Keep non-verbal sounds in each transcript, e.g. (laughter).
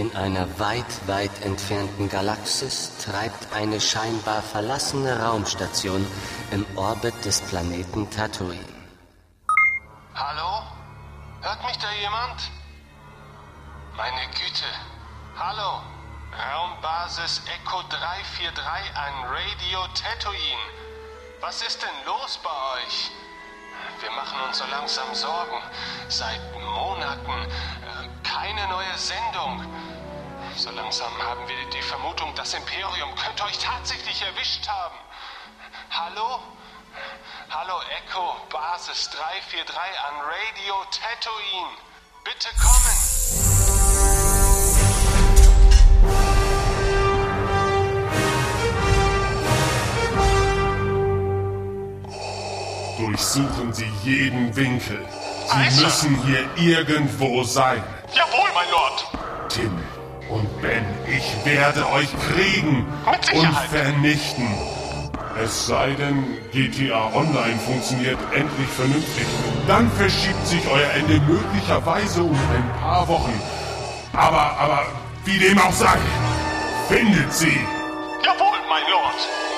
In einer weit, weit entfernten Galaxis treibt eine scheinbar verlassene Raumstation im Orbit des Planeten Tatooine. Hallo? Hört mich da jemand? Meine Güte. Hallo? Raumbasis Echo 343 an Radio Tatooine. Was ist denn los bei euch? Wir machen uns so langsam Sorgen. Seit Monaten äh, keine neue Sendung. So langsam haben wir die Vermutung, das Imperium könnte euch tatsächlich erwischt haben. Hallo? Hallo Echo, Basis 343 an Radio Tatooine. Bitte kommen! Durchsuchen Sie jeden Winkel. Sie Also. müssen hier irgendwo sein. Jawohl, mein Lord! Tim und Ben, ich werde euch kriegen und vernichten. Es sei denn, GTA Online funktioniert endlich vernünftig. Dann verschiebt sich euer Ende möglicherweise um ein paar Wochen. Aber, aber, wie dem auch sei, findet sie! Jawohl, mein Lord!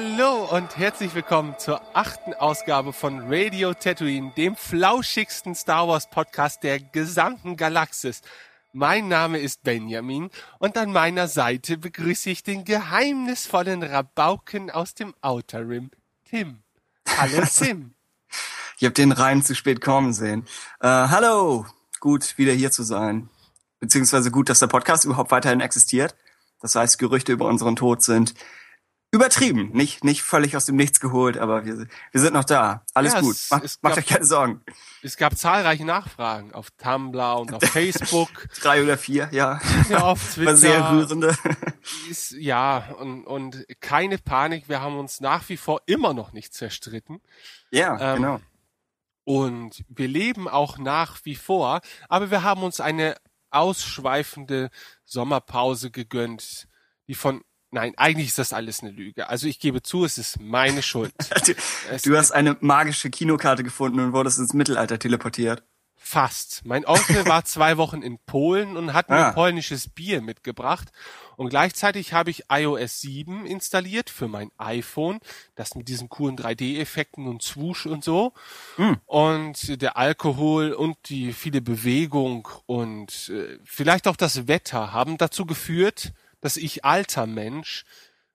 Hallo und herzlich willkommen zur achten Ausgabe von Radio Tatooine, dem flauschigsten Star Wars Podcast der gesamten Galaxis. Mein Name ist Benjamin und an meiner Seite begrüße ich den geheimnisvollen Rabauken aus dem Outer Rim, Tim. Hallo (laughs) Tim. Ich habe den Reim zu spät kommen sehen. Äh, hallo, gut wieder hier zu sein. Beziehungsweise gut, dass der Podcast überhaupt weiterhin existiert. Das heißt, Gerüchte über unseren Tod sind übertrieben, nicht nicht völlig aus dem Nichts geholt, aber wir, wir sind noch da. Alles Ja, gut. Macht, es macht gab- euch keine Sorgen. Es gab zahlreiche Nachfragen auf Tumblr und auf (laughs) Facebook, Drei oder vier, ja. ja, auf Twitter. (laughs) War sehr rührende. Ist, ja, und, und keine Panik, wir haben uns nach wie vor immer noch nicht zerstritten. ja, Ähm, genau. Und wir leben auch nach wie vor, aber wir haben uns eine ausschweifende Sommerpause gegönnt, die von Nein, eigentlich ist das alles eine Lüge. Also ich gebe zu, es ist meine Schuld. (laughs) Du, du hast eine magische Kinokarte gefunden und wurdest ins Mittelalter teleportiert. Fast. Mein Onkel war (laughs) zwei Wochen in Polen und hat mir Ah. polnisches Bier mitgebracht. Und gleichzeitig habe ich iOS 7 installiert für mein iPhone, das mit diesen coolen 3D-Effekten und Swoosh und so. Und der Alkohol und die viele Bewegung und äh, vielleicht auch das Wetter haben dazu geführt, dass ich alter Mensch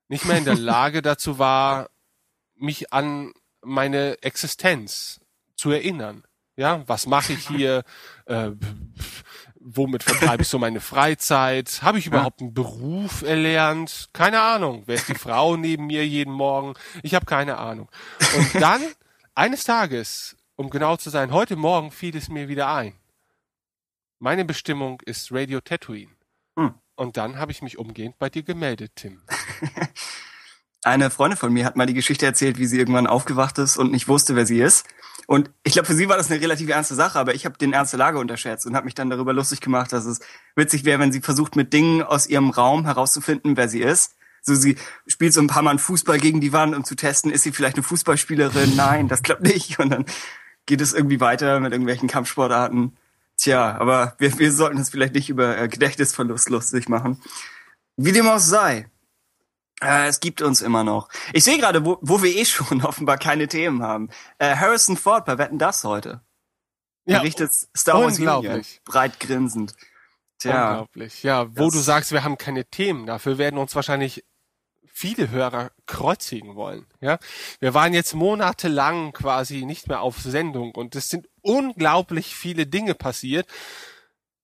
nicht mehr in der Lage (laughs) dazu war, mich an meine Existenz zu erinnern. Ja, was mache ich hier? (laughs) Äh, womit vertreibe ich so meine Freizeit? Habe ich überhaupt einen Beruf erlernt? Keine Ahnung. Wer ist die Frau neben mir jeden Morgen? Ich habe keine Ahnung. Und dann, (laughs) eines Tages, um genau zu sein, heute Morgen fiel es mir wieder ein. Meine Bestimmung ist Radio Tatooine. Und dann habe ich mich umgehend bei dir gemeldet, Tim. (laughs) Eine Freundin von mir hat mal die Geschichte erzählt, wie sie irgendwann aufgewacht ist und nicht wusste, wer sie ist. Und ich glaube, für sie war das eine relativ ernste Sache, aber ich habe den Ernst der Lage unterschätzt und habe mich dann darüber lustig gemacht, dass es witzig wäre, wenn sie versucht, mit Dingen aus ihrem Raum herauszufinden, wer sie ist. So, sie spielt so ein paar Mal Fußball gegen die Wand, um zu testen, ist sie vielleicht eine Fußballspielerin? Nein, das klappt nicht. Und dann geht es irgendwie weiter mit irgendwelchen Kampfsportarten. Tja, aber wir, wir sollten uns vielleicht nicht über äh, Gedächtnisverlust lustig machen. Wie dem auch sei. Äh, es gibt uns immer noch. Ich sehe gerade, wo, wo wir eh schon (laughs) offenbar keine Themen haben. Äh, Harrison Ford bei Wetten das heute. Berichtet Star Wars Union. Breit grinsend. Tja, Unglaublich. Ja, wo Das- du sagst, wir haben keine Themen. Dafür werden uns wahrscheinlich viele Hörer kreuzigen wollen. Ja, wir waren jetzt monatelang quasi nicht mehr auf Sendung und es sind unglaublich viele Dinge passiert,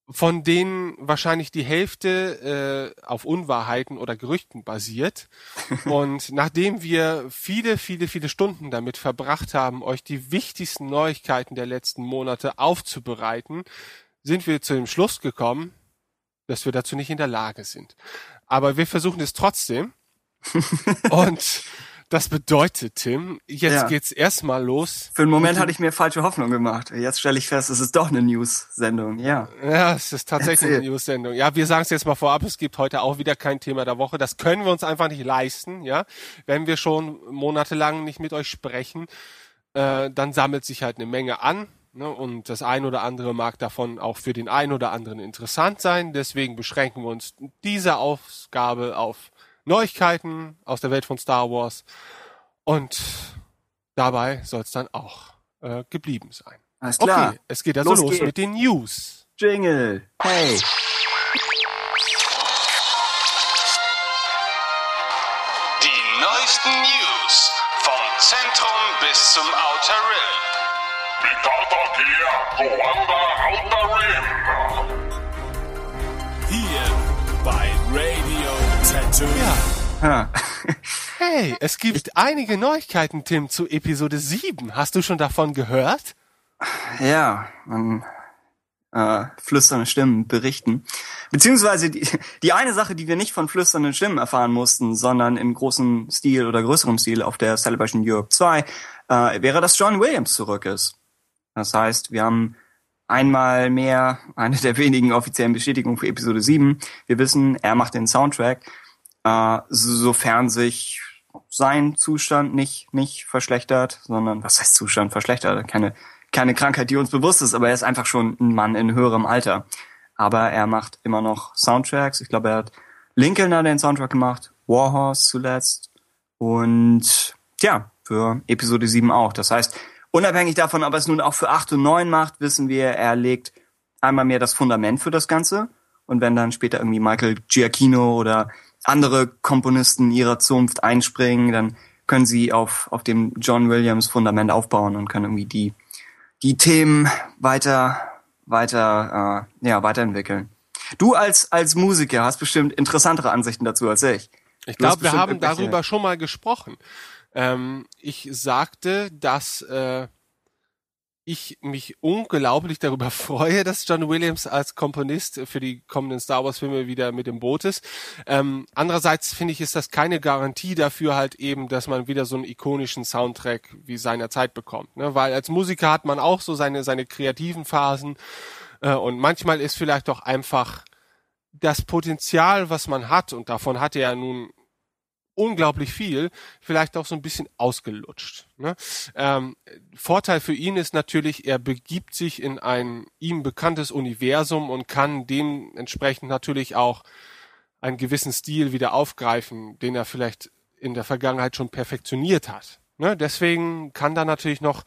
von denen wahrscheinlich die Hälfte äh, auf Unwahrheiten oder Gerüchten basiert. (laughs) Und nachdem wir viele, viele, viele Stunden damit verbracht haben, euch die wichtigsten Neuigkeiten der letzten Monate aufzubereiten, sind wir zu dem Schluss gekommen, dass wir dazu nicht in der Lage sind. Aber wir versuchen es trotzdem. Und das bedeutet, Tim, jetzt ja. geht's erstmal los. Für einen Moment hatte ich mir falsche Hoffnung gemacht. Jetzt stelle ich fest, es ist doch eine News-Sendung, ja. Ja, es ist tatsächlich Erzähl. eine News-Sendung. Ja, wir sagen es jetzt mal vorab, es gibt heute auch wieder kein Thema der Woche. Das können wir uns einfach nicht leisten, ja. Wenn wir schon monatelang nicht mit euch sprechen, äh, dann sammelt sich halt eine Menge an. Ne, und das ein oder andere mag davon auch für den einen oder anderen interessant sein. Deswegen beschränken wir uns diese Ausgabe auf Neuigkeiten aus der Welt von Star Wars. Und dabei soll es dann auch äh, geblieben sein. Alles klar. Okay, es geht also los, los mit den News. Jingle. Hey. Die neuesten News vom Zentrum bis zum Outer Rim. Mitata Kia, Goanda Outer Rim. (laughs) hey, es gibt einige Neuigkeiten, Tim, zu Episode 7. Hast du schon davon gehört? Ja, man äh, flüsternde Stimmen berichten. Beziehungsweise die, die eine Sache, die wir nicht von flüsternden Stimmen erfahren mussten, sondern in großem Stil oder größerem Stil auf der Celebration Europe 2, äh, wäre, dass John Williams zurück ist. Das heißt, wir haben einmal mehr eine der wenigen offiziellen Bestätigungen für Episode 7. Wir wissen, er macht den Soundtrack äh, sofern sich sein Zustand nicht, nicht verschlechtert, sondern, was heißt Zustand verschlechtert? Keine, keine Krankheit, die uns bewusst ist, aber er ist einfach schon ein Mann in höherem Alter. Aber er macht immer noch Soundtracks. Ich glaube, er hat Lincoln hat den Soundtrack gemacht, Warhorse zuletzt und ja, für Episode 7 auch. Das heißt, unabhängig davon, ob er es nun auch für 8 und 9 macht, wissen wir, er legt einmal mehr das Fundament für das Ganze. Und wenn dann später irgendwie Michael Giacchino oder andere Komponisten ihrer Zunft einspringen, dann können sie auf, auf dem John Williams Fundament aufbauen und können irgendwie die, die Themen weiter, weiter, äh, ja, weiterentwickeln. Du als, als Musiker hast bestimmt interessantere Ansichten dazu als ich. Ich glaube, wir haben darüber schon mal gesprochen. Ähm, ich sagte, dass äh, ich mich unglaublich darüber (laughs) freue, dass John Williams als Komponist für die kommenden Star Wars Filme wieder mit im Boot ist. Ähm, andererseits finde ich, ist das keine Garantie dafür halt eben, dass man wieder so einen ikonischen Soundtrack wie seiner Zeit bekommt. Ne? Weil als Musiker hat man auch so seine, seine kreativen Phasen äh, und manchmal ist vielleicht auch einfach das Potenzial, was man hat, und davon hat er ja nun unglaublich viel, vielleicht auch so ein bisschen ausgelutscht. Ne? Ähm, Vorteil für ihn ist natürlich, er begibt sich in ein ihm bekanntes Universum und kann dementsprechend natürlich auch einen gewissen Stil wieder aufgreifen, den er vielleicht in der Vergangenheit schon perfektioniert hat. Ne? Deswegen kann da natürlich noch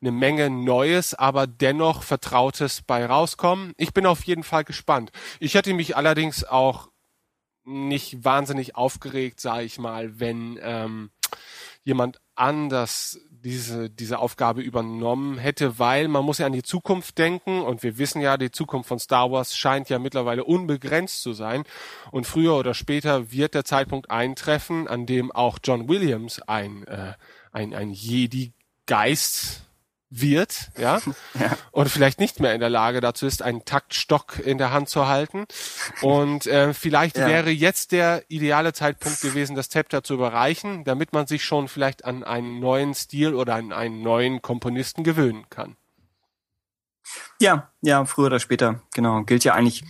eine Menge Neues, aber dennoch Vertrautes bei rauskommen. Ich bin auf jeden Fall gespannt. Ich hätte mich allerdings auch nicht wahnsinnig aufgeregt, sage ich mal, wenn ähm, jemand anders diese, diese Aufgabe übernommen hätte, weil man muss ja an die Zukunft denken und wir wissen ja, die Zukunft von Star Wars scheint ja mittlerweile unbegrenzt zu sein und früher oder später wird der Zeitpunkt eintreffen, an dem auch John Williams ein, äh, ein, ein Jedi-Geist wird, ja, (laughs) ja, und vielleicht nicht mehr in der Lage dazu ist, einen Taktstock in der Hand zu halten. Und äh, vielleicht (laughs) ja. wäre jetzt der ideale Zeitpunkt gewesen, das Zepter zu überreichen, damit man sich schon vielleicht an einen neuen Stil oder an einen neuen Komponisten gewöhnen kann. Ja, ja, früher oder später, genau. Gilt ja eigentlich,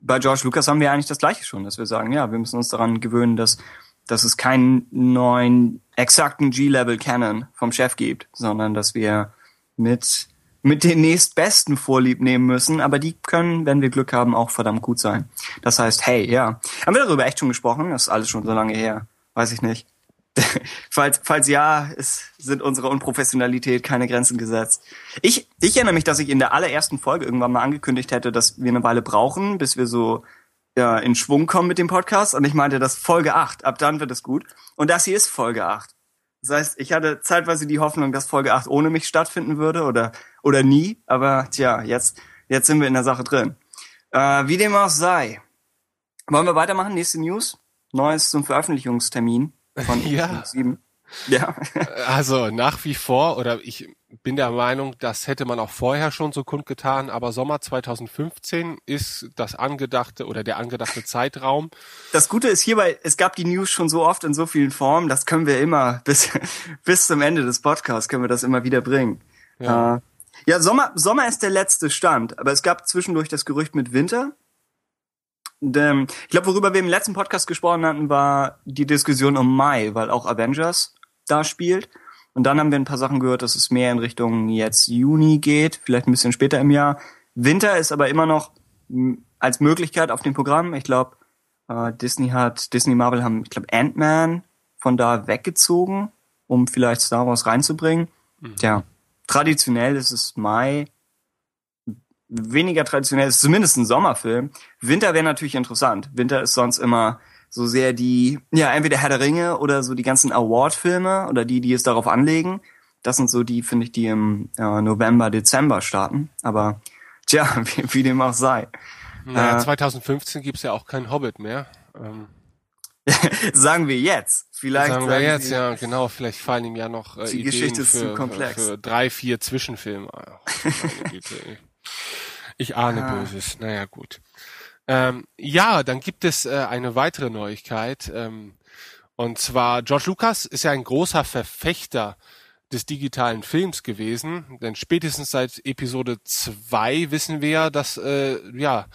bei George Lucas haben wir eigentlich das Gleiche schon, dass wir sagen, ja, wir müssen uns daran gewöhnen, dass, dass es keinen neuen exakten G-Level Canon vom Chef gibt, sondern dass wir mit, mit den nächstbesten Vorlieb nehmen müssen, aber die können, wenn wir Glück haben, auch verdammt gut sein. Das heißt, hey, ja. Haben wir darüber echt schon gesprochen? Das ist alles schon so lange her. Weiß ich nicht. (laughs) falls, falls ja, es sind unsere Unprofessionalität keine Grenzen gesetzt. Ich, ich erinnere mich, dass ich in der allerersten Folge irgendwann mal angekündigt hätte, dass wir eine Weile brauchen, bis wir so ja, in Schwung kommen mit dem Podcast. Und ich meinte, das Folge 8, ab dann wird es gut. Und das hier ist Folge 8. Das heißt, ich hatte zeitweise die Hoffnung, dass Folge 8 ohne mich stattfinden würde oder, oder nie. Aber tja, jetzt, jetzt sind wir in der Sache drin. Äh, wie dem auch sei. Wollen wir weitermachen? Nächste News? Neues zum Veröffentlichungstermin von (laughs) Ja. 7. Ja. Also nach wie vor, oder ich bin der Meinung, das hätte man auch vorher schon so kundgetan, aber Sommer 2015 ist das angedachte oder der angedachte Zeitraum. Das Gute ist hierbei, es gab die News schon so oft in so vielen Formen, das können wir immer (laughs) bis, bis zum Ende des Podcasts können wir das immer wieder bringen. Ja. Äh, ja, Sommer, Sommer ist der letzte Stand, aber es gab zwischendurch das Gerücht mit Winter. Und, ähm, ich glaube, worüber wir im letzten Podcast gesprochen hatten, war die Diskussion um Mai, weil auch Avengers da spielt. Und dann haben wir ein paar Sachen gehört, dass es mehr in Richtung jetzt Juni geht, vielleicht ein bisschen später im Jahr. Winter ist aber immer noch als Möglichkeit auf dem Programm. Ich glaube, äh, Disney hat, Disney Marvel haben, ich glaube, Ant-Man von da weggezogen, um vielleicht Star Wars reinzubringen. Tja, traditionell ist es Mai. Weniger traditionell ist es zumindest ein Sommerfilm. Winter wäre natürlich interessant. Winter ist sonst immer so sehr die, ja, entweder Herr der Ringe oder so die ganzen Award-Filme oder die, die es darauf anlegen. Das sind so die, finde ich, die im äh, November, Dezember starten. Aber tja, (laughs) wie, wie dem auch sei. Naja, Äh. 2015 gibt's ja auch keinen Hobbit mehr. Ähm, (laughs) sagen wir jetzt. Vielleicht sagen wir jetzt, Sie- ja, genau, vielleicht fallen ihm ja noch äh, Die Ideen Geschichte ist für, zu komplex. für drei, vier Zwischenfilme. (laughs) Ich ahne Ah. Böses. Naja, gut. Ähm, ja, dann gibt es äh, eine weitere Neuigkeit. Ähm, und zwar, George Lucas ist ja ein großer Verfechter des digitalen Films gewesen, denn spätestens seit Episode 2 wissen wir ja, dass äh, ja,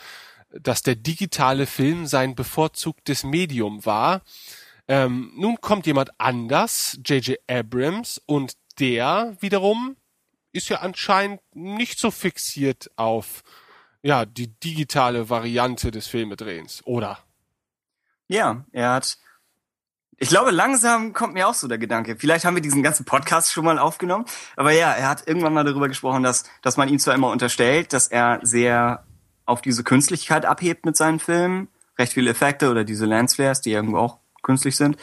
dass der digitale Film sein bevorzugtes Medium war. Ähm, nun kommt jemand anders, J.J. Abrams, und der wiederum ist ja anscheinend nicht so fixiert auf ja die digitale Variante des Filmedrehens, oder? Ja, er hat. Ich glaube, langsam kommt mir auch so der Gedanke. Vielleicht haben wir diesen ganzen Podcast schon mal aufgenommen. Aber ja, er hat irgendwann mal darüber gesprochen, dass, dass man ihm zwar immer unterstellt, dass er sehr auf diese Künstlichkeit abhebt mit seinen Filmen. Recht viele Effekte oder diese Lensflares, die irgendwo auch künstlich sind.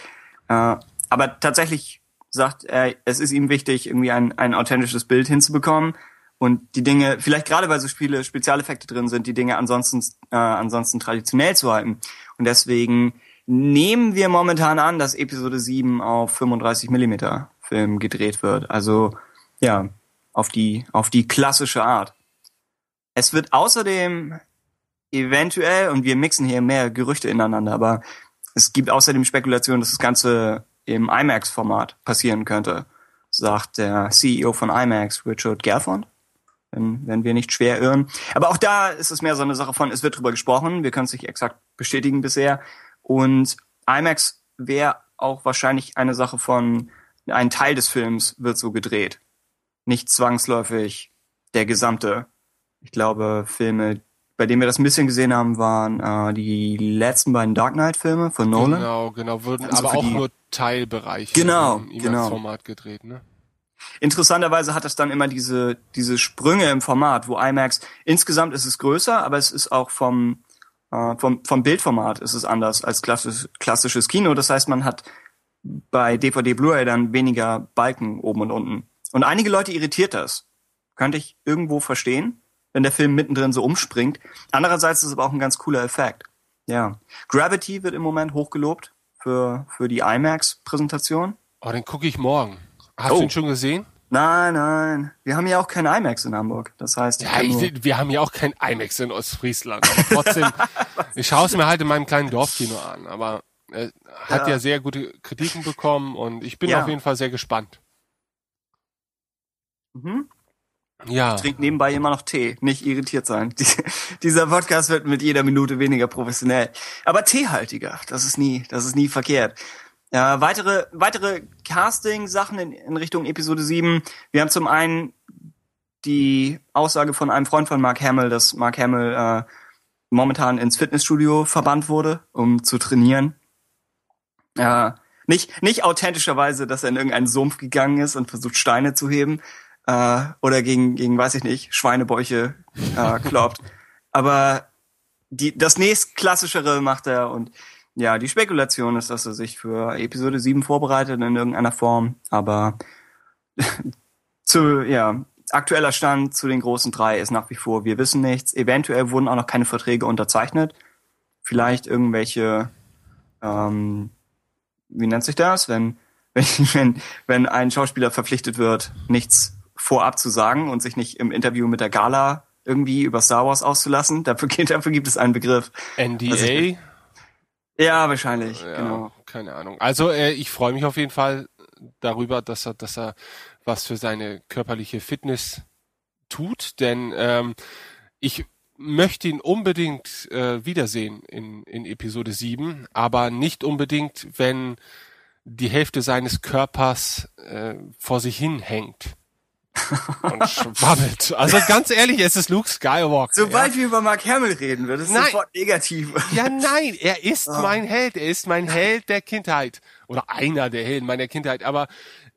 Äh, aber tatsächlich sagt er, es ist ihm wichtig, irgendwie ein, ein authentisches Bild hinzubekommen. Und die Dinge, vielleicht gerade weil so viele Spezialeffekte drin sind, die Dinge ansonsten, äh, ansonsten traditionell zu halten. Und deswegen nehmen wir momentan an, dass Episode 7 auf 35 Millimeter Film gedreht wird. Also, ja, auf die, auf die klassische Art. Es wird außerdem eventuell, und wir mixen hier mehr Gerüchte ineinander, aber es gibt außerdem Spekulationen, dass das Ganze im IMAX-Format passieren könnte, sagt der CEO von IMAX, Richard Gerfond wenn, wenn wir nicht schwer irren. Aber auch da ist es mehr so eine Sache von, es wird drüber gesprochen, wir können es nicht exakt bestätigen bisher. Und IMAX wäre auch wahrscheinlich eine Sache von, ein Teil des Films wird so gedreht. Nicht zwangsläufig der gesamte. Ich glaube, Filme, bei denen wir das ein bisschen gesehen haben, waren äh, die letzten beiden Dark Knight-Filme von Nolan. Genau, genau, würden Also aber auch die- nur Teilbereiche Genau, im genau. Format gedreht, ne? Interessanterweise hat es dann immer diese, diese Sprünge im Format, wo IMAX, insgesamt ist es größer, aber es ist auch vom, äh, vom, vom Bildformat ist es anders als klassisch, klassisches Kino. Das heißt, man hat bei DVD Blu-ray dann weniger Balken oben und unten. Und einige Leute irritiert das. Könnte ich irgendwo verstehen, wenn der Film mittendrin so umspringt. Andererseits ist es aber auch ein ganz cooler Effekt. Ja. Gravity wird im Moment hochgelobt für, für die IMAX-Präsentation. Oh, den gucke ich morgen. Hast Oh. du ihn schon gesehen? Nein, nein. Wir haben ja auch kein IMAX in Hamburg. Das heißt, ich Ja, ich, wir haben ja auch kein IMAX in Ostfriesland. Aber trotzdem, (laughs) ich schaue es mir halt in meinem kleinen Dorfkino an. Aber äh, hat Ja. ja. sehr gute Kritiken bekommen und ich bin Ja. auf jeden Fall sehr gespannt. mhm. Ja, trinkt nebenbei immer noch Tee. Nicht irritiert sein. (laughs) Die, dieser Podcast wird mit jeder Minute weniger professionell. Aber teehaltiger. Das ist nie, das ist nie verkehrt. Ja, weitere, weitere Casting-Sachen in, in Richtung Episode 7. Wir haben zum einen die Aussage von einem Freund von Mark Hamill, dass Mark Hamill äh, momentan ins Fitnessstudio verbannt wurde, um zu trainieren. Ja, nicht, nicht authentischerweise, dass er in irgendeinen Sumpf gegangen ist und versucht, Steine zu heben. Äh, oder gegen, gegen, weiß ich nicht, Schweinebäuche äh, kloppt. (laughs) Aber die, das nächstklassischere macht er und ja, die Spekulation ist, dass er sich für Episode 7 vorbereitet in irgendeiner Form, aber (laughs) zu, ja, aktueller Stand zu den großen drei ist nach wie vor, wir wissen nichts. Eventuell wurden auch noch keine Verträge unterzeichnet. Vielleicht irgendwelche, ähm, wie nennt sich das, wenn, (laughs) wenn, wenn, wenn ein Schauspieler verpflichtet wird, nichts vorab zu sagen und sich nicht im Interview mit der Gala irgendwie über Star Wars auszulassen. Dafür, (laughs) dafür gibt es einen Begriff. NDA? Ja, wahrscheinlich, Ja, genau. Keine Ahnung. Also äh, ich freue mich auf jeden Fall darüber, dass er, dass er was für seine körperliche Fitness tut, denn ähm, ich möchte ihn unbedingt äh, wiedersehen in, in Episode 7, aber nicht unbedingt, wenn die Hälfte seines Körpers äh, vor sich hin hängt und schwabbelt. (laughs) Also ganz ehrlich, es ist Luke Skywalker. Sobald ja. wir über Mark Hamill reden, wird es Nein. sofort negativ. Ja, nein, er ist Ah. mein Held. Er ist mein Held der Kindheit. Oder einer der Helden meiner Kindheit. Aber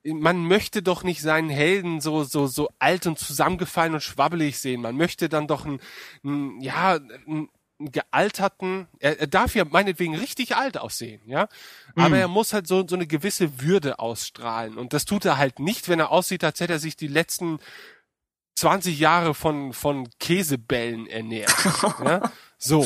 man möchte doch nicht seinen Helden so, so, so alt und zusammengefallen und schwabbelig sehen. Man möchte dann doch einen, einen ja, einen gealterten, er, er darf ja meinetwegen richtig alt aussehen, ja. Aber er muss halt so, so eine gewisse Würde ausstrahlen. Und das tut er halt nicht, wenn er aussieht, als hätte er sich die letzten 20 Jahre von, von Käsebällen ernährt. (laughs) ja? So.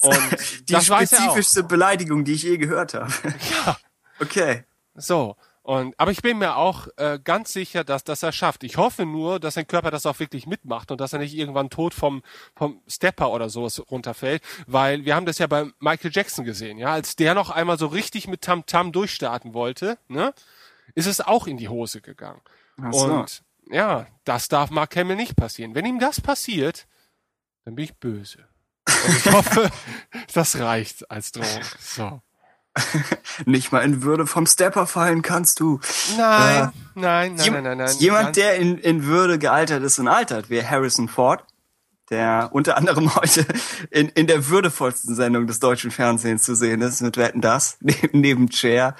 Und Die das weiß er auch. spezifischste Beleidigung, die ich je gehört habe. (laughs) Ja. Okay. So. Und, aber ich bin mir auch äh, ganz sicher, dass das er schafft. Ich hoffe nur, dass sein Körper das auch wirklich mitmacht und dass er nicht irgendwann tot vom, vom Stepper oder sowas runterfällt, weil wir haben das ja bei Michael Jackson gesehen, ja, als der noch einmal so richtig mit Tam Tam durchstarten wollte, ne, ist es auch in die Hose gegangen. Ach so. Und ja, das darf Mark Hamill nicht passieren. Wenn ihm das passiert, dann bin ich böse. Und ich hoffe, (laughs) das reicht als Drohung. So. (laughs) Nicht mal in Würde vom Stepper fallen kannst du. Nein, Äh, nein, nein, nein, nein, nein. Jemand, der in, in Würde gealtert ist und altert, wäre Harrison Ford, der unter anderem (laughs) heute in, in der würdevollsten Sendung des deutschen Fernsehens zu sehen ist, mit Wetten das, (laughs) neben, neben Cher.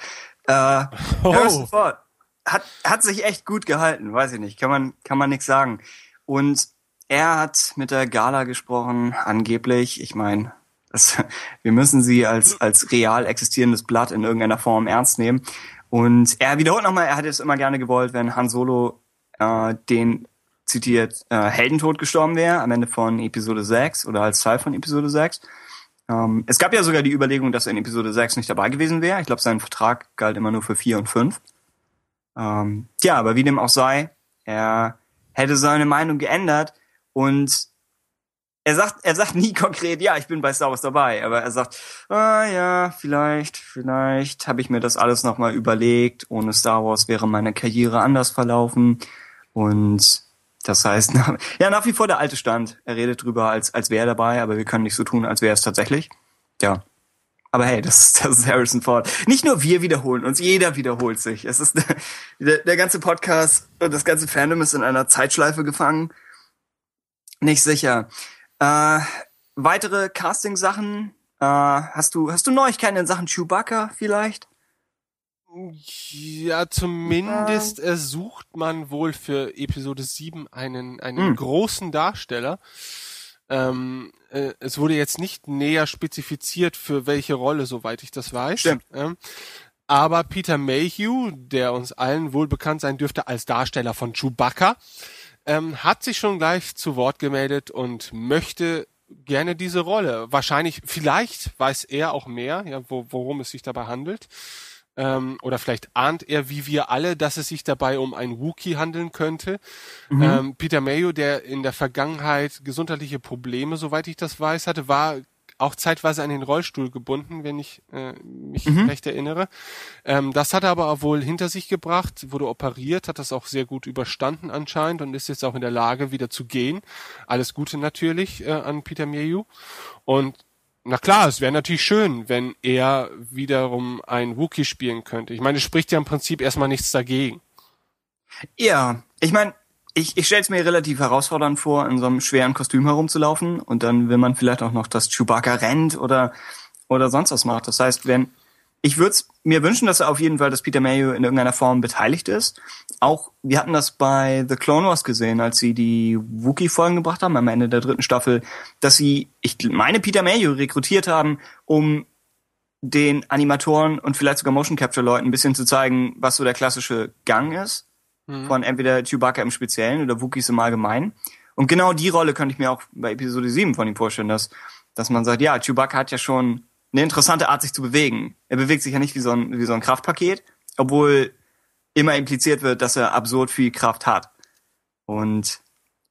Äh, Oh. Harrison Ford hat, hat sich echt gut gehalten, weiß ich nicht, kann man, kann man nichts sagen. Und er hat mit der Gala gesprochen, angeblich, ich meine, das, (laughs) wir müssen sie als, als real existierendes Blatt in irgendeiner Form ernst nehmen. Und er wiederholt nochmal, er hätte es immer gerne gewollt, wenn Han Solo äh, den zitiert äh, Heldentod gestorben wäre, am Ende von Episode 6 oder als Teil von Episode 6. Ähm, es gab ja sogar die Überlegung, dass er in Episode 6 nicht dabei gewesen wäre. Ich glaube, sein Vertrag galt immer nur für 4 und 5. Ähm, ja, aber wie dem auch sei, er hätte seine Meinung geändert und er sagt, er sagt nie (laughs) konkret, ja, ich bin bei Star Wars dabei, aber er sagt, ah ja, vielleicht, vielleicht habe ich mir das alles nochmal überlegt. Ohne Star Wars wäre meine Karriere anders verlaufen. Und das heißt, na, (laughs) ja, nach wie vor der alte Stand. Er redet drüber, als, als wäre er dabei, aber wir können nicht so tun, als wäre es tatsächlich. Ja. Aber hey, das ist, das ist Harrison Ford. Nicht nur wir wiederholen uns, jeder wiederholt sich. Es ist (laughs) der, der ganze Podcast und das ganze Fandom ist in einer Zeitschleife gefangen. Nicht sicher. Äh, weitere Casting-Sachen? Äh, hast du hast du Neuigkeiten in Sachen Chewbacca vielleicht? Ja, zumindest äh, sucht man wohl für Episode 7 einen, einen Hm. großen Darsteller. Ähm, äh, es wurde jetzt nicht näher spezifiziert, für welche Rolle, soweit ich das weiß. Stimmt. Ähm, aber Peter Mayhew, der uns allen wohl bekannt sein dürfte als Darsteller von Chewbacca, ähm, hat sich schon gleich zu Wort gemeldet und möchte gerne diese Rolle. Wahrscheinlich, vielleicht weiß er auch mehr, ja, wo, worum es sich dabei handelt. Ähm, oder vielleicht ahnt er, wie wir alle, dass es sich dabei um einen Wookie handeln könnte. Ähm, Peter Mayo, der in der Vergangenheit gesundheitliche Probleme, soweit ich das weiß, hatte, war auch zeitweise an den Rollstuhl gebunden, wenn ich äh, mich recht erinnere. Ähm, das hat er aber wohl hinter sich gebracht, wurde operiert, hat das auch sehr gut überstanden anscheinend und ist jetzt auch in der Lage, wieder zu gehen. Alles Gute natürlich äh, an Peter Mayhew. Und na klar, es wäre natürlich schön, wenn er wiederum ein Wookie spielen könnte. Ich meine, es spricht ja im Prinzip erstmal nichts dagegen. Ja, ich meine, ich, ich stelle es mir relativ herausfordernd vor, in so einem schweren Kostüm herumzulaufen und dann will man vielleicht auch noch, dass Chewbacca rennt oder oder sonst was macht. Das heißt, wenn ich würde mir wünschen, dass er auf jeden Fall, dass Peter Mayhew in irgendeiner Form beteiligt ist. Auch wir hatten das bei The Clone Wars gesehen, als sie die Wookiee-Folgen gebracht haben am Ende der dritten Staffel, dass sie, ich meine, Peter Mayhew rekrutiert haben, um den Animatoren und vielleicht sogar Motion Capture Leuten ein bisschen zu zeigen, was so der klassische Gang ist. Mhm. von entweder Chewbacca im Speziellen oder Wookies im Allgemeinen. Und genau die Rolle könnte ich mir auch bei Episode 7 von ihm vorstellen, dass, dass man sagt, ja, Chewbacca hat ja schon eine interessante Art, sich zu bewegen. Er bewegt sich ja nicht wie so ein, wie so ein Kraftpaket, obwohl immer impliziert wird, dass er absurd viel Kraft hat. Und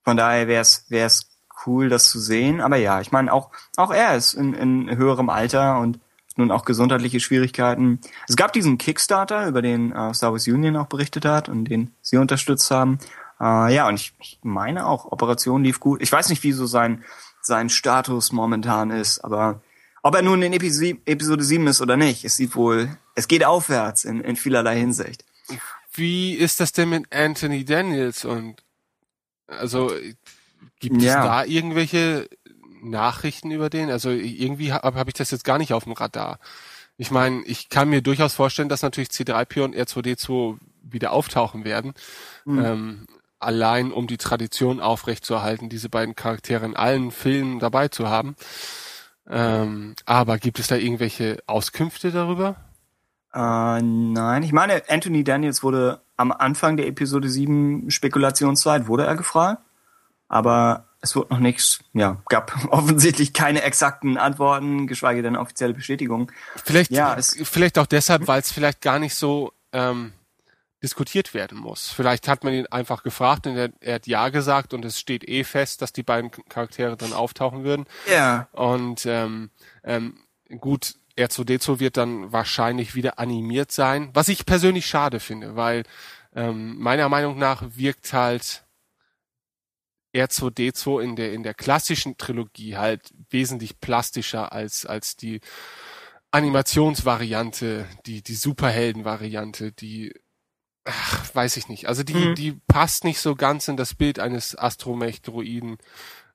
von daher wäre es wäre es cool, das zu sehen. Aber ja, ich meine, auch, auch er ist in, in höherem Alter und nun auch gesundheitliche Schwierigkeiten. Es gab diesen Kickstarter, über den äh, Star Wars Union auch berichtet hat und den sie unterstützt haben. Äh, ja, und ich, ich meine auch, Operation lief gut. Ich weiß nicht, wie so sein, sein Status momentan ist, aber ob er nun in Episode, Episode 7 ist oder nicht, es sieht wohl, es geht aufwärts in, in vielerlei Hinsicht. Wie ist das denn mit Anthony Daniels und also gibt ja. es da irgendwelche Nachrichten über den? Also irgendwie habe hab ich das jetzt gar nicht auf dem Radar. Ich meine, ich kann mir durchaus vorstellen, dass natürlich C3PO und R2D2 wieder auftauchen werden. Mhm. Ähm, allein um die Tradition aufrechtzuerhalten, diese beiden Charaktere in allen Filmen dabei zu haben. Ähm, aber gibt es da irgendwelche Auskünfte darüber? Äh, nein, ich meine, Anthony Daniels wurde am Anfang der Episode 7 Spekulationszeit, wurde er gefragt, aber es wurde noch nichts, ja, gab (laughs) offensichtlich keine exakten Antworten, geschweige denn offizielle Bestätigungen. Vielleicht, ja, es, vielleicht auch deshalb, weil es vielleicht gar nicht so ähm, diskutiert werden muss. Vielleicht hat man ihn einfach gefragt und er, er, hat ja gesagt und es steht eh fest, dass die beiden Charaktere dann auftauchen würden. Ja. Und ähm, ähm, gut, R2D2 wird dann wahrscheinlich wieder animiert sein, was ich persönlich schade finde, weil ähm, meiner Meinung nach wirkt halt R2D2 in der in der klassischen Trilogie halt wesentlich plastischer als als die Animationsvariante, die die Superheldenvariante, die ach, weiß ich nicht. Also die, mhm. die passt nicht so ganz in das Bild eines Astromech-Droiden,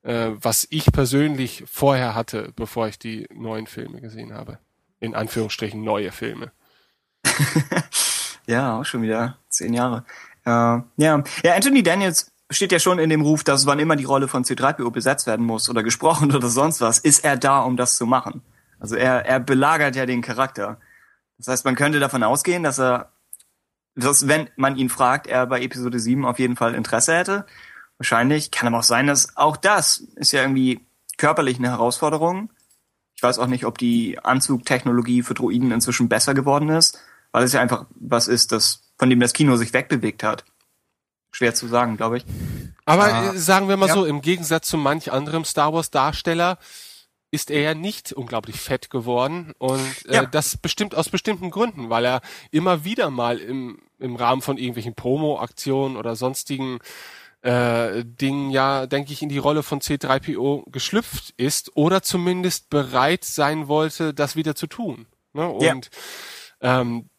äh, was ich persönlich vorher hatte, bevor ich die neuen Filme gesehen habe. In Anführungsstrichen neue Filme. (laughs) ja, auch schon wieder zehn Jahre. Äh, ja. ja, Anthony Daniels steht ja schon in dem Ruf, dass wann immer die Rolle von C3PO besetzt werden muss oder gesprochen (laughs) oder sonst was, ist er da, um das zu machen. Also er, er belagert ja den Charakter. Das heißt, man könnte davon ausgehen, dass er dass, wenn man ihn fragt, er bei Episode 7 auf jeden Fall Interesse hätte. Wahrscheinlich kann aber auch sein, dass auch das ist ja irgendwie körperlich eine Herausforderung. Ich weiß auch nicht, ob die Anzugtechnologie für Droiden inzwischen besser geworden ist, weil es ja einfach was ist, das, von dem das Kino sich wegbewegt hat. Schwer zu sagen, glaube ich. Aber ah, sagen wir mal ja. so, im Gegensatz zu manch anderem Star Wars Darsteller ist er ja nicht unglaublich fett geworden und äh, ja. das bestimmt aus bestimmten Gründen, weil er immer wieder mal im, im Rahmen von irgendwelchen Promo-Aktionen oder sonstigen äh, Dingen ja, denke ich, in die Rolle von C3PO geschlüpft ist oder zumindest bereit sein wollte, das wieder zu tun. Ne? Und ja. ähm,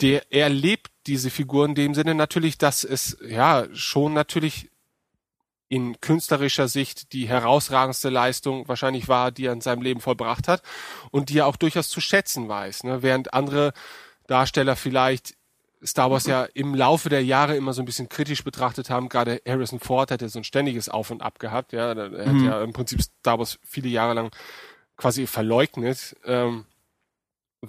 der, er lebt diese Figur in dem Sinne natürlich, dass es ja schon natürlich in künstlerischer Sicht die herausragendste Leistung wahrscheinlich war, die er in seinem Leben vollbracht hat und die er auch durchaus zu schätzen weiß. Ne? Während andere Darsteller vielleicht Star Wars ja im Laufe der Jahre immer so ein bisschen kritisch betrachtet haben. Gerade Harrison Ford hat ja so ein ständiges Auf und Ab gehabt. Ja, er hat mhm. ja im Prinzip Star Wars viele Jahre lang quasi verleugnet. Ähm,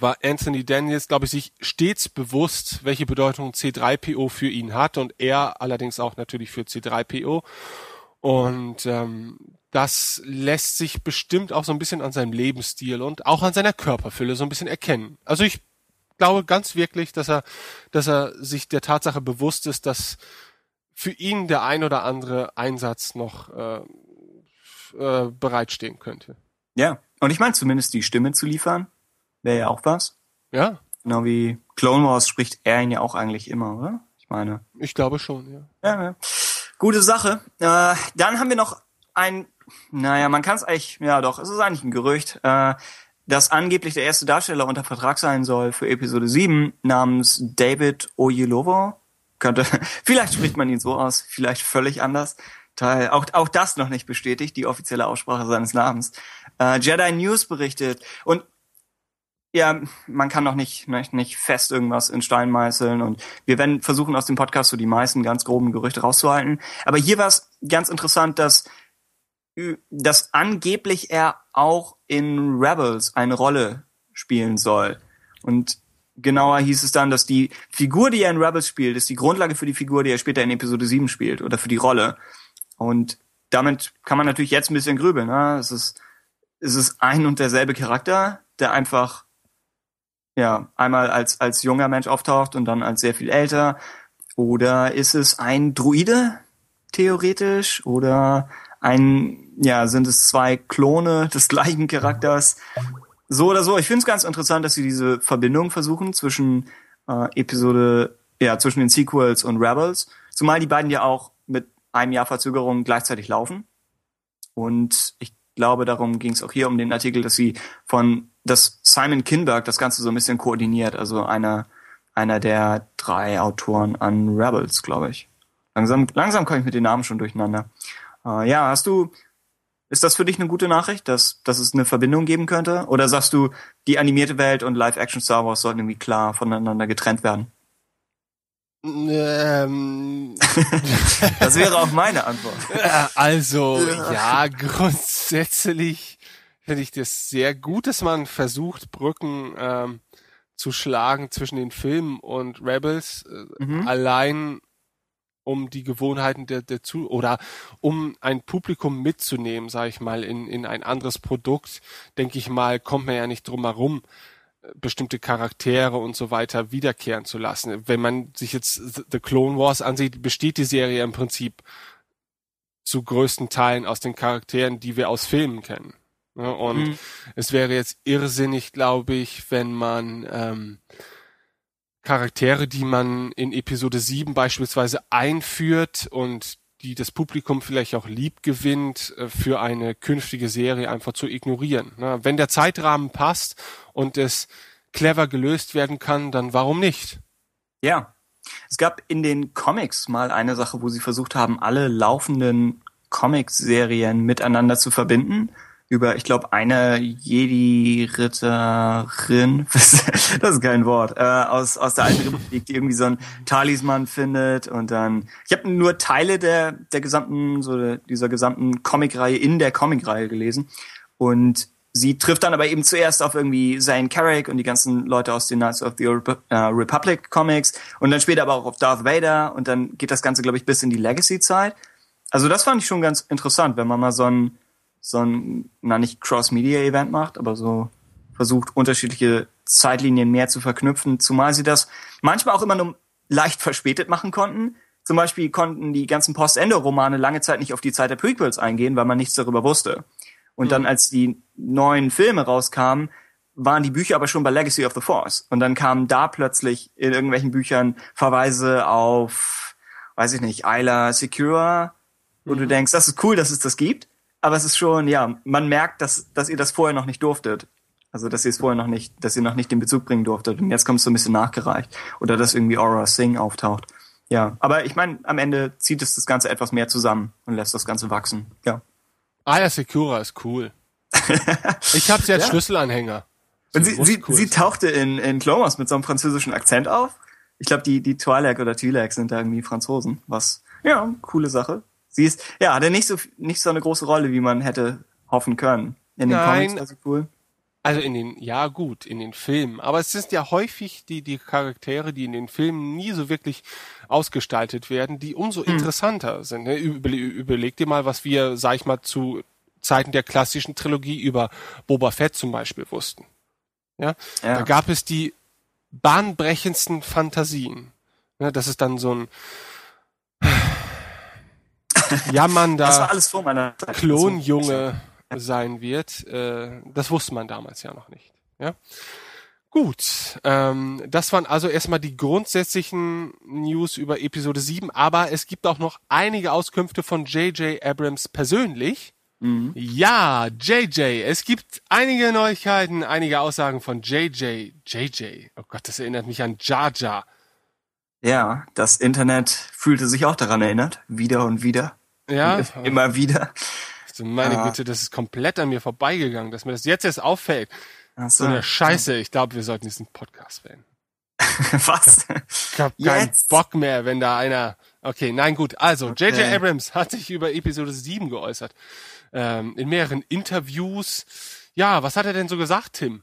war Anthony Daniels, glaube ich, sich stets bewusst, welche Bedeutung C3PO für ihn hat und er allerdings auch natürlich für C3PO. Und ähm, das lässt sich bestimmt auch so ein bisschen an seinem Lebensstil und auch an seiner Körperfülle so ein bisschen erkennen. Also ich glaube ganz wirklich, dass er, dass er sich der Tatsache bewusst ist, dass für ihn der ein oder andere Einsatz noch äh, äh, bereitstehen könnte. Ja, und ich meine zumindest die Stimme zu liefern, wäre ja auch was. Ja. Genau wie Clone Wars spricht er ihn ja auch eigentlich immer, oder? Ich meine. Ich glaube schon, ja. Ja, ja. Gute Sache. Äh, dann haben wir noch ein, naja, man kann es eigentlich, ja doch, es ist eigentlich ein Gerücht, äh, dass angeblich der erste Darsteller unter Vertrag sein soll für Episode 7 namens David Oyelowo. Könnte, (laughs) vielleicht spricht man ihn so aus, vielleicht völlig anders. Teil, auch, auch das noch nicht bestätigt, die offizielle Aussprache seines Namens. Äh, Jedi News berichtet. Und ja, man kann noch nicht, nicht, nicht fest irgendwas in Stein meißeln und wir werden versuchen aus dem Podcast so die meisten ganz groben Gerüchte rauszuhalten. Aber hier war es ganz interessant, dass, dass angeblich er auch in Rebels eine Rolle spielen soll. Und genauer hieß es dann, dass die Figur, die er in Rebels spielt, ist die Grundlage für die Figur, die er später in Episode 7 spielt oder für die Rolle. Und damit kann man natürlich jetzt ein bisschen grübeln. Ne? Es ist, es ist ein und derselbe Charakter, der einfach ja einmal als als junger Mensch auftaucht und dann als sehr viel älter. Oder ist es ein Druide theoretisch oder ein ja sind es zwei Klone des (laughs) gleichen Charakters? So oder so. Ich finde es ganz interessant, dass sie diese Verbindung versuchen zwischen äh, Episode ja zwischen den Sequels und Rebels, zumal die beiden ja auch mit einem Jahr Verzögerung gleichzeitig laufen. Und ich glaube, darum ging es auch hier um den Artikel, dass sie von, dass Simon Kinberg das Ganze so ein bisschen koordiniert, also einer, einer der drei Autoren an Rebels, glaube ich. Langsam, langsam komme ich mit den Namen schon durcheinander. Äh, ja, hast du, ist das für dich eine gute Nachricht, dass, dass es eine Verbindung geben könnte? Oder sagst du, die animierte Welt und Live-Action Star Wars sollten irgendwie klar voneinander getrennt werden? Ähm, (laughs) das wäre auch meine Antwort. Also, ja, grundsätzlich finde ich das sehr gut, dass man versucht, Brücken ähm, zu schlagen zwischen den Filmen und Rebels. Äh, mhm. Allein um die Gewohnheiten der, der zu oder um ein Publikum mitzunehmen, sage ich mal, in, in ein anderes Produkt, denke ich mal, kommt man ja nicht drum herum, bestimmte Charaktere und so weiter wiederkehren zu lassen. Wenn man sich jetzt The Clone Wars ansieht, besteht die Serie im Prinzip zu größten Teilen aus den Charakteren, die wir aus Filmen kennen. Und mhm. es wäre jetzt irrsinnig, glaube ich, wenn man ähm, Charaktere, die man in Episode 7 beispielsweise einführt und die das Publikum vielleicht auch lieb gewinnt, äh, für eine künftige Serie einfach zu ignorieren. Wenn der Zeitrahmen passt und es clever gelöst werden kann, dann warum nicht? Ja. Es gab in den Comics mal eine Sache, wo sie versucht haben, alle laufenden Comic-Serien miteinander zu verbinden über, ich glaube, eine Jedi-Ritterin, (laughs) das ist kein Wort, äh, aus, aus der alten Republik, die irgendwie so ein Talisman findet und dann, ich habe nur Teile der, der gesamten, so dieser gesamten Comic-Reihe in der Comic-Reihe gelesen und sie trifft dann aber eben zuerst auf irgendwie Zane Carrick und die ganzen Leute aus den Knights of the Republic Comics und dann später aber auch auf Darth Vader und dann geht das Ganze, glaube ich, bis in die Legacy-Zeit. Also das fand ich schon ganz interessant, wenn man mal so ein so ein, na nicht Cross-Media-Event macht, aber so versucht, unterschiedliche Zeitlinien mehr zu verknüpfen, zumal sie das manchmal auch immer nur leicht verspätet machen konnten. Zum Beispiel konnten die ganzen Post-Ende-Romane lange Zeit nicht auf die Zeit der Prequels eingehen, weil man nichts darüber wusste. Und mhm. dann, als die neuen Filme rauskamen, waren die Bücher aber schon bei Legacy of the Force. Und dann kamen da plötzlich in irgendwelchen Büchern Verweise auf, weiß ich nicht, Isla Secura, wo mhm. du denkst, das ist cool, dass es das gibt aber es ist schon, ja, man merkt, dass, dass ihr das vorher noch nicht durftet. Also, dass ihr es vorher noch nicht, dass ihr noch nicht den Bezug bringen durftet. Und jetzt kommt es so ein bisschen nachgereicht. Oder dass irgendwie Aura Singh auftaucht. Ja, aber ich meine, am Ende zieht es das Ganze etwas mehr zusammen und lässt das Ganze wachsen. Ja. Aya Secura ist cool. (laughs) ich habe sie als ja. Schlüsselanhänger. und sie, sie, cool sie tauchte in, in Clomas mit so einem französischen Akzent auf. Ich glaube, die, die Twi'lek oder Twi'lek sind da irgendwie Franzosen. Was, ja, coole Sache. Sie ist, ja, hatte nicht so, nicht so eine große Rolle, wie man hätte hoffen können. In den Nein. Comics war sie cool. Also in den, ja gut, in den Filmen. Aber es sind ja häufig die, die Charaktere, die in den Filmen nie so wirklich ausgestaltet werden, die umso hm. interessanter sind. Ne? überleg dir mal, was wir, sag ich mal, zu Zeiten der klassischen Trilogie über Boba Fett zum Beispiel wussten. Ja? ja. Da gab es die bahnbrechendsten Fantasien. Ne? Das ist dann so ein, jammernder Klonjunge sein wird. Äh, das wusste man damals ja noch nicht. Ja? Gut, ähm, das waren also erstmal die grundsätzlichen News über Episode 7, aber es gibt auch noch einige Auskünfte von J.J. Abrams persönlich. Mhm. Ja, JJ, es gibt einige Neuigkeiten, einige Aussagen von JJ. JJ, oh Gott, das erinnert mich an Jar Jar. Ja, das Internet fühlte sich auch daran erinnert, wieder und wieder. Ja. Und immer wieder. Also meine ah. Güte, das ist komplett an mir vorbeigegangen, dass mir das jetzt erst auffällt. Ach so. so eine Scheiße. Ich glaube, wir sollten diesen Podcast wählen. (laughs) Was? Ich habe keinen Bock mehr, wenn da einer. Okay, nein, gut. Also, J.J. Okay. Abrams hat sich über Episode 7 geäußert. Ähm, in mehreren Interviews. Ja, was hat er denn so gesagt, Tim?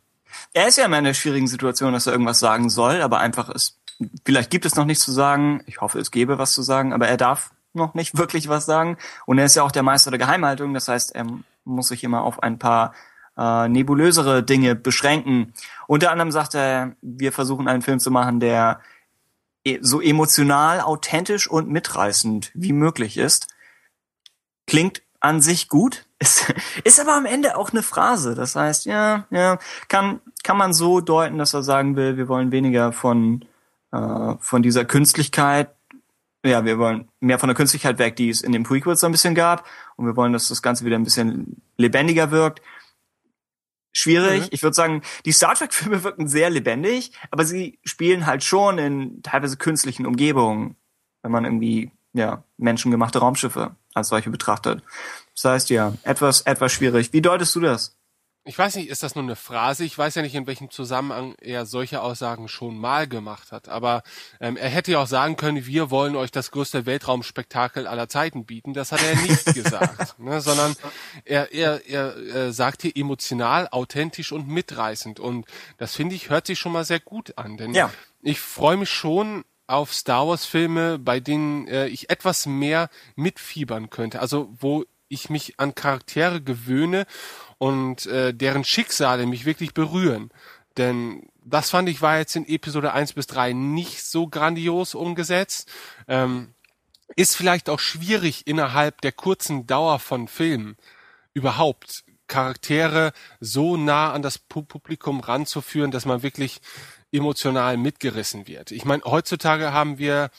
Er ist ja immer in der schwierigen Situation, dass er irgendwas sagen soll, aber einfach ist, vielleicht gibt es noch nichts zu sagen. Ich hoffe, es gäbe was zu sagen, aber er darf noch nicht (laughs) wirklich was sagen. Und er ist ja auch der Meister der Geheimhaltung. Das heißt, er muss sich immer auf ein paar äh, nebulösere Dinge beschränken. Unter anderem sagt er, wir versuchen einen Film zu machen, der e, so emotional, authentisch und mitreißend wie möglich ist. Klingt an sich gut, (laughs) ist, ist aber am Ende auch eine Phrase. Das heißt, ja, ja, kann, kann man so deuten, dass er sagen will, wir wollen weniger von, äh, von dieser Künstlichkeit, ja, wir wollen mehr von der Künstlichkeit weg, die es in den Prequels so ein bisschen gab. Und wir wollen, dass das Ganze wieder ein bisschen lebendiger wirkt. Schwierig. Mhm. Ich würde sagen, die Star Trek-Filme wirken sehr lebendig, aber sie spielen halt schon in teilweise künstlichen Umgebungen, wenn man irgendwie, ja, menschengemachte Raumschiffe als solche betrachtet. Das heißt ja, etwas, etwas schwierig. Wie deutest du das? Ich weiß nicht, ist das nur eine Phrase? Ich weiß ja nicht, in welchem Zusammenhang er solche Aussagen schon mal gemacht hat. Aber ähm, er hätte ja auch sagen können, wir wollen euch das größte Weltraumspektakel aller Zeiten bieten. Das hat er nicht (laughs) gesagt, ne? sondern er, er, er, er sagt hier emotional, authentisch und mitreißend. Und das finde ich hört sich schon mal sehr gut an, denn ja. ich freue mich schon auf Star Wars Filme, bei denen äh, ich etwas mehr mitfiebern könnte. Also wo ich mich an Charaktere gewöhne und äh, deren Schicksale mich wirklich berühren. Denn das fand ich war jetzt in Episode 1 bis 3 nicht so grandios umgesetzt. Ähm, ist vielleicht auch schwierig innerhalb der kurzen Dauer von Filmen überhaupt Charaktere so nah an das Publikum ranzuführen, dass man wirklich emotional mitgerissen wird. Ich meine, heutzutage haben wir,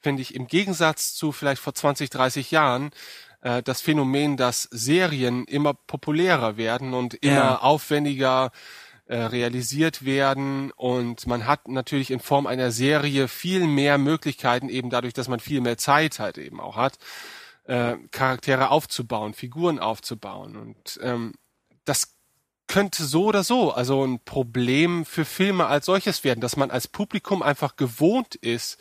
finde ich, im Gegensatz zu vielleicht vor 20, 30 Jahren, äh, das Phänomen, dass Serien immer populärer werden und immer ja. aufwendiger äh, realisiert werden und man hat natürlich in Form einer Serie viel mehr Möglichkeiten, eben dadurch, dass man viel mehr Zeit halt eben auch hat, äh, Charaktere aufzubauen, Figuren aufzubauen. Und ähm, das könnte so oder so also ein Problem für Filme als solches werden, dass man als Publikum einfach gewohnt ist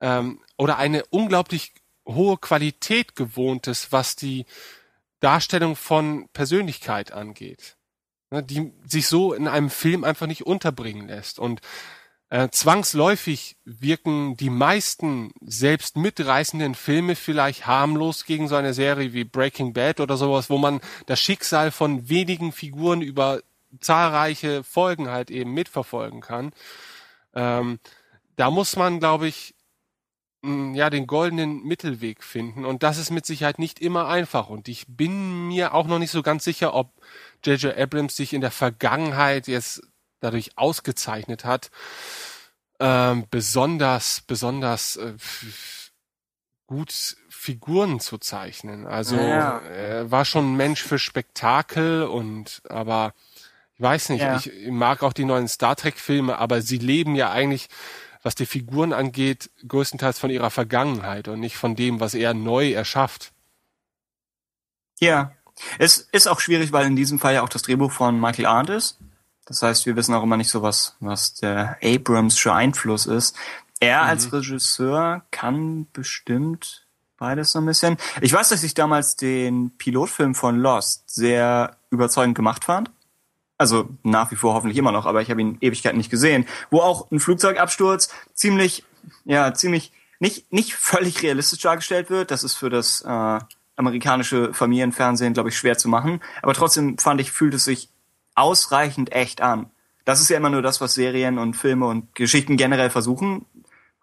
ähm, oder eine unglaublich hohe Qualität gewohnt ist, was die Darstellung von Persönlichkeit angeht, ne, die sich so in einem Film einfach nicht unterbringen lässt und äh, zwangsläufig wirken die meisten selbst mitreißenden Filme vielleicht harmlos gegen so eine Serie wie Breaking Bad oder sowas, wo man das Schicksal von wenigen Figuren über zahlreiche Folgen halt eben mitverfolgen kann. Ähm, da muss man, glaube ich, ja, den goldenen Mittelweg finden. Und das ist mit Sicherheit nicht immer einfach. Und ich bin mir auch noch nicht so ganz sicher, ob J.J. Abrams sich in der Vergangenheit jetzt dadurch ausgezeichnet hat, ähm, besonders, besonders äh, gut Figuren zu zeichnen. Also ja. er war schon ein Mensch für Spektakel und aber ich weiß nicht, ja. ich mag auch die neuen Star Trek Filme, aber sie leben ja eigentlich, was die Figuren angeht, größtenteils von ihrer Vergangenheit und nicht von dem, was er neu erschafft. Ja, es ist auch schwierig, weil in diesem Fall ja auch das Drehbuch von Michael Arndt ist. Das heißt, wir wissen auch immer nicht so was, was der Abrams'sche Einfluss ist. Er mhm. als Regisseur kann bestimmt beides so ein bisschen. Ich weiß, dass ich damals den Pilotfilm von Lost sehr überzeugend gemacht fand. Also nach wie vor hoffentlich immer noch, aber ich habe ihn Ewigkeiten nicht gesehen. Wo auch ein Flugzeugabsturz ziemlich, ja, ziemlich nicht nicht völlig realistisch dargestellt wird. Das ist für das äh, amerikanische Familienfernsehen, glaube ich, schwer zu machen. Aber trotzdem fand ich, fühlt es sich ausreichend echt an. Das ist ja immer nur das, was Serien und Filme und Geschichten generell versuchen.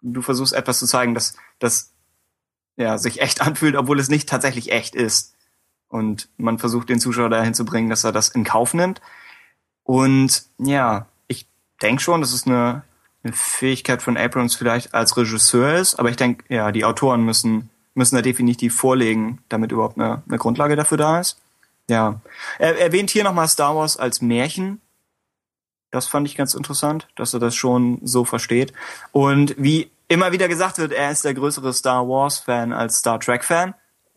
Du versuchst etwas zu zeigen, das, das ja, sich echt (laughs) anfühlt, obwohl es nicht tatsächlich echt ist. Und man versucht den Zuschauer dahin zu bringen, dass er das in Kauf nimmt. Und ja, ich denke schon, dass es eine, eine Fähigkeit von Abrams vielleicht als Regisseur ist, aber ich denke, ja, die Autoren müssen, müssen da definitiv vorlegen, damit überhaupt eine, eine Grundlage dafür da ist. Ja. Er erwähnt hier nochmal Star Wars als Märchen. Das fand ich ganz interessant, dass er das schon so versteht. Und wie immer wieder gesagt wird, er ist der größere Star Wars-Fan als Star Trek-Fan.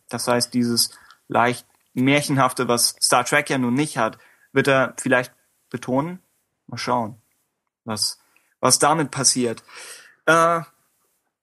Das heißt, dieses leicht Märchenhafte, was Star Trek ja nun nicht hat, wird er vielleicht betonen. Mal schauen, was, was damit passiert. Äh,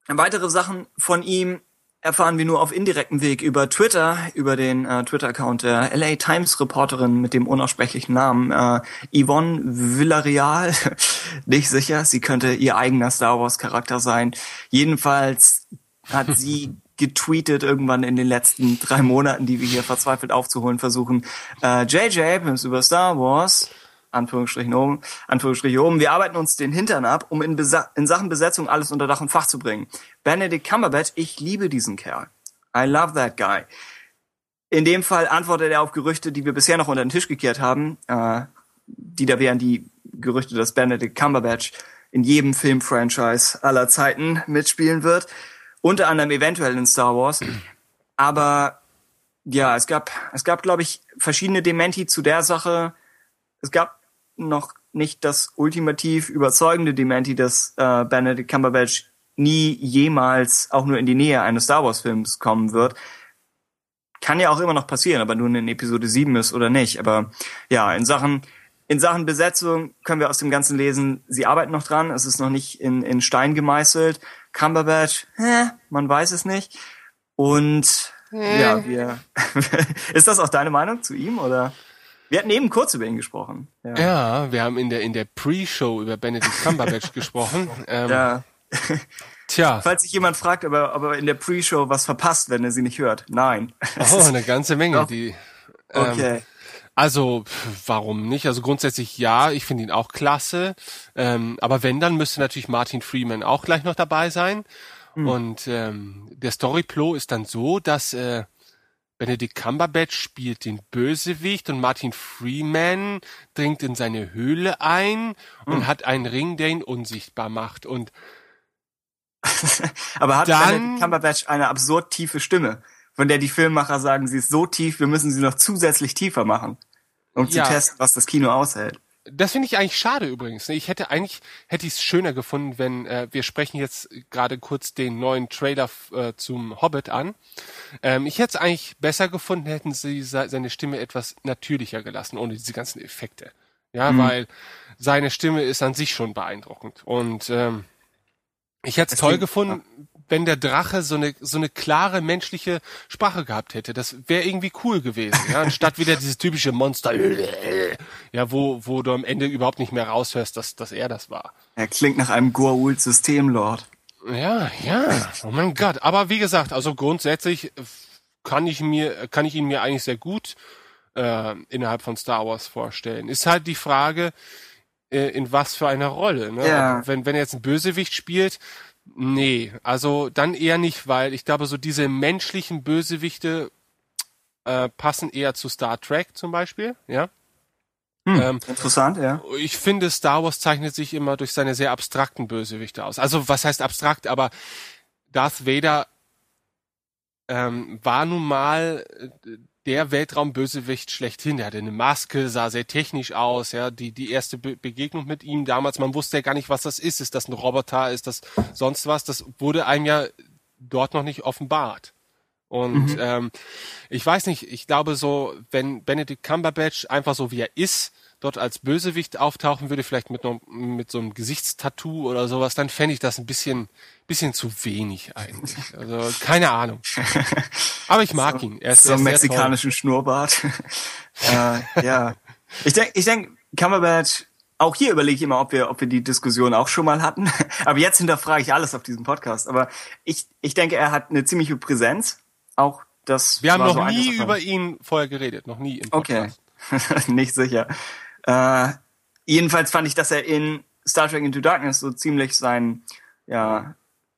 weitere Sachen von ihm erfahren wir nur auf indirektem Weg über Twitter, über den äh, Twitter-Account der LA Times Reporterin mit dem unaussprechlichen Namen äh, Yvonne Villarreal. (laughs) Nicht sicher, sie könnte ihr eigener Star Wars Charakter sein. Jedenfalls hat sie (laughs) getweetet irgendwann in den letzten drei Monaten, die wir hier verzweifelt aufzuholen versuchen. Äh, JJ Abrams über Star Wars Anführungsstrichen oben, Anführungsstriche oben. Wir arbeiten uns den Hintern ab, um in, in Sachen Besetzung alles unter Dach und Fach zu bringen. Benedict Cumberbatch, ich liebe diesen Kerl. I love that guy. In dem Fall antwortet er auf Gerüchte, die wir bisher noch unter den Tisch gekehrt haben. Äh, die da wären die Gerüchte, dass Benedict Cumberbatch in jedem Filmfranchise aller Zeiten mitspielen wird. Unter anderem eventuell in Star Wars. Aber ja, es gab, es gab, glaube ich, verschiedene Dementi zu der Sache. Es gab noch nicht das ultimativ überzeugende Dementi, dass äh, Benedict Cumberbatch nie jemals auch nur in die Nähe eines Star Wars Films kommen wird. Kann ja auch immer noch passieren, aber nur in Episode 7 ist oder nicht. Aber ja, in Sachen, in Sachen Besetzung können wir aus dem Ganzen lesen, sie arbeiten noch dran, es ist noch nicht in, in Stein gemeißelt. Cumberbatch, hä, man weiß es nicht. Und ja, wir. (laughs) ist das auch deine Meinung zu ihm oder? Wir hatten eben kurz über ihn gesprochen. Ja, ja wir haben in der in der Pre-Show über Benedict Cumberbatch (laughs) gesprochen. Ähm, ja. (laughs) Tja. Falls sich jemand fragt, ob er, ob er in der Pre-Show was verpasst, wenn er sie nicht hört. Nein. Oh, eine ganze Menge. Die, ähm, okay. Also, warum nicht? Also grundsätzlich ja, ich finde ihn auch klasse. Ähm, aber wenn, dann müsste natürlich Martin Freeman auch gleich noch dabei sein. Mhm. Und ähm, der Storyplo ist dann so, dass äh, Benedict Cumberbatch spielt den Bösewicht und Martin Freeman dringt in seine Höhle ein und mhm. hat einen Ring, der ihn unsichtbar macht. Und (laughs) aber hat dann, Benedict Cumberbatch eine absurd tiefe Stimme, von der die Filmemacher sagen, sie ist so tief, wir müssen sie noch zusätzlich tiefer machen, um ja. zu testen, was das Kino aushält. Das finde ich eigentlich schade übrigens. Ne? Ich hätte eigentlich hätte ich es schöner gefunden, wenn äh, wir sprechen jetzt gerade kurz den neuen Trailer äh, zum Hobbit an. Ähm, ich hätte es eigentlich besser gefunden, hätten sie seine Stimme etwas natürlicher gelassen, ohne diese ganzen Effekte. Ja, mhm. weil seine Stimme ist an sich schon beeindruckend. Und ähm, ich hätte es toll gefunden, wenn der Drache so eine so eine klare menschliche Sprache gehabt hätte. Das wäre irgendwie cool gewesen, ja, anstatt wieder dieses typische Monster, (laughs) ja, wo wo du am Ende überhaupt nicht mehr raushörst, dass dass er das war. Er klingt nach einem Goa'uld Systemlord. Ja, ja. Oh mein Gott. Aber wie gesagt, also grundsätzlich kann ich mir kann ich ihn mir eigentlich sehr gut äh, innerhalb von Star Wars vorstellen. Ist halt die Frage, äh, in was für einer Rolle. Ne? Ja. Wenn wenn er jetzt ein Bösewicht spielt, Nee, also dann eher nicht, weil ich glaube, so diese menschlichen Bösewichte äh, passen eher zu Star Trek zum Beispiel, ja. Hm, ähm, interessant, ja. Ich finde, Star Wars zeichnet sich immer durch seine sehr abstrakten Bösewichte aus. Also was heißt abstrakt, aber Darth Vader ähm, war nun mal äh, der Weltraumbösewicht schlechthin. Der hatte eine Maske, sah sehr technisch aus, ja. Die, die erste Be Begegnung mit ihm damals, man wusste ja gar nicht, was das ist. Ist das ein Roboter? Ist das sonst was? Das wurde einem ja dort noch nicht offenbart. Und mhm. ähm, ich weiß nicht, ich glaube so, wenn Benedict Cumberbatch einfach so wie er ist, dort als Bösewicht auftauchen würde, vielleicht mit, noch, mit so einem Gesichtstattoo oder sowas, dann fände ich das ein bisschen, bisschen zu wenig eigentlich. Also keine Ahnung. Aber ich mag so, ihn. Er ist so einen mexikanischen Schnurrbart. (laughs) äh, ja. Ich denke, ich denk, Cumberbatch, auch hier überlege ich immer, ob wir, ob wir die Diskussion auch schon mal hatten. (laughs) Aber jetzt hinterfrage ich alles auf diesem Podcast. Aber ich, ich denke, er hat eine ziemliche Präsenz. Auch das. Wir haben noch so nie über ihn vorher geredet, noch nie im Podcast. Okay. (laughs) Nicht sicher. Äh, jedenfalls fand ich, dass er in Star Trek Into Darkness so ziemlich sein, ja,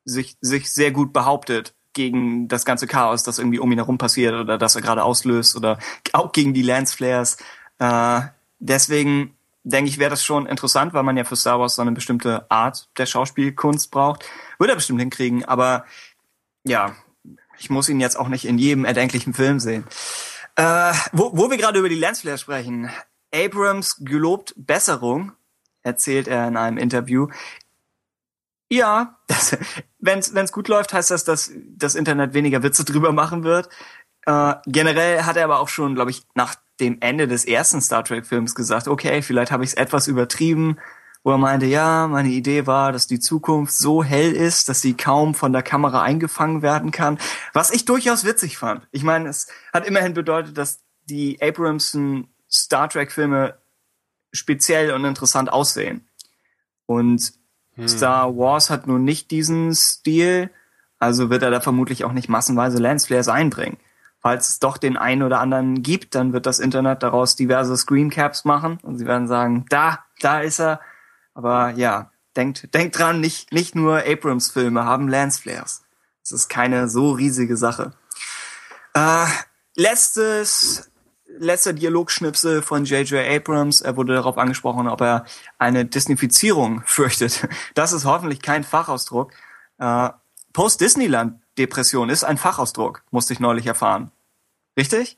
sich, sich sehr gut behauptet gegen das ganze Chaos, das irgendwie um ihn herum passiert oder das er gerade auslöst oder auch gegen die Lance. Äh, deswegen denke ich, wäre das schon interessant, weil man ja für Star Wars so eine bestimmte Art der Schauspielkunst braucht. Würde er bestimmt hinkriegen, aber ja, ich muss ihn jetzt auch nicht in jedem erdenklichen Film sehen. Äh, wo, wo wir gerade über die Lance Flares sprechen, Abrams gelobt Besserung, erzählt er in einem Interview. Ja, wenn es gut läuft, heißt das, dass das Internet weniger Witze drüber machen wird. Äh, generell hat er aber auch schon, glaube ich, nach dem Ende des ersten Star Trek-Films gesagt, okay, vielleicht habe ich es etwas übertrieben wo er meinte, ja, meine Idee war, dass die Zukunft so hell ist, dass sie kaum von der Kamera eingefangen werden kann. Was ich durchaus witzig fand. Ich meine, es hat immerhin bedeutet, dass die Abramson Star Trek Filme speziell und interessant aussehen. Und hm. Star Wars hat nun nicht diesen Stil, also wird er da vermutlich auch nicht massenweise Lensflares einbringen. Falls es doch den einen oder anderen gibt, dann wird das Internet daraus diverse Screencaps machen und sie werden sagen, da, da ist er. Aber ja, denkt, denkt dran, nicht, nicht nur Abrams-Filme haben Lensflares. Das ist keine so riesige Sache. Äh, letztes, letzter Dialogschnipsel von J.J. Abrams. Er wurde darauf angesprochen, ob er eine Disneyfizierung (laughs) fürchtet. Das ist hoffentlich kein Fachausdruck. Äh, Post-Disneyland-Depression ist ein Fachausdruck, musste ich neulich erfahren. Richtig?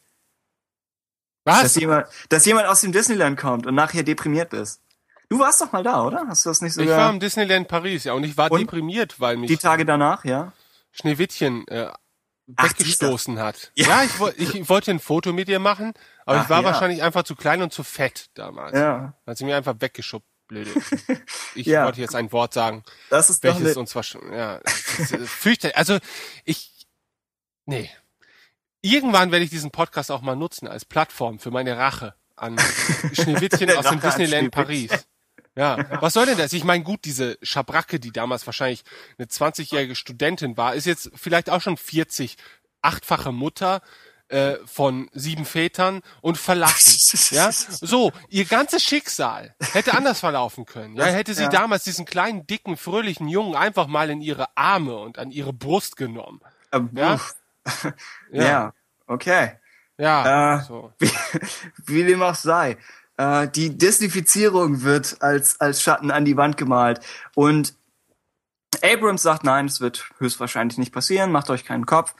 Was? Dass jemand, dass jemand aus dem Disneyland kommt und nachher deprimiert ist. Du warst doch mal da, oder? Hast du das nicht sogar? Ich war im Disneyland Paris, ja, und ich war und deprimiert, weil mich die Tage danach, ja. Schneewittchen äh, weggestoßen hat. (laughs) Ja, ja ich, ich wollte ein Foto mit ihr machen, aber Ach, ich war ja. wahrscheinlich einfach zu klein und zu fett damals. Ja. Hat sie mir einfach weggeschubbt blöde. (laughs) Ich ja. wollte jetzt ein Wort sagen. Das ist welches uns war schon, ja, fürchterlich. Also ich, nee. Irgendwann werde ich diesen Podcast auch mal nutzen als Plattform für meine Rache an (laughs) Schneewittchen aus dem Disneyland Paris. Ja, was soll denn das? Ich meine, gut, diese Schabracke, die damals wahrscheinlich eine 20-jährige Studentin war, ist jetzt vielleicht auch schon 40, achtfache Mutter, äh, von sieben Vätern und verlassen. (laughs) ja, so ihr ganzes Schicksal hätte anders verlaufen können. Ja, hätte sie ja. damals diesen kleinen, dicken, fröhlichen Jungen einfach mal in ihre Arme und an ihre Brust genommen. Ähm, ja? (laughs) ja, ja, okay. Ja, äh, so. (laughs) wie, wie dem auch sei. Äh, die Disneyfizierung wird als als Schatten an die Wand gemalt und Abrams sagt, nein, es wird höchstwahrscheinlich nicht passieren, macht euch keinen Kopf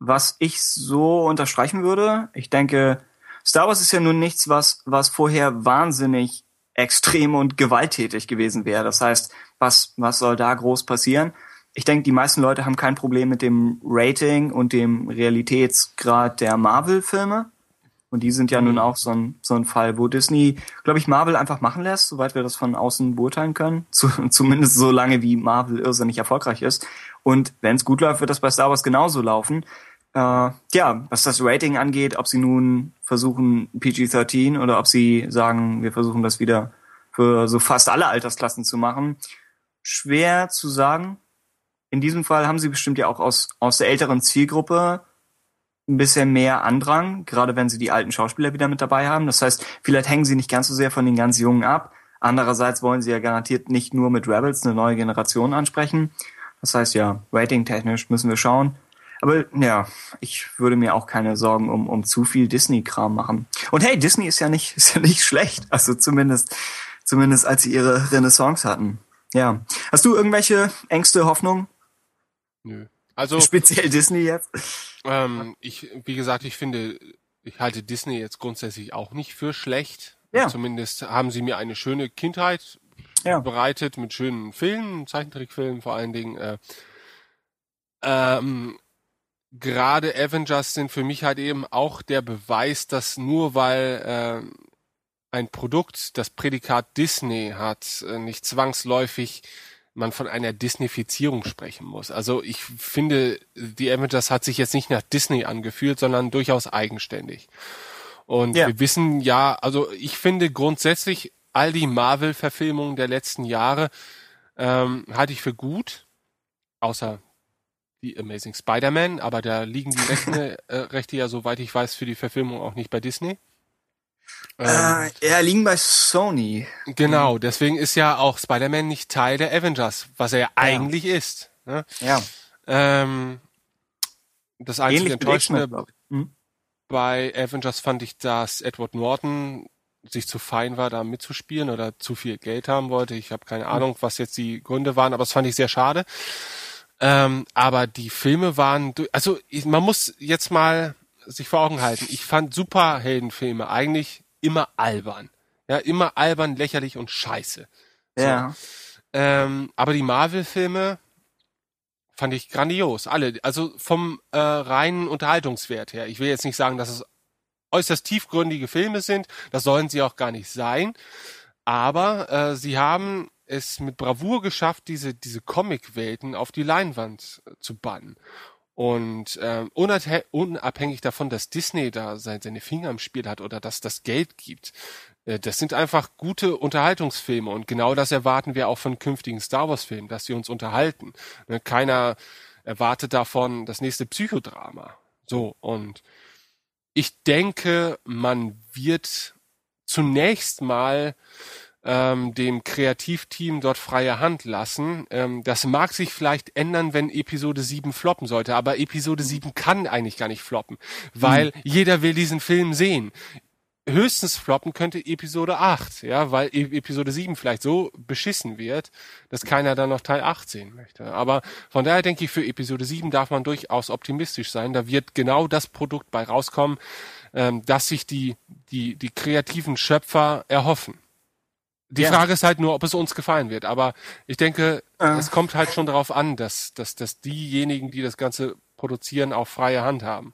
was ich so unterstreichen würde. Ich denke, Star Wars ist ja nun nichts, was, was vorher wahnsinnig extrem und gewalttätig gewesen wäre. Das heißt, was, was soll da groß passieren? Ich denke, die meisten Leute haben kein Problem mit dem Rating und dem Realitätsgrad der Marvel-Filme. Und die sind ja nun auch so ein, so ein Fall, wo Disney, glaube ich, Marvel einfach machen lässt, soweit wir das von außen beurteilen können. (laughs) Zu, zumindest so lange, wie Marvel irrsinnig erfolgreich ist. Und wenn es gut läuft, wird das bei Star Wars genauso laufen. Äh, ja, was das Rating angeht, ob sie nun versuchen PG-13 oder ob sie sagen, wir versuchen das wieder für so fast alle Altersklassen zu machen, schwer zu sagen. In diesem Fall haben sie bestimmt ja auch aus, aus der älteren Zielgruppe ein bisschen mehr Andrang, gerade wenn sie die alten Schauspieler wieder mit dabei haben. Das heißt, vielleicht hängen sie nicht ganz so sehr von den ganz Jungen ab. Andererseits wollen sie ja garantiert nicht nur mit Rebels eine neue Generation ansprechen. Das heißt ja, ratingtechnisch müssen wir schauen. Aber ja, ich würde mir auch keine Sorgen um, um zu viel Disney-Kram machen. Und hey, Disney ist ja nicht, (laughs) ist ja nicht schlecht. Also zumindest, zumindest als sie ihre Renaissance hatten. Ja. Hast du irgendwelche Ängste, Hoffnungen? Nö. Also. Speziell Disney jetzt? Ähm, ich, wie gesagt, ich finde, ich halte Disney jetzt grundsätzlich auch nicht für schlecht. Ja. Zumindest haben sie mir eine schöne Kindheit ja. bereitet mit schönen Filmen, Zeichentrickfilmen vor allen Dingen. Äh, ähm, gerade Avengers sind für mich halt eben auch der Beweis, dass nur weil äh, ein Produkt das Prädikat Disney hat, äh, nicht zwangsläufig man von einer Disneyfizierung sprechen muss. Also ich finde, die Avengers hat sich jetzt nicht nach Disney angefühlt, sondern durchaus eigenständig. Und ja. wir wissen ja, also ich finde grundsätzlich all die Marvel-Verfilmungen der letzten Jahre ähm, halte ich für gut, außer die Amazing Spider-Man, aber da liegen die Rechte, (laughs) äh, Rechte ja, soweit ich weiß, für die Verfilmung auch nicht bei Disney. Ähm, äh, ja, liegen bei Sony. Genau, deswegen ist ja auch Spider-Man nicht Teil der Avengers, was er ja, ja. eigentlich ist. Ne? Ja. Ähm, das einzige Enttäuschende hm? bei Avengers fand ich, dass Edward Norton sich zu fein war, da mitzuspielen oder zu viel Geld haben wollte. Ich habe keine hm. Ahnung, was jetzt die Gründe waren, aber das fand ich sehr schade. Ähm, aber die Filme waren, also man muss jetzt mal sich vor Augen halten. Ich fand Superheldenfilme eigentlich immer albern. Ja, immer albern, lächerlich und scheiße. So. Ja. Ähm, aber die Marvel-Filme fand ich grandios. Alle. Also vom äh, reinen Unterhaltungswert her. Ich will jetzt nicht sagen, dass es äußerst tiefgründige Filme sind. Das sollen sie auch gar nicht sein. Aber äh, sie haben es mit Bravour geschafft, diese, diese Comic-Welten auf die Leinwand äh, zu bannen. Und ähm, unabhängig davon, dass Disney da seine Finger im Spiel hat oder dass das Geld gibt, äh, das sind einfach gute Unterhaltungsfilme und genau das erwarten wir auch von künftigen Star Wars-Filmen, dass sie uns unterhalten. Ne, keiner erwartet davon das nächste Psychodrama. So, und ich denke, man wird zunächst mal ähm, dem Kreativteam dort freie Hand lassen. Ähm, das mag sich vielleicht ändern, wenn Episode 7 floppen sollte, aber Episode 7 kann eigentlich gar nicht floppen, weil mhm. jeder will diesen Film sehen höchstens floppen könnte Episode 8, ja, weil e Episode 7 vielleicht so beschissen wird, dass keiner dann noch Teil 8 sehen möchte. Aber von daher denke ich, für Episode 7 darf man durchaus optimistisch sein. Da wird genau das Produkt bei rauskommen, ähm, dass sich die, die, die kreativen Schöpfer erhoffen. Die ja. Frage ist halt nur, ob es uns gefallen wird. Aber ich denke, äh. es kommt halt schon darauf an, dass, dass, dass diejenigen, die das Ganze produzieren, auch freie Hand haben.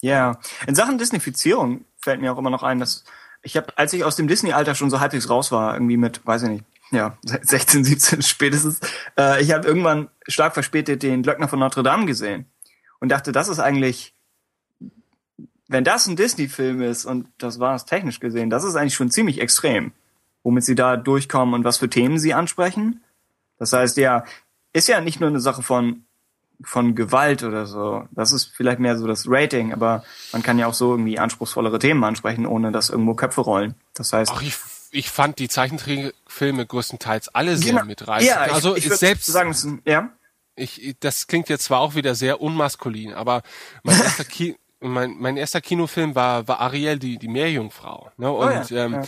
Ja, in Sachen Disneyfizierung fällt mir auch immer noch ein, dass ich habe, als ich aus dem Disney-Alter schon so halbwegs raus war, irgendwie mit, weiß ich nicht, ja, 16, 17 (laughs) spätestens, äh, ich habe irgendwann stark verspätet den Glöckner von Notre Dame gesehen und dachte, das ist eigentlich, wenn das ein Disney-Film ist und das war es technisch gesehen, das ist eigentlich schon ziemlich extrem, womit sie da durchkommen und was für Themen sie ansprechen. Das heißt, ja, ist ja nicht nur eine Sache von von Gewalt oder so. Das ist vielleicht mehr so das Rating, aber man kann ja auch so irgendwie anspruchsvollere Themen ansprechen, ohne dass irgendwo Köpfe rollen. Das heißt. Ach, ich, ich fand die Zeichentrickfilme größtenteils alle sehr genau. mitreißend. Ja, ich, also ich, ich selbst sagen, ja. Ich, das klingt jetzt zwar auch wieder sehr unmaskulin, aber mein (laughs) erster, Ki mein, mein erster Kinofilm war, war Ariel, die, die Meerjungfrau. Ne? Und oh ja, ähm, ja.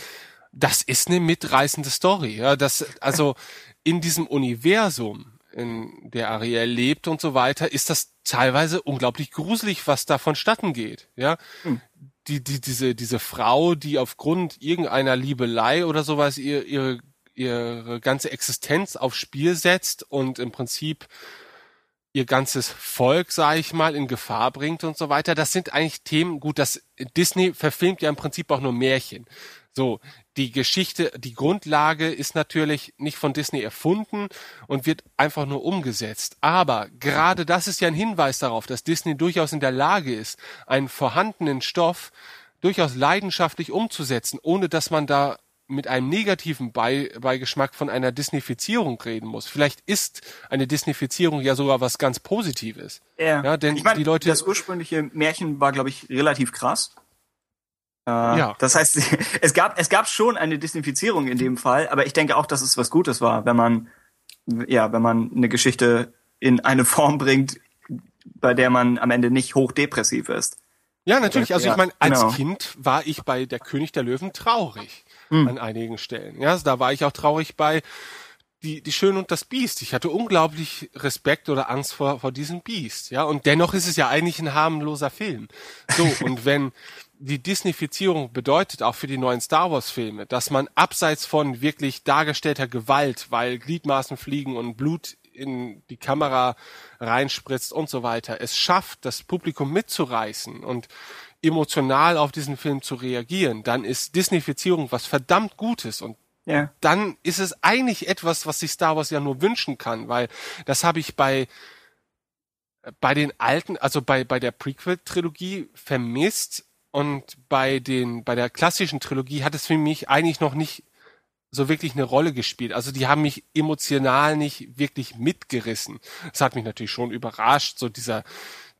Das ist eine mitreißende Story. Ja? Das, also in diesem Universum in der Ariel lebt und so weiter, ist das teilweise unglaublich gruselig, was da vonstatten geht. Ja, hm. die, die, diese, diese Frau, die aufgrund irgendeiner Liebelei oder sowas ihr, ihre, ihre ganze Existenz aufs Spiel setzt und im Prinzip ihr ganzes Volk, sage ich mal, in Gefahr bringt und so weiter. Das sind eigentlich Themen, gut, das Disney verfilmt ja im Prinzip auch nur Märchen. So, die Geschichte, die Grundlage ist natürlich nicht von Disney erfunden und wird einfach nur umgesetzt. Aber gerade das ist ja ein Hinweis darauf, dass Disney durchaus in der Lage ist, einen vorhandenen Stoff durchaus leidenschaftlich umzusetzen, ohne dass man da mit einem negativen Beigeschmack von einer Disneyfizierung reden muss. Vielleicht ist eine Disneyfizierung ja sogar was ganz Positives. Ja, ja denn ich mein, die Leute. Das ursprüngliche Märchen war, glaube ich, relativ krass. Äh, ja. Das heißt, (laughs) es gab, es gab schon eine Desinfizierung in dem Fall, aber ich denke auch, dass es was Gutes war, wenn man, ja, wenn man eine Geschichte in eine (laughs) Form bringt, bei der man am Ende nicht hochdepressiv ist. Ja, natürlich. Also ja, ich meine, als genau. Kind war ich bei der König der Löwen traurig hm. an einigen Stellen. Ja, also da war ich auch traurig bei die, die Schön und das Biest. Ich hatte unglaublich Respekt oder Angst vor, vor diesem Biest. Ja, und dennoch ist es ja eigentlich ein harmloser Film. So, (laughs) und wenn, die Disneyfizierung bedeutet auch für die neuen Star Wars Filme, dass man abseits von wirklich dargestellter Gewalt, weil Gliedmaßen fliegen und Blut in die Kamera reinspritzt und so weiter, es schafft, das Publikum mitzureißen und emotional auf diesen Film zu reagieren, dann ist Disneyfizierung was verdammt Gutes und ja. dann ist es eigentlich etwas, was sich Star Wars ja nur wünschen kann, weil das habe ich bei bei den alten, also bei, bei der Prequel-Trilogie vermisst, und bei den, bei der klassischen Trilogie hat es für mich eigentlich noch nicht so wirklich eine Rolle gespielt. Also die haben mich emotional nicht wirklich mitgerissen. Das hat mich natürlich schon überrascht, so dieser,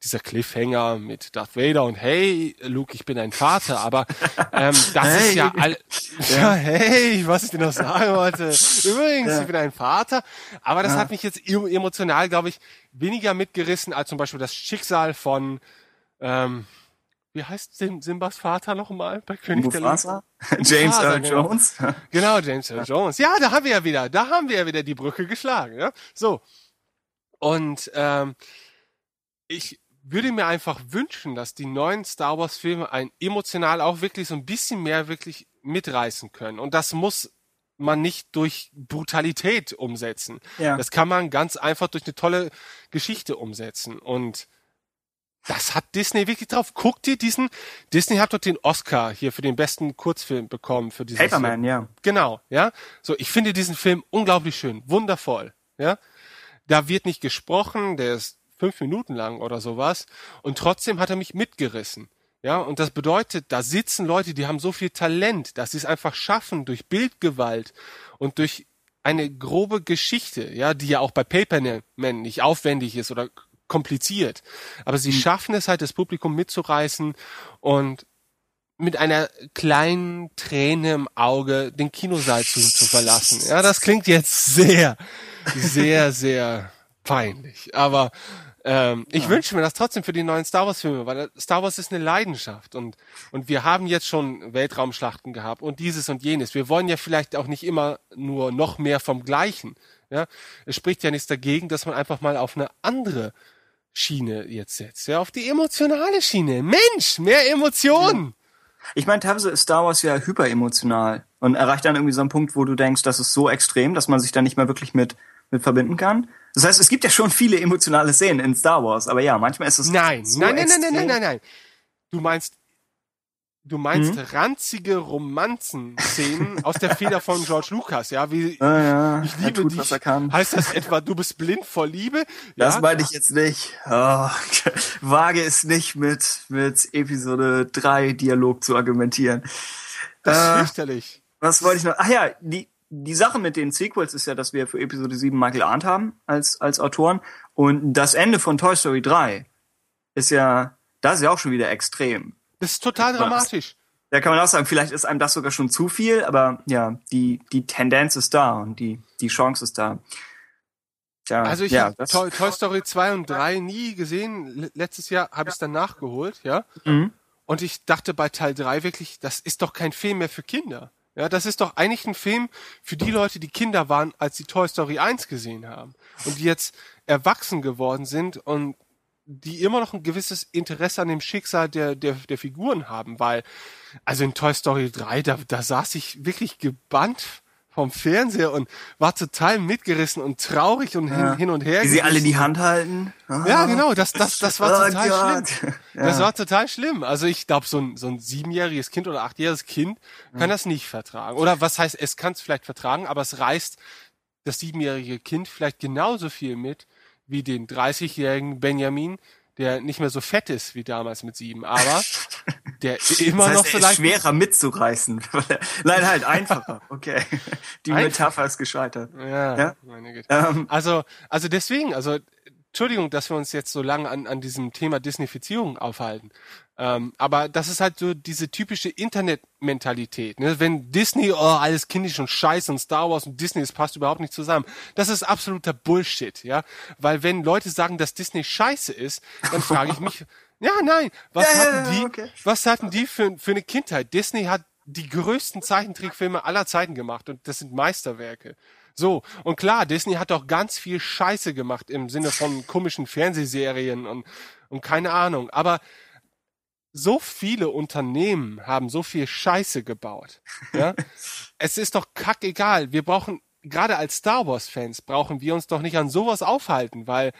dieser Cliffhanger mit Darth Vader und hey, Luke, ich bin ein Vater, aber ähm, (laughs) das hey. ist ja all, ja, hey, was ich dir noch sagen wollte. Übrigens, ja. ich bin ein Vater, aber das ja. hat mich jetzt emotional, glaube ich, weniger mitgerissen als zum Beispiel das Schicksal von ähm, wie heißt Simbas Vater nochmal bei König Mufasa? der Löwen? (laughs) James Earl genau. Jones. (laughs) genau, James Earl Jones. Ja, da haben wir ja wieder, da haben wir ja wieder die Brücke geschlagen. Ja? So. Und ähm, ich würde mir einfach wünschen, dass die neuen Star Wars Filme ein emotional auch wirklich so ein bisschen mehr wirklich mitreißen können. Und das muss man nicht durch Brutalität umsetzen. Ja. Das kann man ganz einfach durch eine tolle Geschichte umsetzen. Und das hat Disney wirklich drauf. Guck dir diesen, Disney hat doch den Oscar hier für den besten Kurzfilm bekommen für diesen Paperman, Film. ja. Genau, ja. So, ich finde diesen Film unglaublich schön, wundervoll, ja. Da wird nicht gesprochen, der ist fünf Minuten lang oder sowas und trotzdem hat er mich mitgerissen. Ja, und das bedeutet, da sitzen Leute, die haben so viel Talent, dass sie es einfach schaffen durch Bildgewalt und durch eine grobe Geschichte, ja, die ja auch bei Paperman nicht aufwendig ist oder kompliziert. Aber sie schaffen es halt, das Publikum mitzureißen und mit einer kleinen Träne im Auge den Kinosaal zu, zu verlassen. Ja, das klingt jetzt sehr, sehr, (laughs) sehr peinlich. Aber ähm, ich wünsche mir das trotzdem für die neuen Star Wars Filme, weil Star Wars ist eine Leidenschaft und und wir haben jetzt schon Weltraumschlachten gehabt und dieses und jenes. Wir wollen ja vielleicht auch nicht immer nur noch mehr vom Gleichen. Ja, es spricht ja nichts dagegen, dass man einfach mal auf eine andere Schiene jetzt setzt, ja, auf die emotionale Schiene. Mensch, mehr Emotionen. Ich meine, teilweise ist Star Wars ja hyperemotional und erreicht dann irgendwie so einen Punkt, wo du denkst, das ist so extrem, dass man sich da nicht mehr wirklich mit, mit verbinden kann. Das heißt, es gibt ja schon viele emotionale Szenen in Star Wars, aber ja, manchmal ist es Nein, so nein, nein, nein, nein, nein, nein, nein. Du meinst, du meinst Mhm. ranzige Romanzen-Szenen aus der Feder von George Lucas, ja, wie Ah, ja, ich liebe tut, dich. Heißt das etwa, du bist blind vor Liebe? Das ja, meine ich jetzt nicht. Oh, (laughs) wage es nicht mit, mit Episode 3 Dialog zu argumentieren. das ist Äh, fürchterlich. Was wollte ich noch? Ach ja, die, die Sache mit den Sequels ist ja, dass wir für Episode 7 Michael Arndt haben als, als Autoren. Und das Ende von Toy Story 3 ist ja, das ist ja auch schon wieder extrem. Das ist total dramatisch. Da kann man auch sagen, vielleicht ist einem das sogar schon zu viel, aber ja, die, die Tendenz ist da und die, die Chance ist da. Tja, Also ich ja, habe Toy, Toy Story 2 und 3 nie gesehen. Letztes Jahr habe ich es dann nachgeholt, ja. Mhm. Und ich dachte bei Teil 3 wirklich, das ist doch kein Film mehr für Kinder. Ja, das ist doch eigentlich ein Film für die Leute, die Kinder waren, als sie Toy Story 1 gesehen haben. Und die jetzt erwachsen geworden sind und die immer noch ein gewisses Interesse an dem Schicksal der, der, der Figuren haben, weil, also in Toy Story 3, da, da saß ich wirklich gebannt vom Fernseher und war total mitgerissen und traurig und hin, hin und her. Wie sie alle die Hand halten. Ah. Ja, genau, das, das, das war (laughs) Oh total Gott. schlimm. Ja. Das war total schlimm. Also ich glaube, so ein, so ein siebenjähriges Kind oder achtjähriges Kind kann das nicht vertragen. Oder was heißt, es kann es vielleicht vertragen, aber es reißt das siebenjährige Kind vielleicht genauso viel mit wie den 30-jährigen Benjamin, der nicht mehr so fett ist wie damals mit sieben, aber (laughs) der immer das heißt, noch so er leicht schwerer mitzureißen. (laughs) Nein, halt einfacher. Okay. Die Einfach. Metapher ist gescheitert. Ja, Ja? meine Güte. Ähm, Also, also deswegen, also Entschuldigung, dass wir uns jetzt so lange an, an diesem Thema Disneyfizierung aufhalten. Ähm, aber das ist halt so diese typische Internetmentalität. Ne? Wenn Disney, oh, alles kindisch und scheiße und Star Wars und Disney, das passt überhaupt nicht zusammen. Das ist absoluter Bullshit, ja. Weil wenn Leute sagen, dass Disney scheiße ist, dann frage ich mich, (laughs) ja, nein, was Ja, hatten die, okay. was hatten die für, für eine Kindheit? Disney hat die größten Zeichentrickfilme aller Zeiten gemacht und das sind Meisterwerke. So, und klar, Disney hat auch ganz viel Scheiße gemacht im Sinne von komischen Fernsehserien und, und keine Ahnung. Aber so viele Unternehmen haben so viel Scheiße gebaut. Ja? (laughs) es ist doch kackegal. Wir brauchen, gerade als Star Wars Fans, brauchen wir uns doch nicht an sowas aufhalten, weil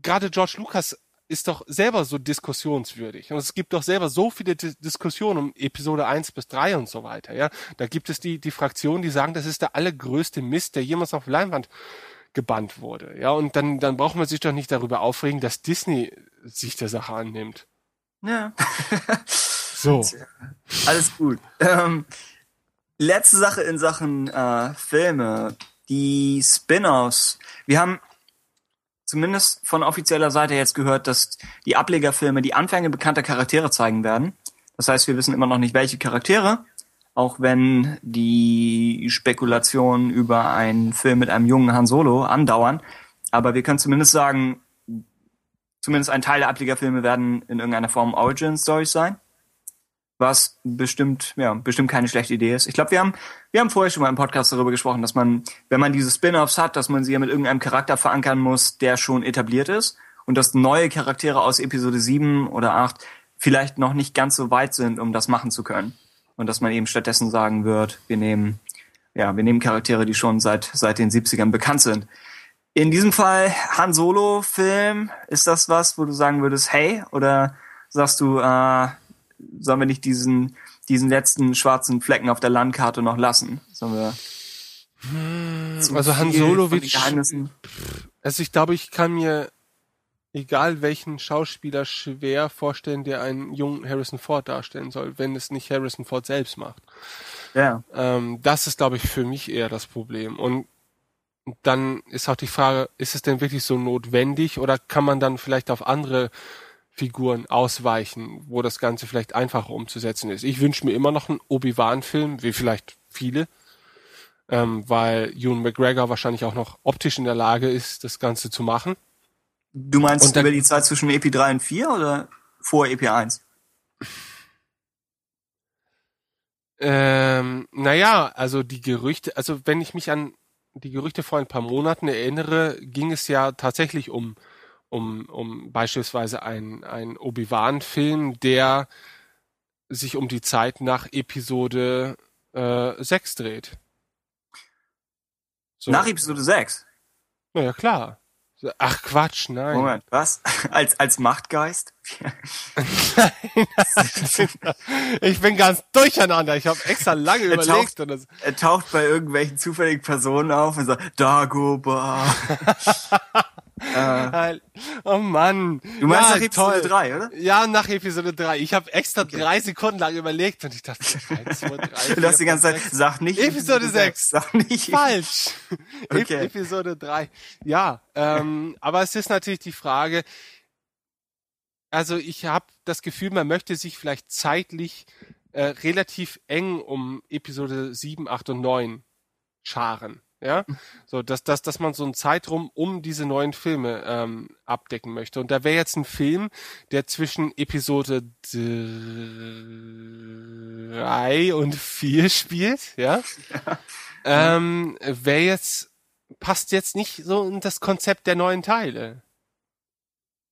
gerade George Lucas ist doch selber so diskussionswürdig. Und es gibt doch selber so viele Dis Diskussionen um Episode 1 bis 3 und so weiter. Ja, Da gibt es die, die Fraktionen, die sagen, das ist der allergrößte Mist, der jemals auf Leinwand gebannt wurde. Ja, und dann, dann braucht man sich doch nicht darüber aufregen, dass Disney sich der Sache annimmt. ja. (laughs) So. Alles gut. Ähm, letzte Sache in Sachen äh, Filme. Die Spin-offs. Wir haben zumindest von offizieller Seite jetzt gehört, dass die Ablegerfilme die Anfänge bekannter Charaktere zeigen werden. Das heißt, wir wissen immer noch nicht, welche Charaktere. Auch wenn die Spekulationen über einen Film mit einem jungen Han Solo andauern. Aber wir können zumindest sagen, zumindest ein Teil der Ablegerfilme werden in irgendeiner Form Origin-Stories sein was bestimmt, ja, bestimmt keine schlechte Idee ist. Ich glaube, wir haben, wir haben vorher schon mal im Podcast darüber gesprochen, dass man, wenn man diese Spin-offs hat, dass man sie ja mit irgendeinem Charakter verankern muss, der schon etabliert ist und dass neue Charaktere aus Episode 7 oder 8 vielleicht noch nicht ganz so weit sind, um das machen zu können. Und dass man eben stattdessen sagen wird, wir nehmen, ja, wir nehmen Charaktere, die schon seit, seit den 70ern bekannt sind. In diesem Fall Han Solo Film, ist das was, wo du sagen würdest, hey, oder sagst du, äh, sollen wir nicht diesen diesen letzten schwarzen Flecken auf der Landkarte noch lassen? Sollen wir hm, also Han Solo wird also ich glaube, ich kann mir egal welchen Schauspieler schwer vorstellen, der einen jungen Harrison Ford darstellen soll, wenn es nicht Harrison Ford selbst macht. Ja. Ähm, das ist, glaube ich, für mich eher das Problem. Und dann ist auch die Frage, ist es denn wirklich so notwendig oder kann man dann vielleicht auf andere Figuren ausweichen, wo das Ganze vielleicht einfacher umzusetzen ist? Ich wünsche mir immer noch einen Obi-Wan-Film, wie vielleicht viele, ähm, weil Ewan McGregor wahrscheinlich auch noch optisch in der Lage ist, das Ganze zu machen. Du meinst und über die Zeit zwischen EP3 und 4 oder vor EP1? Ähm, naja, also die Gerüchte, also wenn ich mich an die Gerüchte vor ein paar Monaten erinnere, ging es ja tatsächlich um, um, um beispielsweise ein, ein Obi-Wan-Film, der sich um die Zeit nach Episode äh, 6 dreht. So. Nach Episode 6? Naja, klar. Ach Quatsch, nein. Moment, was? (laughs) Als, als Machtgeist? (laughs) ich bin ganz durcheinander. Ich habe extra lange er überlegt. Taucht, und das er taucht bei irgendwelchen zufälligen Personen auf und sagt, Dagobah. (laughs) Äh, oh Mann. Du meinst ja, nach Episode toll. 3, oder? Ja, nach Episode 3. Ich habe extra okay. drei Sekunden lang überlegt und ich dachte, 1, 2, 3, 4, Du hast die ganze Zeit, sag nicht Episode 6. Sag nicht. Falsch. (laughs) Okay. Episode 3. Ja, ähm, aber es ist natürlich die Frage, also ich habe das Gefühl, man möchte sich vielleicht zeitlich äh, relativ eng um Episode 7, 8 und 9 scharen. Ja, so dass, dass, dass man so einen Zeitraum um diese neuen Filme ähm, abdecken möchte. Und da wäre jetzt ein Film, der zwischen Episode drei und vier spielt, ja. (laughs) ja. Ähm, wäre jetzt, passt jetzt nicht so in das Konzept der neuen Teile.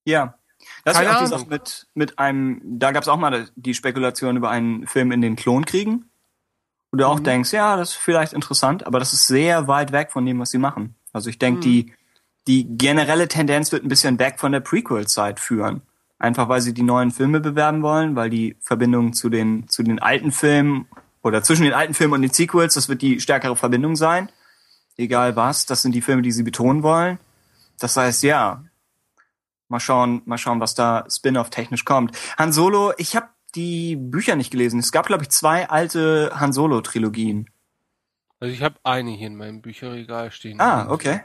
Ja. Das Keine auch Ahnung. mit, mit einem, da gab es auch mal die Spekulation über einen Film in den Klonkriegen wo du auch mhm. denkst, ja, das ist vielleicht interessant, aber das ist sehr weit weg von dem, was sie machen. Also ich denke, mhm. die, die generelle Tendenz wird ein bisschen weg von der Prequel-Zeit führen. Einfach weil sie die neuen Filme bewerben wollen, weil die Verbindung zu den, zu den alten Filmen oder zwischen den alten Filmen und den Sequels, das wird die stärkere Verbindung sein. Egal was, das sind die Filme, die sie betonen wollen. Das heißt, ja, mal schauen, mal schauen, was da Spin-off technisch kommt. Han Solo, ich habe die Bücher nicht gelesen. Es gab, glaube ich, zwei alte Han Solo-Trilogien. Also ich habe eine hier in meinem Bücherregal stehen. Ah, okay.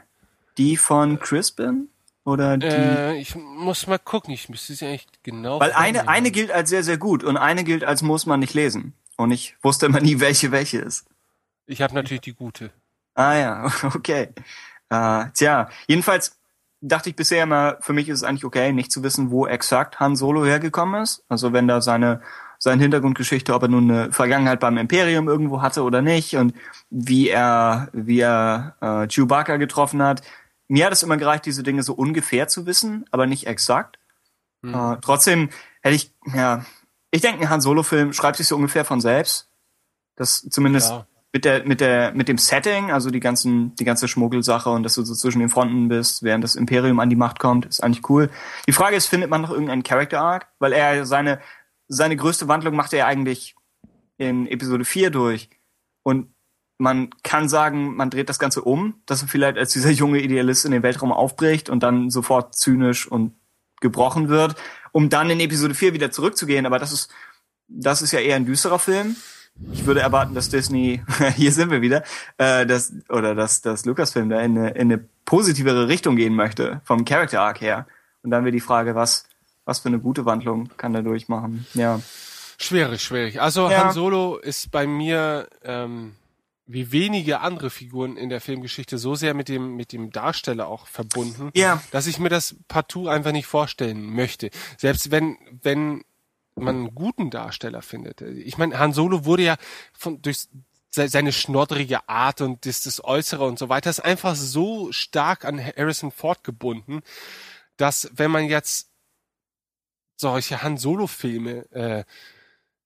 Die von Crispin? Oder die? Äh, ich muss mal gucken, ich müsste sie eigentlich genau. Weil eine, eine gilt als sehr, sehr gut und eine gilt als muss man nicht lesen. Und ich wusste immer nie, welche welche ist. Ich habe natürlich die gute. Ah ja, (laughs) okay. Äh, tja, jedenfalls dachte ich bisher immer, für mich ist es eigentlich okay, nicht zu wissen, wo exakt Han Solo hergekommen ist. Also wenn da seine seine Hintergrundgeschichte, ob er nun eine Vergangenheit beim Imperium irgendwo hatte oder nicht und wie er wie er äh, Chewbacca getroffen hat. Mir hat es immer gereicht, diese Dinge so ungefähr zu wissen, aber nicht exakt. Mhm. Äh, trotzdem hätte ich ja, ich denke, ein Han Solo Film schreibt sich so ungefähr von selbst. Das zumindest ja mit der, mit der, mit dem Setting, also die ganzen, die ganze Schmuggelsache und dass du so zwischen den Fronten bist, während das Imperium an die Macht kommt, ist eigentlich cool. Die Frage ist, findet man noch irgendeinen Character Arc? Weil er seine, seine größte Wandlung macht er eigentlich in Episode 4 durch. Und man kann sagen, man dreht das Ganze um, dass er vielleicht als dieser junge Idealist in den Weltraum aufbricht und dann sofort zynisch und gebrochen wird, um dann in Episode 4 wieder zurückzugehen. Aber das ist, das ist ja eher ein düsterer Film ich würde erwarten, dass Disney, (laughs) hier sind wir wieder, äh, dass, oder dass, dass Lucasfilm da in eine, in eine positivere Richtung gehen möchte, vom Character Arc her. Und dann wäre die Frage, was, was für eine gute Wandlung kann er durchmachen? Ja. Schwierig, schwierig. Also ja. Han Solo ist bei mir ähm, wie wenige andere Figuren in der Filmgeschichte so sehr mit dem mit dem Darsteller auch verbunden, ja. dass ich mir das partout einfach nicht vorstellen möchte. Selbst wenn wenn man einen guten Darsteller findet. Ich meine, Han Solo wurde ja von durch seine schnoddrige Art und das, das Äußere und so weiter ist einfach so stark an Harrison Ford gebunden, dass wenn man jetzt solche Han Solo Filme äh,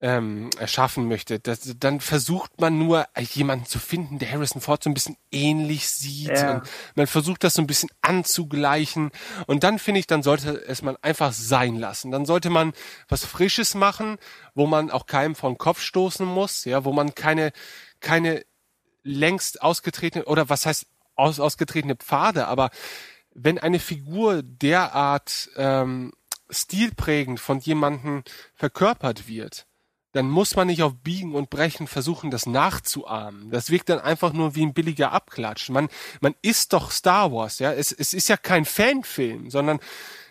ähm, erschaffen möchte, das, dann versucht man nur jemanden zu finden, der Harrison Ford so ein bisschen ähnlich sieht. Ja. Und man versucht das so ein bisschen anzugleichen. Und dann finde ich, dann sollte es man einfach sein lassen. Dann sollte man was Frisches machen, wo man auch keinem vor den Kopf stoßen muss, ja, wo man keine, keine längst ausgetretene, oder was heißt aus, ausgetretene Pfade, aber wenn eine Figur derart ähm, stilprägend von jemandem verkörpert wird, dann muss man nicht auf Biegen und Brechen versuchen, das nachzuahmen. Das wirkt dann einfach nur wie ein billiger Abklatsch. Man, man ist doch Star Wars, ja. Es, es ist ja kein Fanfilm, sondern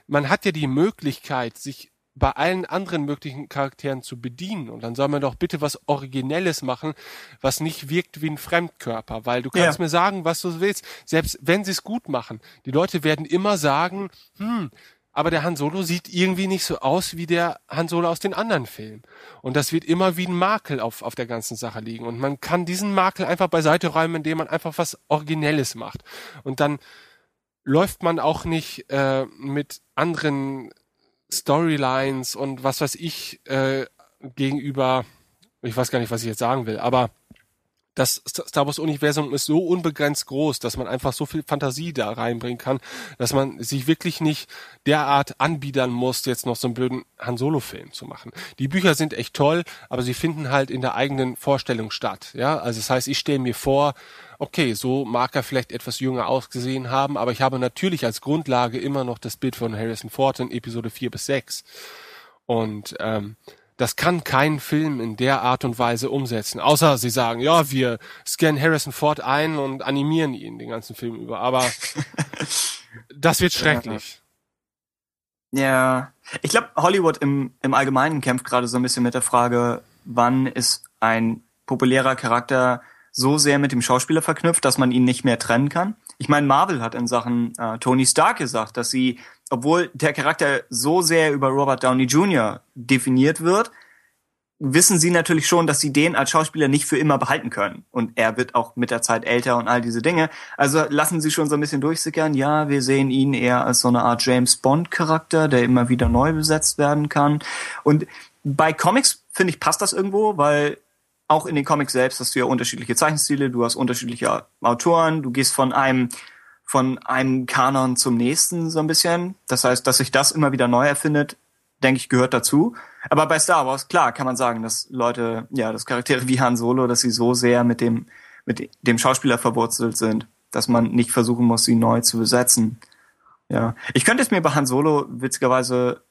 man hat ja die Möglichkeit, sich bei allen anderen möglichen Charakteren zu bedienen. Und dann soll man doch bitte was Originelles machen, was nicht wirkt wie ein Fremdkörper. Weil du kannst ja. mir sagen, was du willst. Selbst wenn sie es gut machen, die Leute werden immer sagen, hm, aber der Han Solo sieht irgendwie nicht so aus wie der Han Solo aus den anderen Filmen. Und das wird immer wie ein Makel auf, auf der ganzen Sache liegen. Und man kann diesen Makel einfach beiseite räumen, indem man einfach was Originelles macht. Und dann läuft man auch nicht äh, mit anderen Storylines und was weiß ich äh, gegenüber, ich weiß gar nicht, was ich jetzt sagen will, aber das Star Wars Universum ist so unbegrenzt groß, dass man einfach so viel Fantasie da reinbringen kann, dass man sich wirklich nicht derart anbiedern muss, jetzt noch so einen blöden Han Solo Film zu machen. Die Bücher sind echt toll, aber sie finden halt in der eigenen Vorstellung statt, ja? Also das heißt, ich stelle mir vor, okay, so mag er vielleicht etwas jünger ausgesehen haben, aber ich habe natürlich als Grundlage immer noch das Bild von Harrison Ford in Episode 4 bis 6. Und ähm, das kann kein Film in der Art und Weise umsetzen. Außer sie sagen, ja, wir scannen Harrison Ford ein und animieren ihn den ganzen Film über. Aber (laughs) das wird schrecklich. Ja, ich glaube, Hollywood im, im Allgemeinen kämpft gerade so ein bisschen mit der Frage, wann ist ein populärer Charakter so sehr mit dem Schauspieler verknüpft, dass man ihn nicht mehr trennen kann. Ich meine, Marvel hat in Sachen äh, Tony Stark gesagt, dass sie obwohl der Charakter so sehr über Robert Downey Jr. definiert wird, wissen sie natürlich schon, dass sie den als Schauspieler nicht für immer behalten können. Und er wird auch mit der Zeit älter und all diese Dinge. Also lassen sie schon so ein bisschen durchsickern, ja, wir sehen ihn eher als so eine Art James Bond-Charakter, der immer wieder neu besetzt werden kann. Und bei Comics, finde ich, passt das irgendwo, weil auch in den Comics selbst hast du ja unterschiedliche Zeichenstile, du hast unterschiedliche Autoren, du gehst von einem von einem Kanon zum nächsten so ein bisschen. Das heißt, dass sich das immer wieder neu erfindet, denke ich, gehört dazu. Aber bei Star Wars, klar, kann man sagen, dass Leute, ja, dass Charaktere wie Han Solo, dass sie so sehr mit dem, mit dem Schauspieler verwurzelt sind, dass man nicht versuchen muss, sie neu zu besetzen. Ja. Ich könnte es mir bei Han Solo, witzigerweise,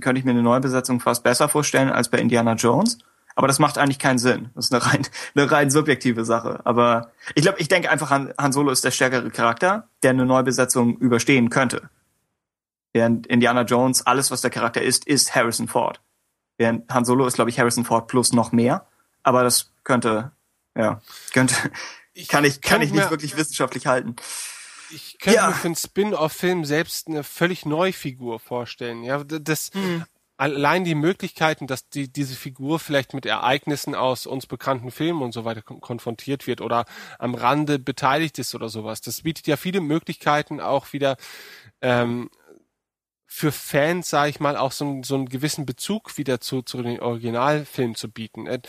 könnte ich mir eine Neubesetzung fast besser vorstellen als bei Indiana Jones. Aber das macht eigentlich keinen Sinn. Das ist eine rein, eine rein subjektive Sache. Aber ich glaube, ich denke einfach, Han, Han Solo ist der stärkere Charakter, der eine Neubesetzung überstehen könnte. Während Indiana Jones, alles, was der Charakter ist, ist Harrison Ford. Während Han Solo ist, glaube ich, Harrison Ford plus noch mehr. Aber das könnte, ja, könnte, ich kann ich, kann ich nicht wirklich wissenschaftlich halten. Ich könnte ja. mir für einen Spin-off-Film selbst eine völlig neue Figur vorstellen. Ja, das, hm allein die Möglichkeiten, dass die, diese Figur vielleicht mit Ereignissen aus uns bekannten Filmen und so weiter konfrontiert wird oder am Rande beteiligt ist oder sowas, das bietet ja viele Möglichkeiten auch wieder ähm, für Fans, sage ich mal, auch so, so einen gewissen Bezug wieder zu, zu den Originalfilmen zu bieten. Äh,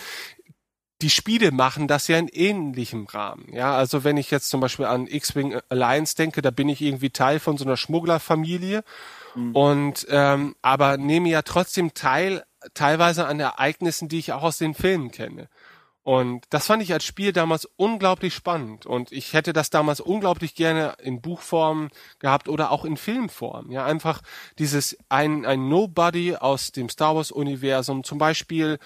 die Spiele machen das ja in ähnlichem Rahmen. Ja, also wenn ich jetzt zum Beispiel an X-Wing Alliance denke, da bin ich irgendwie Teil von so einer Schmugglerfamilie Mhm. Und ähm, aber nehme ja trotzdem teil, teilweise an Ereignissen, die ich auch aus den Filmen kenne. Und das fand ich als Spiel damals unglaublich spannend. Und ich hätte das damals unglaublich gerne in Buchform gehabt oder auch in Filmform. Ja, einfach dieses ein, ein Nobody aus dem Star Wars Universum, zum Beispiel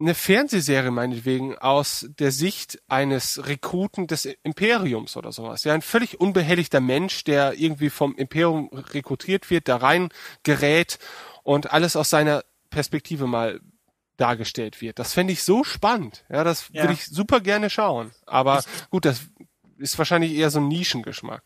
eine Fernsehserie meinetwegen aus der Sicht eines Rekruten des Imperiums oder sowas. Ja, ein völlig unbehelligter Mensch, der irgendwie vom Imperium rekrutiert wird, da rein gerät und alles aus seiner Perspektive mal dargestellt wird. Das fände ich so spannend. Ja, das ja. würde ich super gerne schauen. Aber ich, gut, das ist wahrscheinlich eher so ein Nischengeschmack.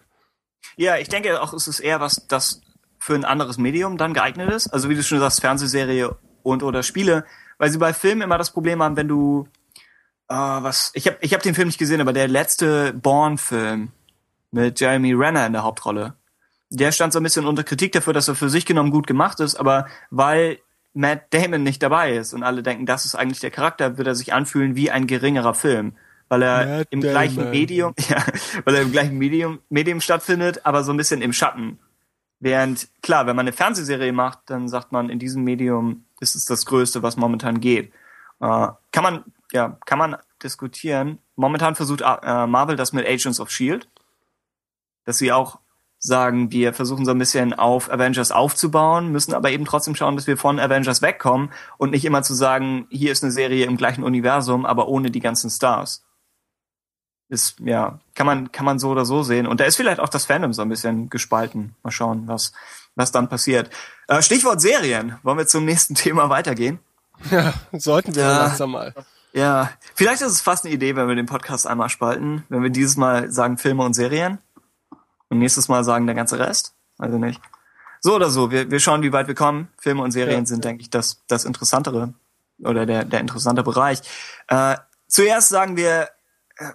Ja, ich denke auch, es ist eher was, das für ein anderes Medium dann geeignet ist. Also wie du schon sagst, Fernsehserie und oder Spiele weil sie bei Filmen immer das Problem haben, wenn du äh, was ich habe ich hab den Film nicht gesehen, aber der letzte Born-Film mit Jeremy Renner in der Hauptrolle, der stand so ein bisschen unter Kritik dafür, dass er für sich genommen gut gemacht ist, aber weil Matt Damon nicht dabei ist und alle denken, das ist eigentlich der Charakter, wird er sich anfühlen wie ein geringerer Film, weil er Matt im Damon. gleichen Medium, (laughs) ja, weil er im gleichen Medium, Medium stattfindet, aber so ein bisschen im Schatten. Während, klar, wenn man eine Fernsehserie macht, dann sagt man, in diesem Medium ist es das Größte, was momentan geht. Äh, kann man, ja, kann man diskutieren. Momentan versucht äh, Marvel das mit Agents of Shield, dass sie auch sagen, wir versuchen so ein bisschen auf Avengers aufzubauen, müssen aber eben trotzdem schauen, dass wir von Avengers wegkommen und nicht immer zu sagen, hier ist eine Serie im gleichen Universum, aber ohne die ganzen Stars. Ist, ja, kann man, kann man so oder so sehen. Und da ist vielleicht auch das Fandom so ein bisschen gespalten. Mal schauen, was, was dann passiert. Äh, Stichwort Serien. Wollen wir zum nächsten (laughs) Thema weitergehen? Ja, sollten wir ja, langsam mal. Ja, vielleicht ist es fast eine Idee, wenn wir den Podcast einmal spalten, wenn wir dieses Mal sagen Filme und Serien und nächstes Mal sagen der ganze Rest. Also nicht. So oder so, wir, wir schauen, wie weit wir kommen. Filme und Serien ja. sind, denke ich, das, das Interessantere oder der, der interessante Bereich. Äh, zuerst sagen wir,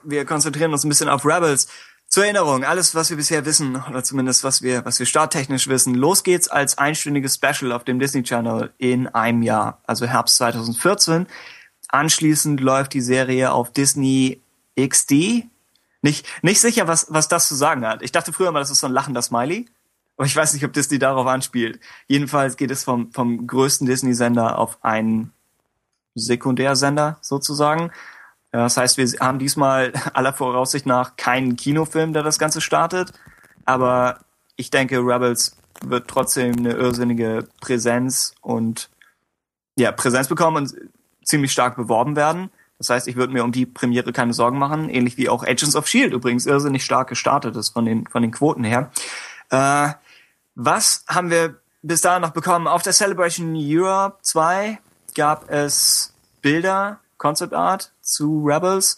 wir konzentrieren uns ein bisschen auf Rebels. Zur Erinnerung, alles, was wir bisher wissen, oder zumindest was wir, was wir starttechnisch wissen, los geht's als einstündiges Special auf dem Disney Channel in einem Jahr, also Herbst 2014. Anschließend läuft die Serie auf Disney XD, nicht, nicht sicher, was, was das zu sagen hat. Ich dachte früher mal, das ist so ein lachender Smiley. Aber ich weiß nicht, ob Disney darauf anspielt. Jedenfalls geht es vom, vom größten Disney-Sender auf einen Sekundärsender sozusagen. Das heißt, wir haben diesmal (laughs) aller Voraussicht nach keinen Kinofilm, der das Ganze startet. Aber ich denke, Rebels wird trotzdem eine irrsinnige Präsenz und ja, Präsenz bekommen und ziemlich stark beworben werden. Das heißt, ich würde mir um die Premiere keine Sorgen machen, ähnlich wie auch Agents of Shield übrigens irrsinnig stark gestartet ist von den von den Quoten her. Äh, was haben wir bis dahin noch bekommen? Auf der Celebration Europe 2 gab es Bilder, Concept Art zu Rebels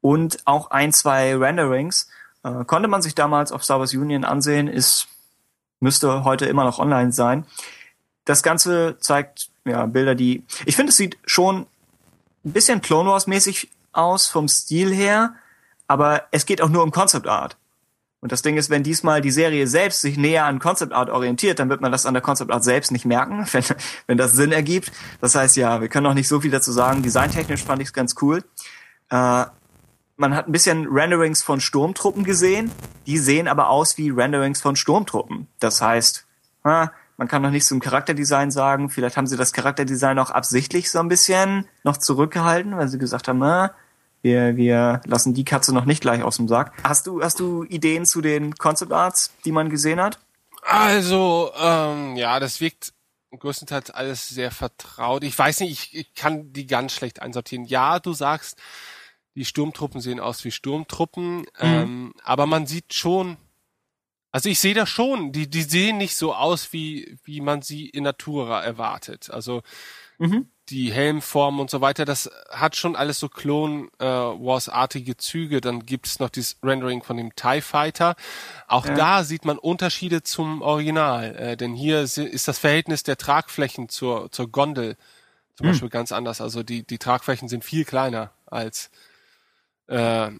und auch ein, zwei Renderings. Äh, konnte man sich damals auf Star Wars Union ansehen, ist müsste heute immer noch online sein. Das Ganze zeigt ja Bilder, die ich finde, es sieht schon ein bisschen Clone Wars mäßig aus vom Stil her, aber es geht auch nur um Concept Art. Und das Ding ist, wenn diesmal die Serie selbst sich näher an Concept Art orientiert, dann wird man das an der Concept Art selbst nicht merken, (laughs) wenn, wenn das Sinn ergibt. Das heißt, ja, wir können noch nicht so viel dazu sagen. Designtechnisch fand ich es ganz cool. Äh, man hat ein bisschen Renderings von Sturmtruppen gesehen. Die sehen aber aus wie Renderings von Sturmtruppen. Das heißt, man kann noch nichts zum Charakterdesign sagen. Vielleicht haben sie das Charakterdesign auch absichtlich so ein bisschen noch zurückgehalten, weil sie gesagt haben, na, wir, wir lassen die Katze noch nicht gleich aus dem Sack. Hast du, hast du Ideen zu den Concept Arts, die man gesehen hat? Also, ähm, ja, das wirkt größtenteils alles sehr vertraut. Ich weiß nicht, ich, ich kann die ganz schlecht einsortieren. Ja, du sagst, die Sturmtruppen sehen aus wie Sturmtruppen, mhm. ähm, aber man sieht schon, also ich sehe das schon. Die, die sehen nicht so aus, wie, wie man sie in Natura erwartet. Also mhm. Die Helmform und so weiter, das hat schon alles so Clone äh, Wars-artige Züge. Dann gibt es noch dieses Rendering von dem TIE Fighter. Auch ja. da sieht man Unterschiede zum Original. Äh, denn hier ist das Verhältnis der Tragflächen zur, zur Gondel zum mhm. Beispiel ganz anders. Also die, die Tragflächen sind viel kleiner als äh,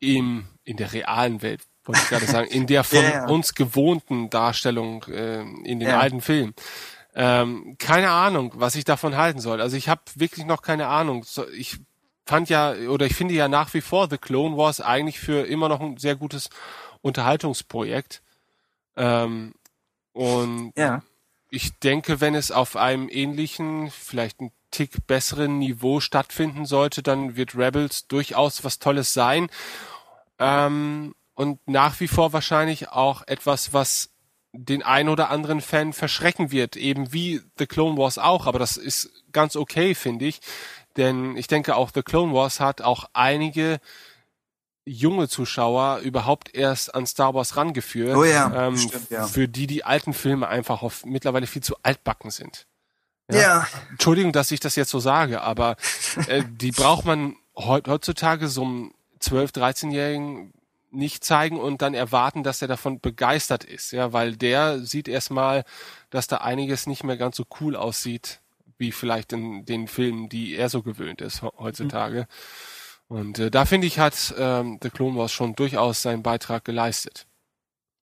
im, in der realen Welt wollte ich gerade sagen, in der (laughs) von ja. uns gewohnten Darstellung äh, in den ja. alten Filmen. Ähm, keine Ahnung, was ich davon halten soll. Also ich habe wirklich noch keine Ahnung. Ich fand ja oder ich finde ja nach wie vor The Clone Wars eigentlich für immer noch ein sehr gutes Unterhaltungsprojekt. Ähm, und ja. ich denke, wenn es auf einem ähnlichen, vielleicht ein Tick besseren Niveau stattfinden sollte, dann wird Rebels durchaus was Tolles sein. Ähm, und nach wie vor wahrscheinlich auch etwas, was den ein oder anderen Fan verschrecken wird, eben wie The Clone Wars auch, aber das ist ganz okay, finde ich, denn ich denke auch The Clone Wars hat auch einige junge Zuschauer überhaupt erst an Star Wars rangeführt, oh ja, ähm, stimmt, ja. für die die alten Filme einfach auf, mittlerweile viel zu altbacken sind. Ja. ja. Entschuldigung, dass ich das jetzt so sage, aber äh, die (laughs) braucht man heutzutage so einem 12-, 13-Jährigen nicht zeigen und dann erwarten, dass er davon begeistert ist, ja, weil der sieht erstmal, dass da einiges nicht mehr ganz so cool aussieht, wie vielleicht in den Filmen, die er so gewöhnt ist heutzutage. Mhm. Und äh, da finde ich, hat ähm, The Clone Wars schon durchaus seinen Beitrag geleistet.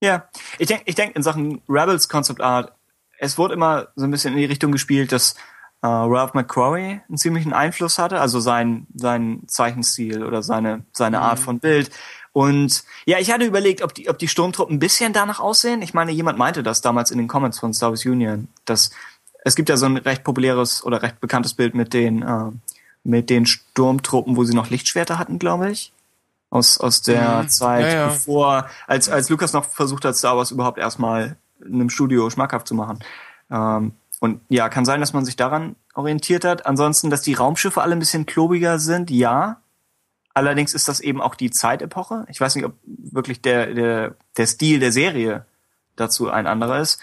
Ja, ich denke, ich denk in Sachen Rebels Concept Art, es wurde immer so ein bisschen in die Richtung gespielt, dass äh, Ralph McQuarrie einen ziemlichen Einfluss hatte, also sein, sein Zeichenstil oder seine, seine mhm. Art von Bild. Und ja, ich hatte überlegt, ob die, ob die Sturmtruppen ein bisschen danach aussehen. Ich meine, jemand meinte das damals in den Comments von Star Wars Union, dass es gibt ja so ein recht populäres oder recht bekanntes Bild mit den, äh, mit den Sturmtruppen, wo sie noch Lichtschwerter hatten, glaube ich. Aus, aus der mhm. Zeit, ja, ja. bevor, als, als Lukas noch versucht hat, Star Wars überhaupt erstmal in einem Studio schmackhaft zu machen. Ähm, und ja, kann sein, dass man sich daran orientiert hat. Ansonsten, dass die Raumschiffe alle ein bisschen klobiger sind, ja. Allerdings ist das eben auch die Zeitepoche. Ich weiß nicht, ob wirklich der, der, der Stil der Serie dazu ein anderer ist.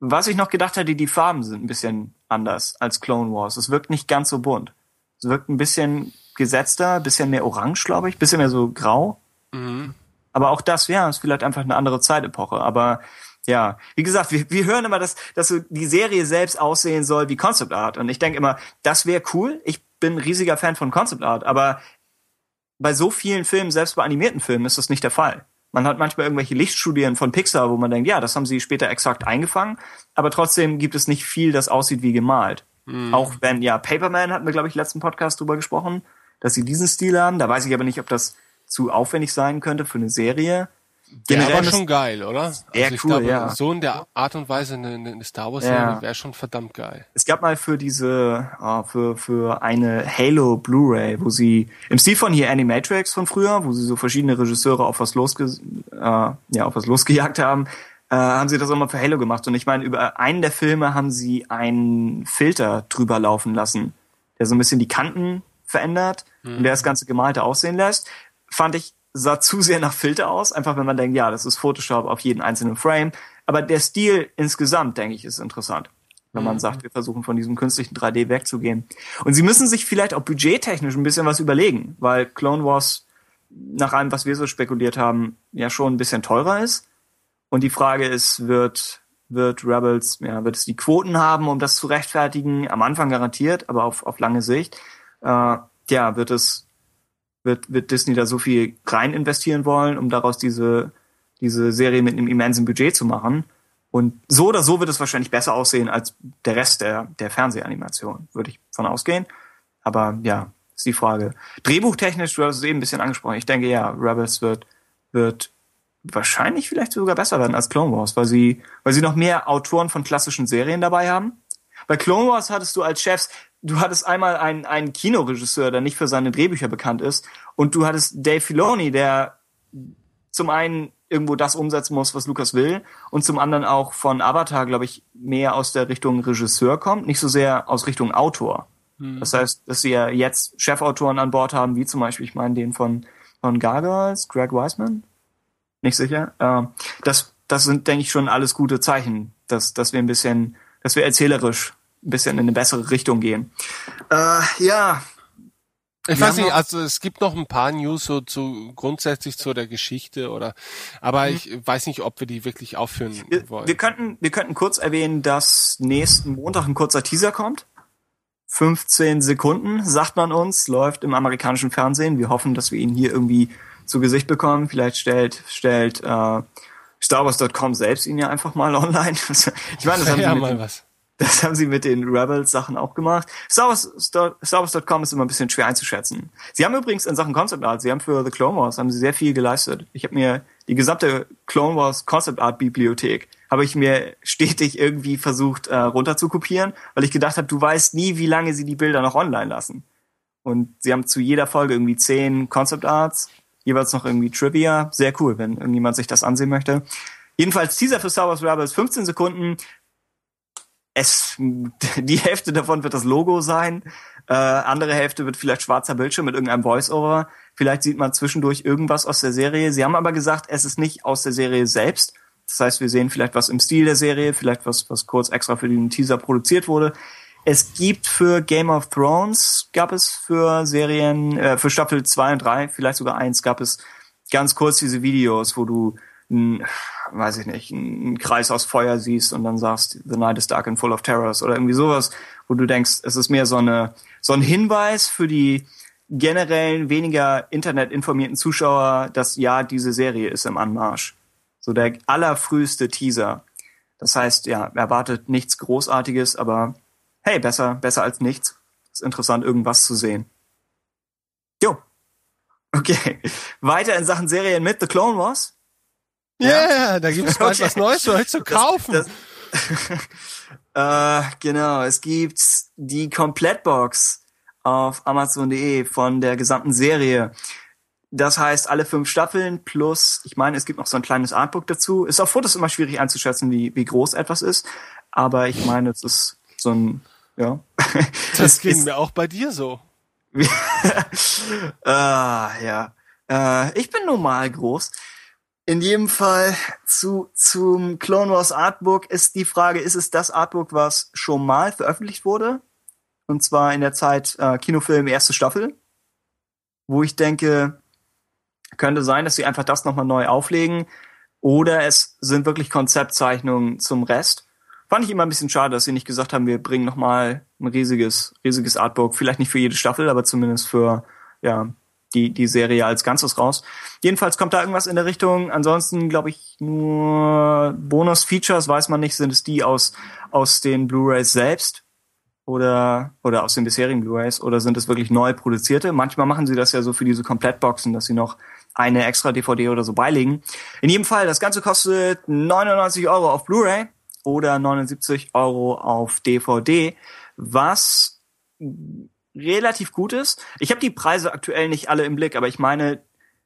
Was ich noch gedacht hatte, die Farben sind ein bisschen anders als Clone Wars. Es wirkt nicht ganz so bunt. Es wirkt ein bisschen gesetzter, bisschen mehr orange, glaube ich, bisschen mehr so grau. Mhm. Aber auch das, ja, ist vielleicht einfach eine andere Zeitepoche. Aber ja, wie gesagt, wir, wir hören immer, dass, dass so die Serie selbst aussehen soll wie Concept Art. Und ich denke immer, das wäre cool. Ich bin ein riesiger Fan von Concept Art, aber bei so vielen Filmen, selbst bei animierten Filmen, ist das nicht der Fall. Man hat manchmal irgendwelche Lichtstudien von Pixar, wo man denkt, ja, das haben sie später exakt eingefangen, aber trotzdem gibt es nicht viel, das aussieht wie gemalt. Mhm. Auch wenn, ja, Paperman hatten wir, glaube ich, letzten Podcast drüber gesprochen, dass sie diesen Stil haben. Da weiß ich aber nicht, ob das zu aufwendig sein könnte für eine Serie. Generell wäre aber schon geil, oder? Sehr also cool, glaube, ja. So in der Art und Weise eine, eine Star Wars Serie ja. wäre schon verdammt geil. Es gab mal für diese, uh, für, für eine Halo Blu-ray, wo sie, im Stil von hier Animatrix von früher, wo sie so verschiedene Regisseure auf was losge, uh, ja, auf was losgejagt haben, uh, haben sie das auch mal für Halo gemacht. Und ich meine, über einen der Filme haben sie einen Filter drüber laufen lassen, der so ein bisschen die Kanten verändert mhm. und der das ganze Gemalte aussehen lässt. Fand ich sah zu sehr nach Filter aus, einfach wenn man denkt, ja, das ist Photoshop auf jeden einzelnen Frame. Aber der Stil insgesamt, denke ich, ist interessant. Wenn man mhm. sagt, wir versuchen von diesem künstlichen 3D wegzugehen. Und sie müssen sich vielleicht auch budgettechnisch ein bisschen was überlegen, weil Clone Wars nach allem, was wir so spekuliert haben, ja schon ein bisschen teurer ist. Und die Frage ist, wird, wird Rebels, ja, wird es die Quoten haben, um das zu rechtfertigen? Am Anfang garantiert, aber auf, auf lange Sicht. Äh, ja, wird es wird, wird Disney da so viel rein investieren wollen, um daraus diese, diese Serie mit einem immensen Budget zu machen. Und so oder so wird es wahrscheinlich besser aussehen als der Rest der, der Fernsehanimation, würde ich von ausgehen. Aber ja, ist die Frage. Drehbuchtechnisch, du hast es eben ein bisschen angesprochen. Ich denke ja, Rebels wird, wird wahrscheinlich vielleicht sogar besser werden als Clone Wars, weil sie, weil sie noch mehr Autoren von klassischen Serien dabei haben. Bei Clone Wars hattest du als Chefs du hattest einmal einen, einen Kinoregisseur, der nicht für seine Drehbücher bekannt ist, und du hattest Dave Filoni, der zum einen irgendwo das umsetzen muss, was Lukas will, und zum anderen auch von Avatar, glaube ich, mehr aus der Richtung Regisseur kommt, nicht so sehr aus Richtung Autor. Mhm. Das heißt, dass sie ja jetzt Chefautoren an Bord haben, wie zum Beispiel, ich meine, den von, von Gargoyles, Greg Wiseman? Nicht sicher. Äh, das, das sind, denke ich, schon alles gute Zeichen, dass, dass wir ein bisschen, dass wir erzählerisch bisschen in eine bessere Richtung gehen. Äh, ja. Ich weiß nicht, also es gibt noch ein paar News so zu grundsätzlich zu der Geschichte oder aber mhm. ich weiß nicht, ob wir die wirklich aufführen wir, wollen. Wir könnten, wir könnten kurz erwähnen, dass nächsten Montag ein kurzer Teaser kommt. 15 Sekunden, sagt man uns, läuft im amerikanischen Fernsehen. Wir hoffen, dass wir ihn hier irgendwie zu Gesicht bekommen. Vielleicht stellt, stellt äh, StarWars.com selbst ihn ja einfach mal (laughs) online. ich meine, das haben ja, mal was. Das haben sie mit den Rebels-Sachen auch gemacht. Star Wars, Star, Wars.com ist immer ein bisschen schwer einzuschätzen. Sie haben übrigens in Sachen Concept Art, sie haben für The Clone Wars haben sie sehr viel geleistet. Ich habe mir die gesamte Clone Wars Concept Art Bibliothek habe ich mir stetig irgendwie versucht äh, runter zu kopieren, weil ich gedacht habe, du weißt nie, wie lange sie die Bilder noch online lassen. Und sie haben zu jeder Folge irgendwie zehn Concept Arts, jeweils noch irgendwie Trivia. Sehr cool, wenn irgendjemand sich das ansehen möchte. Jedenfalls Teaser für Star Wars Rebels, 15 Sekunden es, (laughs) die Hälfte davon wird das Logo sein, äh, andere Hälfte wird vielleicht schwarzer Bildschirm mit irgendeinem Voice-Over. Vielleicht sieht man zwischendurch irgendwas aus der Serie. Sie haben aber gesagt, es ist nicht aus der Serie selbst. Das heißt, wir sehen vielleicht was im Stil der Serie, vielleicht was, was kurz extra für den Teaser produziert wurde. Es gibt für Game of Thrones, gab es für Serien, äh, für Staffel 2 und 3, vielleicht sogar eins, gab es ganz kurz diese Videos, wo du ein, weiß ich nicht, einen Kreis aus Feuer siehst und dann sagst, The Night is Dark and Full of Terrors oder irgendwie sowas, wo du denkst, es ist mehr so eine, so ein Hinweis für die generellen, weniger internetinformierten Zuschauer, dass ja, diese Serie ist im Anmarsch. So der allerfrüheste Teaser. Das heißt, ja, erwartet nichts Großartiges, aber hey, besser, besser als nichts. Ist interessant, irgendwas zu sehen. Jo. Okay. (laughs) Weiter in Sachen Serien mit The Clone Wars. Ja, yeah, da gibt es bald Okay. was Neues für euch zu kaufen. Das, das, (laughs) äh, genau, es gibt die Komplettbox auf Amazon.de von der gesamten Serie. Das heißt, alle fünf Staffeln plus, ich meine, es gibt noch so ein kleines Artbook dazu. Ist auf Fotos immer schwierig einzuschätzen, wie, wie groß etwas ist. Aber ich meine, es ist so ein, ja. das (laughs) ging ist- mir auch bei dir so. (laughs) ah, ja. Äh, ich bin normal groß. In jedem Fall zu, zum Clone Wars Artbook ist die Frage, ist es das Artbook, was schon mal veröffentlicht wurde? Und zwar in der Zeit äh, Kinofilm erste Staffel. Wo ich denke, könnte sein, dass sie einfach das nochmal neu auflegen. Oder es sind wirklich Konzeptzeichnungen zum Rest. Fand ich immer ein bisschen schade, dass sie nicht gesagt haben, wir bringen nochmal ein riesiges, riesiges Artbook. Vielleicht nicht für jede Staffel, aber zumindest für, ja, die, die Serie als Ganzes raus. Jedenfalls kommt da irgendwas in der Richtung. Ansonsten glaube ich nur Bonus-Features, weiß man nicht, sind es die aus, aus den Blu-rays selbst oder, oder aus den bisherigen Blu-rays oder sind es wirklich neu produzierte? Manchmal machen sie das ja so für diese Komplettboxen, dass sie noch eine extra DVD oder so beilegen. In jedem Fall, das Ganze kostet 99 Euro auf Blu-ray oder 79 Euro auf DVD, was relativ gut ist. Ich habe die Preise aktuell nicht alle im Blick, aber ich meine,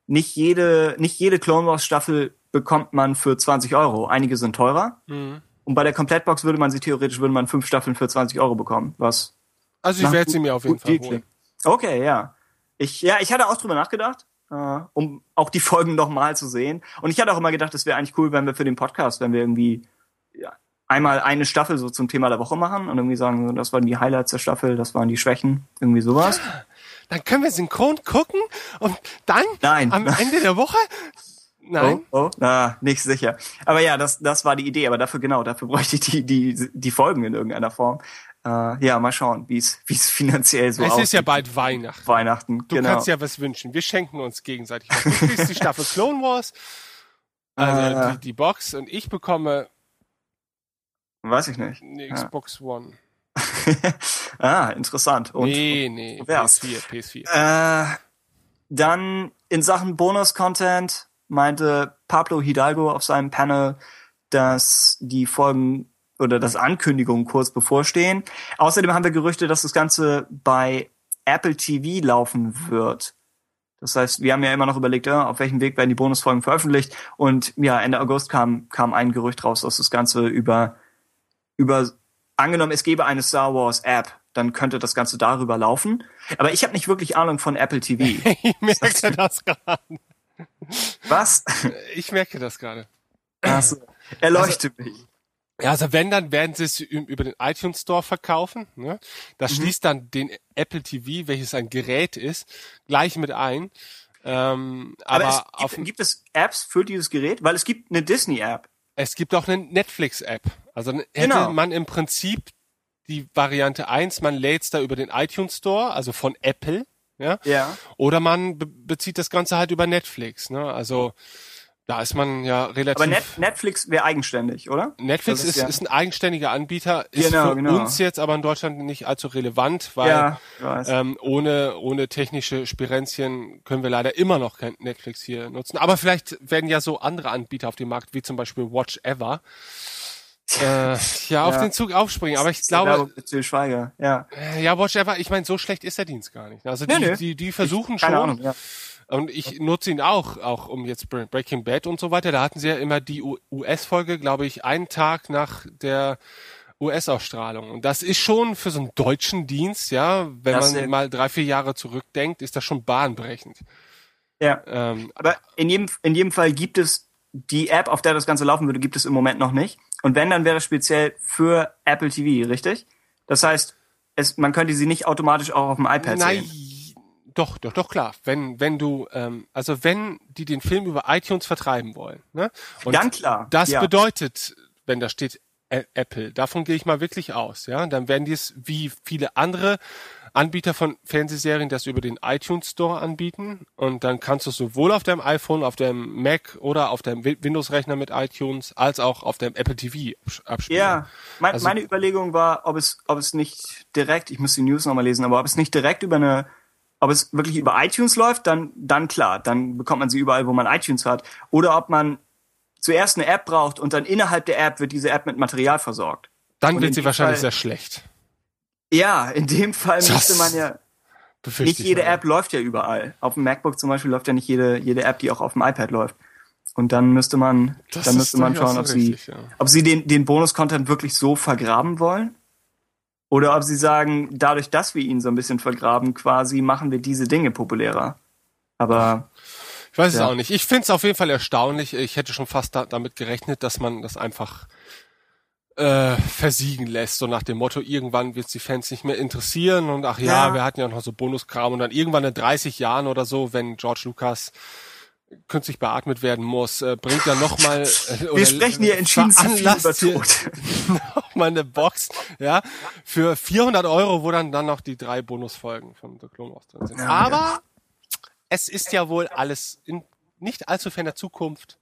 nicht jede, nicht jede Clone Wars Staffel bekommt man für 20 Euro. Einige sind teurer. Mhm. Und bei der Komplettbox würde man sie theoretisch, würde man fünf Staffeln für 20 Euro bekommen, was Also ich werde sie mir auf jeden Fall holen. Okay, ja. Ich, ja, ich hatte auch drüber nachgedacht, äh, um auch die Folgen nochmal zu sehen. Und ich hatte auch immer gedacht, es wäre eigentlich cool, wenn wir für den Podcast, wenn wir irgendwie ja, einmal eine Staffel so zum Thema der Woche machen und irgendwie sagen, das waren die Highlights der Staffel, das waren die Schwächen, irgendwie sowas. Dann können wir synchron gucken und dann Nein. am Ende der Woche. Nein. Oh, oh, na, nicht sicher. Aber ja, das, das war die Idee. Aber dafür, genau, dafür bräuchte ich die, die, die Folgen in irgendeiner Form. Äh, ja, mal schauen, wie es, wie es finanziell so es aussieht. ist ja bald Weihnachten. Weihnachten. Du genau. kannst ja was wünschen. Wir schenken uns gegenseitig. was. Du kriegst die Staffel (laughs) Clone Wars, also Äh. die, die Box, und ich bekomme Weiß ich nicht. eine. Xbox One. (laughs) ah, interessant. Und nee, nee, wär's. PS4, PS4. Äh, dann in Sachen Bonus-Content meinte Pablo Hidalgo auf seinem Panel, dass die Folgen oder dass Ankündigungen kurz bevorstehen. Außerdem haben wir Gerüchte, dass das Ganze bei Apple TV laufen wird. Das heißt, wir haben ja immer noch überlegt, ja, auf welchem Weg werden die Bonusfolgen veröffentlicht. Und ja, Ende August kam, kam ein Gerücht raus, dass das Ganze über, über, angenommen, es gäbe eine Star Wars App, dann könnte das Ganze darüber laufen. Aber ich habe nicht wirklich Ahnung von Apple TV. (laughs) (laughs) Ich merke das gerade. Was? Ich merke das gerade. Also, erleuchte mich. Ja, also wenn, dann werden sie es über den iTunes Store verkaufen. Ne? Das Mhm. schließt dann den Apple TV, welches ein Gerät ist, gleich mit ein. Ähm, aber Aber, es gibt, gibt es Apps für dieses Gerät? Weil es gibt eine Disney-App. Es gibt auch eine Netflix-App. Also hätte Genau. man im Prinzip die Variante 1, man lädt's da über den iTunes Store, also von Apple, ja, Ja. oder man be bezieht das Ganze halt über Netflix. Ne? Also da ist man ja relativ. Aber Net Netflix wäre eigenständig, oder? Netflix ist, ist ist, ja- ein eigenständiger Anbieter, ist Genau, für genau. uns jetzt aber in Deutschland nicht allzu relevant, weil Ja, ich ähm, ohne, ohne technische Spirenzien können wir leider immer noch kein Netflix hier nutzen. Aber vielleicht werden ja so andere Anbieter auf dem Markt, wie zum Beispiel Watch Ever, äh, (laughs) ja, auf Ja. den Zug aufspringen. Aber ich ist glaube, Till Schweiger, ja. äh, ja, Watch Ever, ich meine, so schlecht ist der Dienst gar nicht. Also die, nö. die, die versuchen Keine schon. Ahnung, ja. Und ich nutze ihn auch, auch um jetzt Bre- Breaking Bad und so weiter. Da hatten sie ja immer die US-Folge, glaube ich, einen Tag nach der US-Ausstrahlung. Und das ist schon für so einen deutschen Dienst, ja, wenn Das man mal drei, vier Jahre zurückdenkt, ist das schon bahnbrechend. Ja. Ähm, Aber in jedem, in jedem Fall gibt es die App, auf der das Ganze laufen würde, gibt es im Moment noch nicht. Und wenn, dann wäre das speziell für Apple TV, richtig? Das heißt, es, man könnte sie nicht automatisch auch auf dem iPad nein, sehen. Doch, doch, doch, klar. Wenn, wenn du, ähm, also wenn die den Film über iTunes vertreiben wollen, ne? Und Ganz klar. Das ja. bedeutet, wenn da steht Apple, davon gehe ich mal wirklich aus, ja, dann werden die es wie viele andere Anbieter von Fernsehserien das über den iTunes Store anbieten und dann kannst du sowohl auf deinem iPhone, auf dem Mac oder auf deinem Windows-Rechner mit iTunes als auch auf dem Apple TV abspielen. Ja, mein, also, meine Überlegung war, ob es, ob es nicht direkt, ich muss die News nochmal lesen, aber ob es nicht direkt über eine ob es wirklich über iTunes läuft, dann, dann klar, dann bekommt man sie überall, wo man iTunes hat. Oder ob man zuerst eine App braucht und dann innerhalb der App wird diese App mit Material versorgt. Dann und wird sie wahrscheinlich Fall, sehr schlecht. Ja, in dem Fall das müsste man ja. Nicht jede App läuft ja überall. Auf dem MacBook zum Beispiel läuft ja nicht jede, jede App, die auch auf dem iPad läuft. Und dann müsste man, das dann müsste man schauen, ob richtig, sie, ja. ob sie den, den Bonus-Content wirklich so vergraben wollen oder ob sie sagen, dadurch, dass wir ihn so ein bisschen vergraben, quasi machen wir diese Dinge populärer. Aber ich weiß ja. es auch nicht. Ich finde es auf jeden Fall erstaunlich. Ich hätte schon fast da, damit gerechnet, dass man das einfach äh, versiegen lässt, so nach dem Motto, irgendwann wird die Fans nicht mehr interessieren und ach ja, ja, wir hatten ja noch so Bonuskram und dann irgendwann in 30 Jahren oder so, wenn George Lucas künstlich beatmet werden muss, äh, bringt er nochmal. Äh, Wir sprechen hier entschieden über Tod. nochmal eine Box, ja, für 400 Euro, wo dann dann noch die drei Bonusfolgen von The Clone Wars drin sind. Ja, Aber ja. es ist ja wohl alles in nicht allzu ferner Zukunft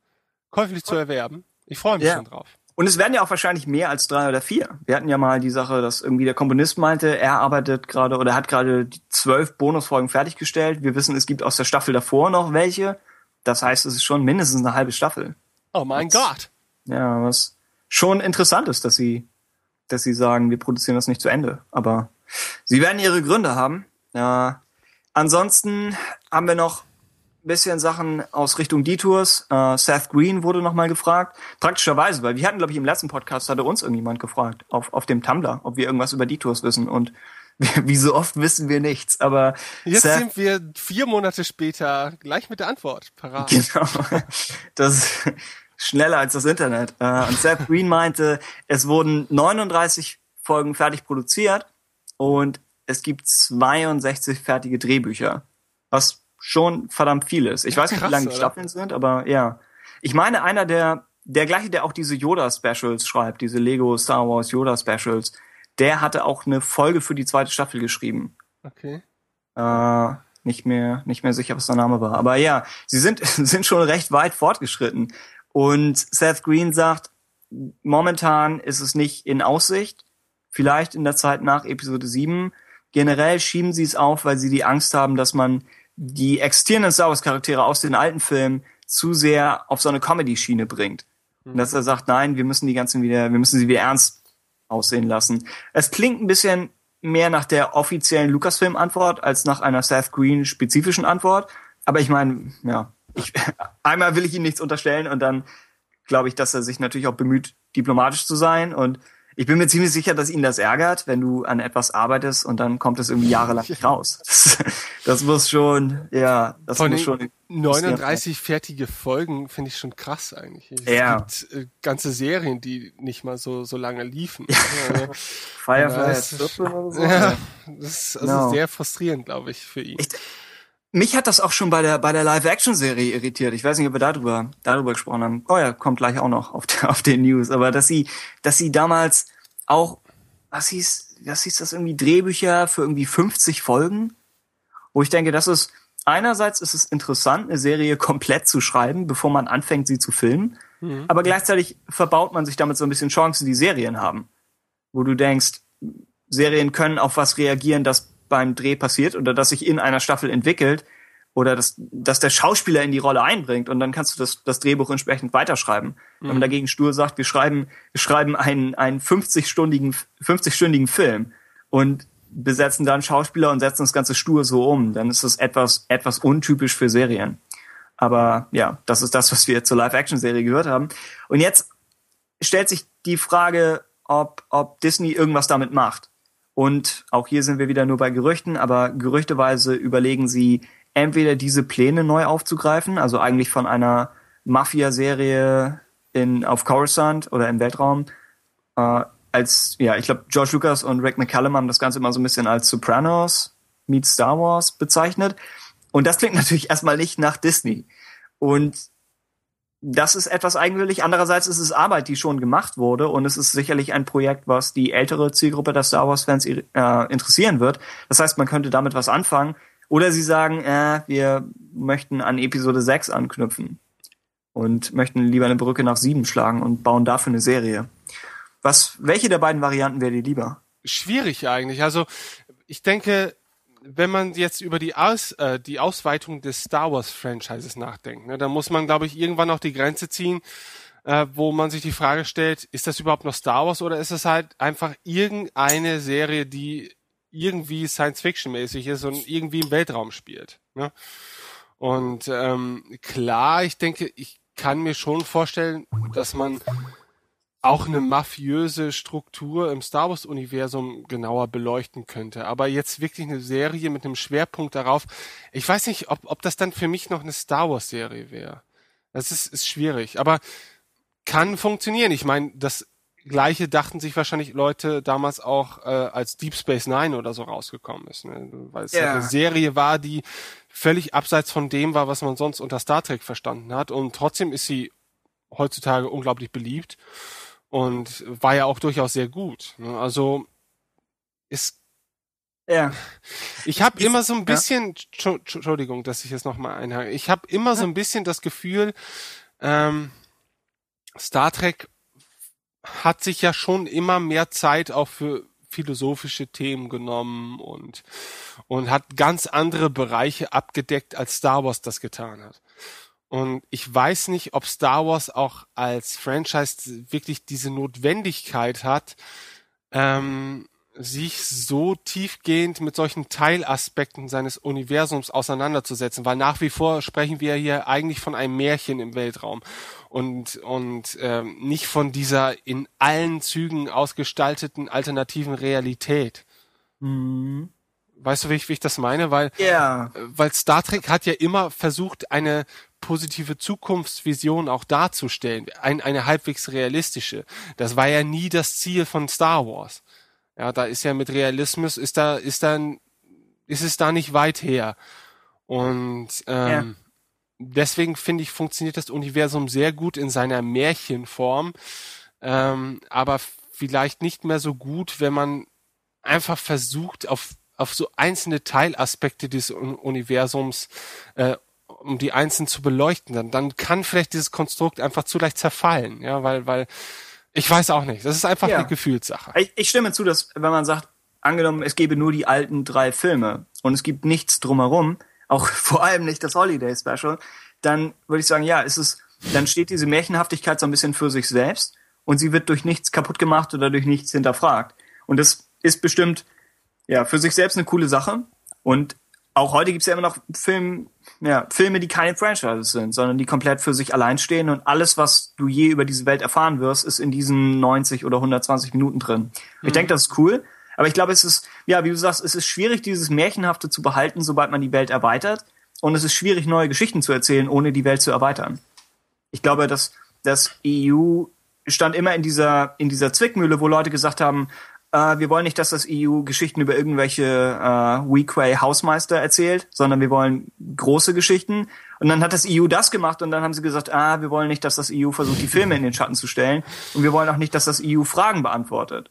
käuflich zu erwerben. Ich freue mich ja. schon drauf. Und es werden ja auch wahrscheinlich mehr als drei oder vier. Wir hatten ja mal die Sache, dass irgendwie der Komponist meinte, er arbeitet gerade oder hat gerade die zwölf Bonusfolgen fertiggestellt. Wir wissen, es gibt aus der Staffel davor noch welche. Das heißt, es ist schon mindestens eine halbe Staffel. Oh mein Gott. Ja, was schon interessant ist, dass sie, dass sie sagen, wir produzieren das nicht zu Ende. Aber sie werden ihre Gründe haben. Ja. Ansonsten haben wir noch ein bisschen Sachen aus Richtung Detours. Uh, Seth Green wurde nochmal gefragt. Praktischerweise, weil wir hatten, glaube ich, im letzten Podcast hatte uns irgendjemand gefragt auf, auf dem Tumblr, ob wir irgendwas über Detours wissen. Und (laughs) Wie so oft wissen wir nichts, aber jetzt Seth, sind wir vier Monate später gleich mit der Antwort parat. Genau, das ist schneller als das Internet. Äh, und Seth Green meinte, es wurden 39 Folgen fertig produziert und es gibt 62 fertige Drehbücher, was schon verdammt viel ist. Ich weiß nicht, Krass, wie lange die Staffeln sind, aber ja. Ich meine, einer der, der gleiche, der auch diese Yoda-Specials schreibt, diese Lego Star Wars Yoda-Specials, der hatte auch eine Folge für die zweite Staffel geschrieben. Okay. Äh, nicht mehr, nicht mehr sicher, was der Name war. Aber ja, sie sind, (laughs) sind schon recht weit fortgeschritten. Und Seth Green sagt, momentan ist es nicht in Aussicht. Vielleicht in der Zeit nach Episode 7. Generell schieben sie es auf, weil sie die Angst haben, dass man die existierenden Star Wars Charaktere aus den alten Filmen zu sehr auf so eine Comedy-Schiene bringt. Und dass er sagt, nein, wir müssen die ganzen wieder, wir müssen sie wieder ernst aussehen lassen. Es klingt ein bisschen mehr nach der offiziellen Lucasfilm-Antwort als nach einer Seth Green-spezifischen Antwort. Aber ich meine, ja, ich, (laughs) einmal will ich ihm nichts unterstellen und dann glaube ich, dass er sich natürlich auch bemüht, diplomatisch zu sein und ich bin mir ziemlich sicher, dass ihn das ärgert, wenn du an etwas arbeitest und dann kommt es irgendwie jahrelang nicht raus. Das, das muss schon, ja, das Von muss schon. 39 fertige Folgen finde ich schon krass eigentlich. Es ja. gibt äh, ganze Serien, die nicht mal so so lange liefen. Also, Firefly oder so. (laughs) Ja, das ist also no. sehr frustrierend, glaube ich, für ihn. Ich, mich hat das auch schon bei der bei der Live-Action-Serie irritiert. Ich weiß nicht, ob wir darüber darüber gesprochen haben. Oh ja, kommt gleich auch noch auf, der, auf den News. Aber dass sie dass sie damals auch was hieß was hieß das irgendwie Drehbücher für irgendwie 50 Folgen, wo ich denke, das ist einerseits ist es interessant, eine Serie komplett zu schreiben, bevor man anfängt, sie zu filmen. Mhm. Aber gleichzeitig verbaut man sich damit so ein bisschen Chancen, die Serien haben, wo du denkst, Serien können auf was reagieren, das beim Dreh passiert oder das sich in einer Staffel entwickelt oder dass, dass der Schauspieler in die Rolle einbringt und dann kannst du das, das Drehbuch entsprechend weiterschreiben. Mhm. Wenn man mhm. dagegen stur sagt, wir schreiben, wir schreiben einen, einen 50-stündigen 50-stündigen Film und besetzen dann Schauspieler und setzen das Ganze stur so um, dann ist das etwas, etwas untypisch für Serien. Aber ja, das ist das, was wir zur Live-Action-Serie gehört haben. Und jetzt stellt sich die Frage, ob, ob Disney irgendwas damit macht. Und auch hier sind wir wieder nur bei Gerüchten, aber gerüchteweise überlegen sie, entweder diese Pläne neu aufzugreifen, also eigentlich von einer Mafia-Serie in auf Coruscant oder im Weltraum, äh, als, ja, ich glaube, George Lucas und Rick McCallum haben das Ganze immer so ein bisschen als Sopranos meets Star Wars bezeichnet. Und das klingt (laughs) natürlich erstmal nicht nach Disney. Und das ist etwas eigenwillig. Andererseits ist es Arbeit, die schon gemacht wurde und es ist sicherlich ein Projekt, was die ältere Zielgruppe der Star Wars Fans äh, interessieren wird. Das heißt, man könnte damit was anfangen. Oder sie sagen, äh, wir möchten an Episode 6 anknüpfen und möchten lieber eine Brücke nach 7 schlagen und bauen dafür eine Serie. Was, welche der beiden Varianten wäre dir lieber? Schwierig eigentlich. Also ich denke, wenn man jetzt über die, Aus, äh, die Ausweitung des Star Wars Franchises nachdenkt, ne, dann muss man, glaube ich, irgendwann auch die Grenze ziehen, äh, wo man sich die Frage stellt, ist das überhaupt noch Star Wars oder ist es halt einfach irgendeine Serie, die irgendwie Science-Fiction-mäßig ist und irgendwie im Weltraum spielt. Ne? Und ähm, klar, ich denke, ich kann mir schon vorstellen, dass man auch eine mafiöse Struktur im Star Wars Universum genauer beleuchten könnte. Aber jetzt wirklich eine Serie mit einem Schwerpunkt darauf. Ich weiß nicht, ob, ob das dann für mich noch eine Star Wars Serie wäre. Das ist, ist schwierig. Aber kann funktionieren. Ich meine, das Gleiche dachten sich wahrscheinlich Leute damals auch, äh, als Deep Space Nine oder so rausgekommen ist. Ne? Weil es ja. halt eine Serie war, die völlig abseits von dem war, was man sonst unter Star Trek verstanden hat. Und trotzdem ist sie heutzutage unglaublich beliebt und war ja auch durchaus sehr gut. Ne? Also ist ja. Ich habe immer so ein bisschen, ja. Entschuldigung, dass ich jetzt nochmal einhake. Ich habe immer so ein bisschen das Gefühl, ähm, Star Trek hat sich ja schon immer mehr Zeit auch für philosophische Themen genommen und, und hat ganz andere Bereiche abgedeckt, als Star Wars das getan hat. Und ich weiß nicht, ob Star Wars auch als Franchise wirklich diese Notwendigkeit hat, ähm, sich so tiefgehend mit solchen Teilaspekten seines Universums auseinanderzusetzen, weil nach wie vor sprechen wir hier eigentlich von einem Märchen im Weltraum und und ähm, nicht von dieser in allen Zügen ausgestalteten alternativen Realität. Mhm. Weißt du, wie ich, wie ich das meine? Weil, yeah. weil Star Trek hat ja immer versucht, eine positive Zukunftsvision auch darzustellen, ein, eine halbwegs realistische. Das war ja nie das Ziel von Star Wars. Ja, da ist ja mit Realismus ist da ist dann ist es da nicht weit her. Und ähm, ja. deswegen finde ich funktioniert das Universum sehr gut in seiner Märchenform, ähm, aber vielleicht nicht mehr so gut, wenn man einfach versucht auf auf so einzelne Teilaspekte des Universums äh, um die einzeln zu beleuchten, dann, dann kann vielleicht dieses Konstrukt einfach zu leicht zerfallen, ja, weil, weil, ich weiß auch nicht. Das ist einfach ja. eine Gefühlssache. Ich, ich stimme zu, dass, wenn man sagt, angenommen, es gäbe nur die alten drei Filme und es gibt nichts drumherum, auch (laughs) vor allem nicht das Holiday Special, dann würde ich sagen, ja, ist es, dann steht diese Märchenhaftigkeit so ein bisschen für sich selbst und sie wird durch nichts kaputt gemacht oder durch nichts hinterfragt. Und das ist bestimmt, ja, für sich selbst eine coole Sache. Und auch heute gibt es ja immer noch Film, ja, Filme, die keine Franchises sind, sondern die komplett für sich allein stehen und alles, was du je über diese Welt erfahren wirst, ist in diesen 90 oder 120 Minuten drin. Mhm. Ich denke, das ist cool, aber ich glaube, es ist, ja, wie du sagst, es ist schwierig, dieses Märchenhafte zu behalten, sobald man die Welt erweitert. Und es ist schwierig, neue Geschichten zu erzählen, ohne die Welt zu erweitern. Ich glaube, dass das EU stand immer in dieser, in dieser Zwickmühle, wo Leute gesagt haben, äh, wir wollen nicht, dass das EU Geschichten über irgendwelche äh, Weequay Hausmeister erzählt, sondern wir wollen große Geschichten. Und dann hat das EU das gemacht und dann haben sie gesagt, ah, wir wollen nicht, dass das EU versucht, die Filme in den Schatten zu stellen. Und wir wollen auch nicht, dass das EU Fragen beantwortet.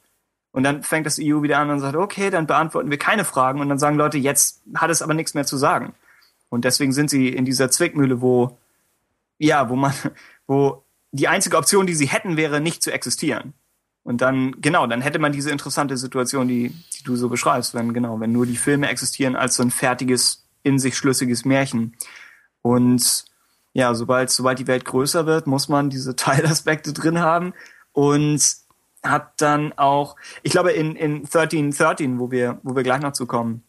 Und dann fängt das EU wieder an und sagt, okay, dann beantworten wir keine Fragen. Und dann sagen Leute, jetzt hat es aber nichts mehr zu sagen. Und deswegen sind sie in dieser Zwickmühle, wo, ja, wo man, wo die einzige Option, die sie hätten, wäre, nicht zu existieren. Und dann, genau, dann hätte man diese interessante Situation, die, die du so beschreibst, wenn, genau, wenn nur die Filme existieren als so ein fertiges, in sich schlüssiges Märchen. Und ja, sobald, sobald die Welt größer wird, muss man diese (laughs) Teilaspekte drin haben und hat dann auch, ich glaube, in, in 1313, wo wir, wo wir gleich noch zu kommen,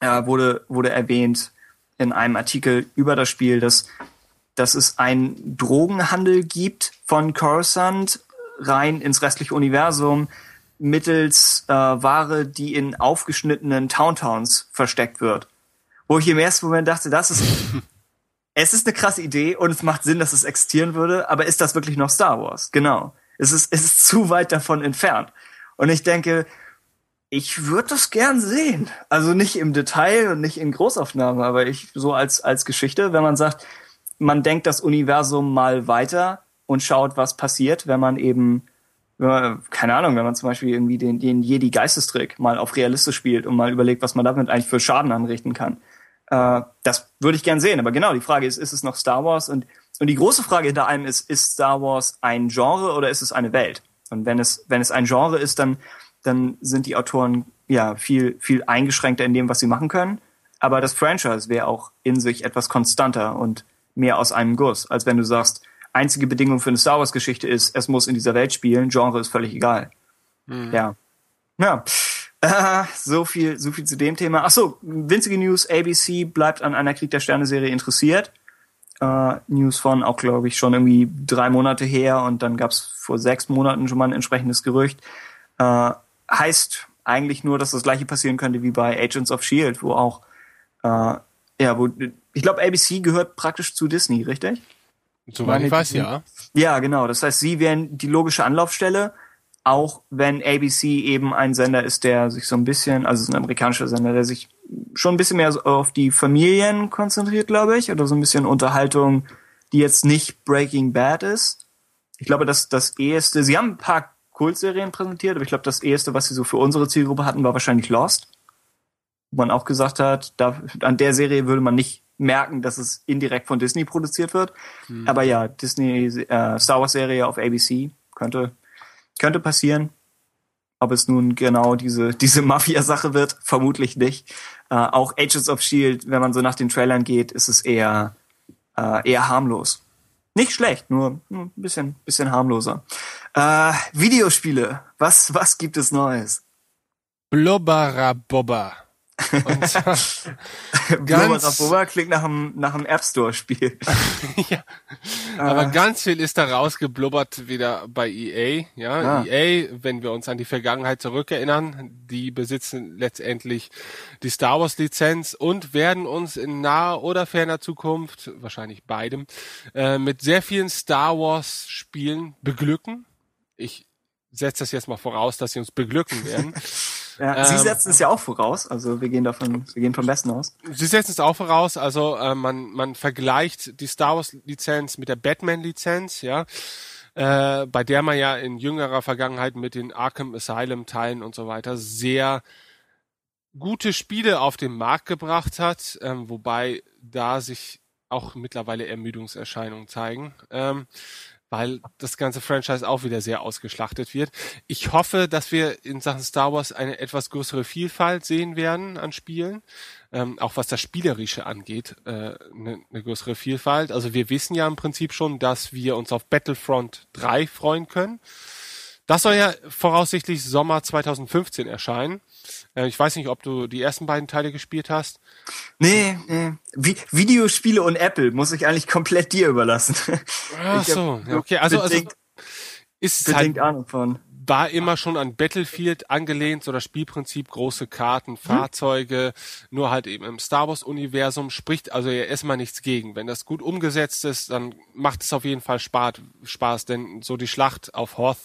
äh, wurde, wurde erwähnt in einem Artikel über das Spiel, dass, dass es einen Drogenhandel gibt von Coruscant rein ins restliche Universum mittels äh, Ware, die in aufgeschnittenen Towntowns versteckt wird. Wo ich im ersten Moment dachte, das ist (laughs) es ist eine krasse Idee und es macht Sinn, dass es existieren würde, aber ist das wirklich noch Star Wars? Genau. Es ist, es ist zu weit davon entfernt. Und ich denke, ich würde das gern sehen. Also nicht im Detail und nicht in Großaufnahme, aber ich so als, als Geschichte, wenn man sagt, man denkt das Universum mal weiter und schaut, was passiert, wenn man eben, wenn man, keine Ahnung, wenn man zum Beispiel irgendwie den, den Jedi Geistestrick mal auf realistisch spielt und mal überlegt, was man damit eigentlich für Schaden anrichten kann. Äh, das würde ich gern sehen. Aber genau, die Frage ist, ist es noch Star Wars? Und, und die große Frage hinter allem ist, ist Star Wars ein Genre oder ist es eine Welt? Und wenn es, wenn es ein Genre ist, dann, dann sind die Autoren ja viel, viel eingeschränkter in dem, was sie machen können. Aber das Franchise wäre auch in sich etwas konstanter und mehr aus einem Guss, als wenn du sagst, einzige Bedingung für eine Star Wars Geschichte ist, es muss in dieser Welt spielen, Genre ist völlig egal. Mhm. Ja. Ja. Äh, so viel, so viel zu dem Thema. Ach so, winzige News. ABC bleibt an einer Krieg der Sterne Serie interessiert. Äh, News von auch, glaube ich, schon irgendwie drei Monate her und dann gab es vor sechs Monaten schon mal ein entsprechendes Gerücht. Äh, heißt eigentlich nur, dass das gleiche passieren könnte wie bei Agents of Shield, wo auch äh, ja, wo ich glaube, ABC gehört praktisch zu Disney, richtig? Soweit ich weiß, ja. Ja, genau. Das heißt, sie wären die logische Anlaufstelle, auch wenn ABC eben ein Sender ist, der sich so ein bisschen, also ein amerikanischer Sender, der sich schon ein bisschen mehr auf die Familien konzentriert, glaube ich, oder so ein bisschen Unterhaltung, die jetzt nicht Breaking Bad ist. Ich glaube, dass das eheste, sie haben ein paar Kultserien präsentiert, aber ich glaube, das eheste, was sie so für unsere Zielgruppe hatten, war wahrscheinlich Lost. Wo man auch gesagt hat, da, an der Serie würde man nicht merken, dass es indirekt von Disney produziert wird. Mhm. Aber ja, Disney äh, Star Wars Serie auf ABC könnte könnte passieren. Ob es nun genau diese (laughs) diese Mafia Sache wird, vermutlich nicht. Äh, auch Agents of Shield, wenn man so nach den Trailern geht, ist es eher äh, eher harmlos. Nicht schlecht, nur, ein bisschen bisschen harmloser. Äh, Videospiele, was was gibt es Neues? Blubberabobber. Und (laughs) (laughs) ganz Boba klingt nach einem, nach einem App Store Spiel. (laughs) ja. Aber äh. ganz viel ist da rausgeblubbert wieder bei EA. Ja, ah. EA, wenn wir uns an die Vergangenheit zurückerinnern, die besitzen letztendlich die Star Wars Lizenz und werden uns in naher oder ferner Zukunft, wahrscheinlich beidem, äh, mit sehr vielen Star Wars Spielen beglücken. Ich setze das jetzt mal voraus, dass sie uns beglücken werden. Ja, ähm, Sie setzen es ja auch voraus, also wir gehen davon, wir gehen vom Besten aus. Sie setzen es auch voraus, also äh, man, man vergleicht die Star Wars Lizenz mit der Batman Lizenz, ja, äh, bei der man ja in jüngerer Vergangenheit mit den Arkham Asylum Teilen und so weiter sehr gute Spiele auf den Markt gebracht hat, ähm, wobei da sich auch mittlerweile Ermüdungserscheinungen zeigen. Ähm, weil das ganze Franchise auch wieder sehr ausgeschlachtet wird. Ich hoffe, dass wir in Sachen Star Wars eine etwas größere Vielfalt sehen werden an Spielen, ähm, auch was das Spielerische angeht, äh, eine, eine größere Vielfalt. Also wir wissen ja im Prinzip schon, dass wir uns auf Battlefront 3 freuen können. Das soll ja voraussichtlich Sommer 2015 erscheinen. Äh, ich weiß nicht, ob du die ersten beiden Teile gespielt hast. Nee, nee. Vi Videospiele und Apple muss ich eigentlich komplett dir überlassen. Ach so, okay. Also, also ist bedingt halt, Ahnung von. War immer schon an Battlefield angelehnt, so das Spielprinzip, große Karten, hm. Fahrzeuge, hm. nur halt eben im Star Wars Universum, spricht also ja erstmal nichts gegen. Wenn das gut umgesetzt ist, dann macht es auf jeden Fall Spaß, Spaß denn so die Schlacht auf Hoth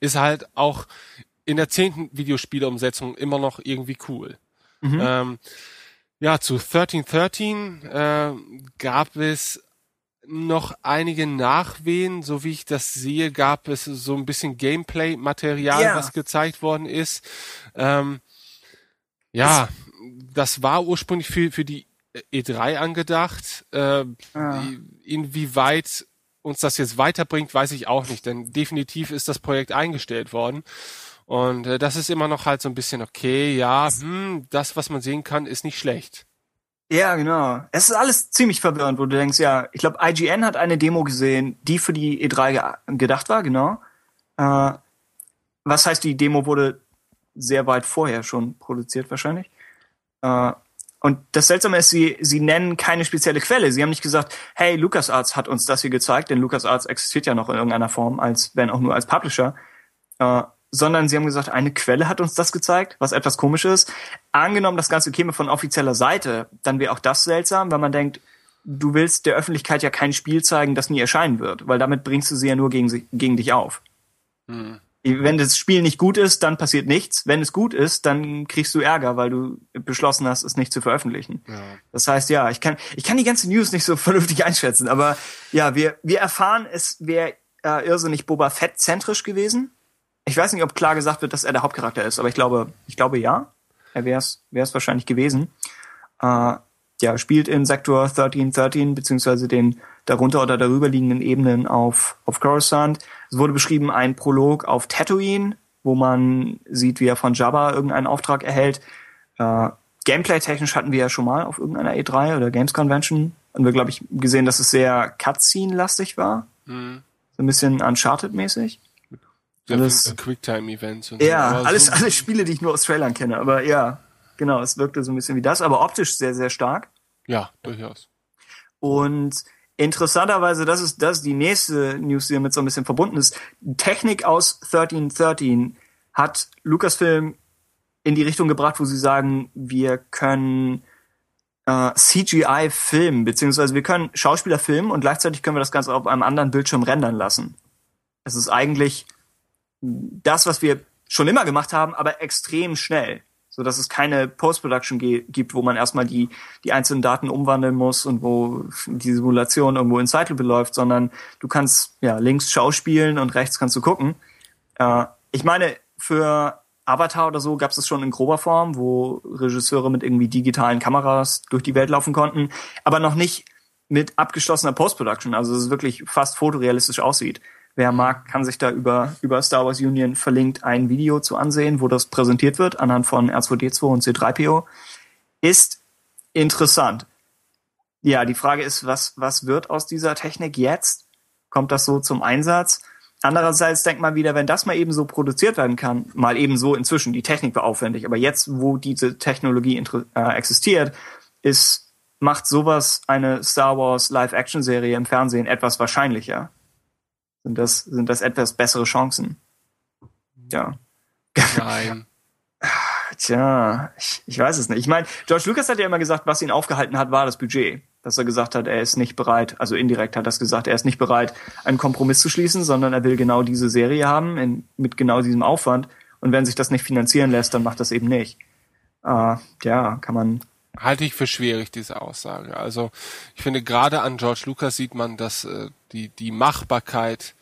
ist halt auch in der zehnten Videospielumsetzung immer noch irgendwie cool. Mhm. Ähm, ja, zu 1313 äh, gab es noch einige Nachwehen, so wie ich das sehe, gab es so ein bisschen Gameplay-Material, ja. was gezeigt worden ist. Ähm, ja, das war ursprünglich für, für die E3 angedacht. Äh, ja. Inwieweit uns das jetzt weiterbringt, weiß ich auch nicht, denn definitiv ist das Projekt eingestellt worden. Und äh, das ist immer noch halt so ein bisschen okay, ja, hm, das, was man sehen kann, ist nicht schlecht. Ja, genau. Es ist alles ziemlich verwirrend, wo du denkst, ja, ich glaube, IGN hat eine Demo gesehen, die für die E3 ge gedacht war, genau. Äh, was heißt, die Demo wurde sehr weit vorher schon produziert wahrscheinlich. Äh, und das Seltsame ist, sie, sie nennen keine spezielle Quelle. Sie haben nicht gesagt, hey, LucasArts hat uns das hier gezeigt, denn LucasArts existiert ja noch in irgendeiner Form, als wenn auch nur als Publisher. Äh, sondern sie haben gesagt, eine Quelle hat uns das gezeigt, was etwas komisch ist. Angenommen, das Ganze käme von offizieller Seite, dann wäre auch das seltsam, weil man denkt, du willst der Öffentlichkeit ja kein Spiel zeigen, das nie erscheinen wird, weil damit bringst du sie ja nur gegen, gegen dich auf. Hm. wenn das Spiel nicht gut ist, dann passiert nichts. Wenn es gut ist, dann kriegst du Ärger, weil du beschlossen hast, es nicht zu veröffentlichen. Ja. Das heißt, ja, ich kann, ich kann die ganze News nicht so (laughs) vernünftig einschätzen, aber ja, wir, wir erfahren, es wäre äh, irrsinnig Boba Fett zentrisch gewesen. Ich weiß nicht, ob klar gesagt wird, dass er der Hauptcharakter ist, aber ich glaube, ich glaube ja. Er wäre es wäre es wahrscheinlich gewesen. Äh, ja, spielt in Sektor 1313 beziehungsweise den darunter oder darüber liegenden Ebenen auf, auf Coruscant. Es wurde beschrieben ein Prolog auf Tatooine, wo man sieht, wie er von Jabba irgendeinen Auftrag erhält. Äh, Gameplay-technisch hatten wir ja schon mal auf irgendeiner E3 oder Games Convention. Haben wir, glaube ich, gesehen, dass es sehr Cutscene-lastig war. Mhm. So ein bisschen Uncharted-mäßig. Alles, Quicktime-Events und Ja, so. alles, (laughs) alles Spiele, die ich nur aus Trailern kenne. Aber ja, genau, es wirkte so ein bisschen wie das, aber optisch sehr, sehr stark. Ja, durchaus. Und interessanterweise, das ist, das ist die nächste News, die damit so ein bisschen verbunden ist. Technik aus 1313 hat Lucasfilm in die Richtung gebracht, wo sie sagen, wir können äh, CGI filmen, beziehungsweise wir können Schauspieler filmen und gleichzeitig können wir das Ganze auf einem anderen Bildschirm rendern lassen. Es ist eigentlich das, was wir schon immer gemacht haben, aber extrem schnell so dass es keine Post-Production gibt, wo man erstmal die, die einzelnen Daten umwandeln muss und wo die Simulation irgendwo in Zeitlupe läuft, sondern du kannst ja links schauspielen und rechts kannst du gucken. Äh, ich meine, für Avatar oder so gab es schon in grober Form, wo Regisseure mit irgendwie digitalen Kameras durch die Welt laufen konnten, aber noch nicht mit abgeschlossener Post-Production, also dass es wirklich fast fotorealistisch aussieht. Wer mag, kann sich da über, über Star Wars Union verlinkt ein Video zu ansehen, wo das präsentiert wird, anhand von R2D2 und C3PO. Ist interessant. Ja, die Frage ist, was, was wird aus dieser Technik jetzt? Kommt das so zum Einsatz? Andererseits denkt man wieder, wenn das mal eben so produziert werden kann, mal eben so inzwischen, die Technik war aufwendig, aber jetzt, wo diese Technologie äh, existiert, ist, macht sowas eine Star Wars Live-Action-Serie im Fernsehen etwas wahrscheinlicher sind das, sind das etwas bessere Chancen. Ja. Nein. (laughs) Tja, ich, ich weiß es nicht. Ich meine, George Lucas hat ja immer gesagt, was ihn aufgehalten hat, war das Budget. Dass er gesagt hat, er ist nicht bereit, also indirekt hat er es gesagt, er ist nicht bereit, einen Kompromiss zu schließen, sondern er will genau diese Serie haben, in, mit genau diesem Aufwand. Und wenn sich das nicht finanzieren lässt, dann macht das eben nicht. Äh, ja, kann man. Halte ich für schwierig, diese Aussage. Also ich finde, gerade an George Lucas sieht man, dass äh, die, die Machbarkeit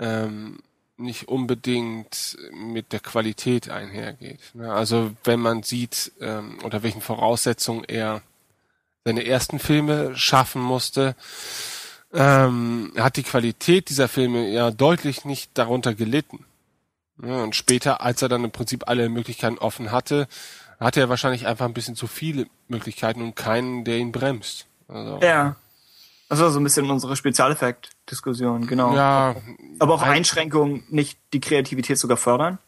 ähm, nicht unbedingt mit der Qualität einhergeht. Ne? Also wenn man sieht, ähm, unter welchen Voraussetzungen er seine ersten Filme schaffen musste, ähm, hat die Qualität dieser Filme ja deutlich nicht darunter gelitten. Ja, und später, als er dann im Prinzip alle Möglichkeiten offen hatte, hatte er wahrscheinlich einfach ein bisschen zu viele Möglichkeiten und keinen, der ihn bremst. Also, ja. Das war so ein bisschen unsere Spezialeffekt-Diskussion, genau. Ja. Aber auch Einschränkungen nicht die Kreativität sogar fördern?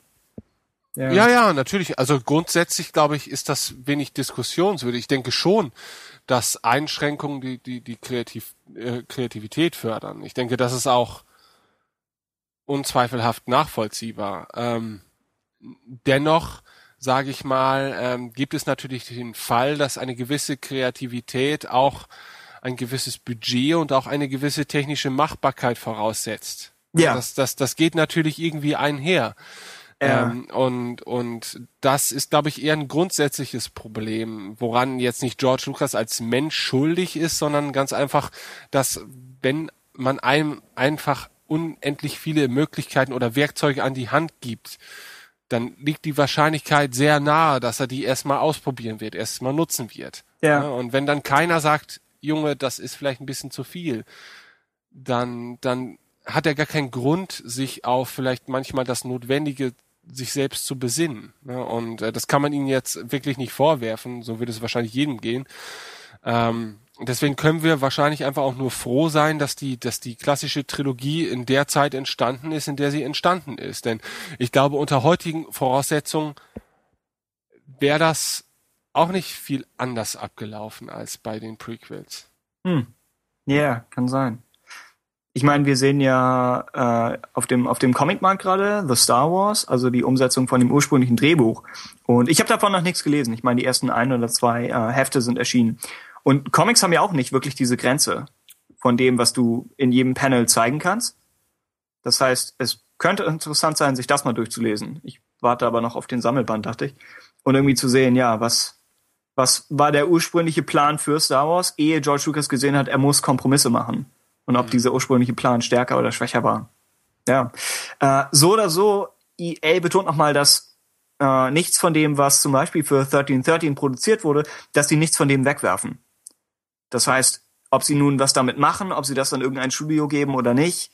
Ja. ja, ja, natürlich. Also grundsätzlich, glaube ich, ist das wenig diskussionswürdig. Ich denke schon, dass Einschränkungen die, die, die Kreativ, äh, Kreativität fördern. Ich denke, das ist auch unzweifelhaft nachvollziehbar. Ähm, dennoch, sage ich mal, ähm, gibt es natürlich den Fall, dass eine gewisse Kreativität auch ein gewisses Budget und auch eine gewisse technische Machbarkeit voraussetzt. Ja. Das, das, das geht natürlich irgendwie einher. Ja. Ähm, und, und das ist, glaube ich, eher ein grundsätzliches Problem, woran jetzt nicht George Lucas als Mensch schuldig ist, sondern ganz einfach, dass wenn man einem einfach unendlich viele Möglichkeiten oder Werkzeuge an die Hand gibt, dann liegt die Wahrscheinlichkeit sehr nahe, dass er die erstmal ausprobieren wird, erstmal nutzen wird. Ja. Und wenn dann keiner sagt, Junge, das ist vielleicht ein bisschen zu viel, dann, dann hat er gar keinen Grund, sich auf vielleicht manchmal das Notwendige sich selbst zu besinnen. Ne? Und äh, das kann man ihnen jetzt wirklich nicht vorwerfen, so wird es wahrscheinlich jedem gehen. Ähm, deswegen können wir wahrscheinlich einfach auch nur froh sein, dass die, dass die klassische Trilogie in der Zeit entstanden ist, in der sie entstanden ist. Denn ich glaube, unter heutigen Voraussetzungen wäre das auch nicht viel anders abgelaufen als bei den Prequels. Hm. Ja, yeah, kann sein. Ich meine, wir sehen ja äh, auf dem auf dem Comicmarkt gerade The Star Wars, also die Umsetzung von dem ursprünglichen Drehbuch. Und ich habe davon noch nichts gelesen. Ich meine, die ersten ein oder zwei äh, Hefte sind erschienen. Und Comics haben ja auch nicht wirklich diese Grenze von dem, was du in jedem Panel zeigen kannst. Das heißt, es könnte interessant sein, sich das mal durchzulesen. Ich warte aber noch auf den Sammelband, dachte ich. Und irgendwie zu sehen, ja, was, was war der ursprüngliche Plan für Star Wars, ehe George Lucas gesehen hat, er muss Kompromisse machen. Und ob mhm. dieser ursprüngliche Plan stärker oder schwächer war. Ja. Äh, so oder so, EA betont nochmal, dass äh, nichts von dem, was zum Beispiel für 1313 produziert wurde, dass sie nichts von dem wegwerfen. Das heißt, ob sie nun was damit machen, ob sie das dann irgendein Studio geben oder nicht,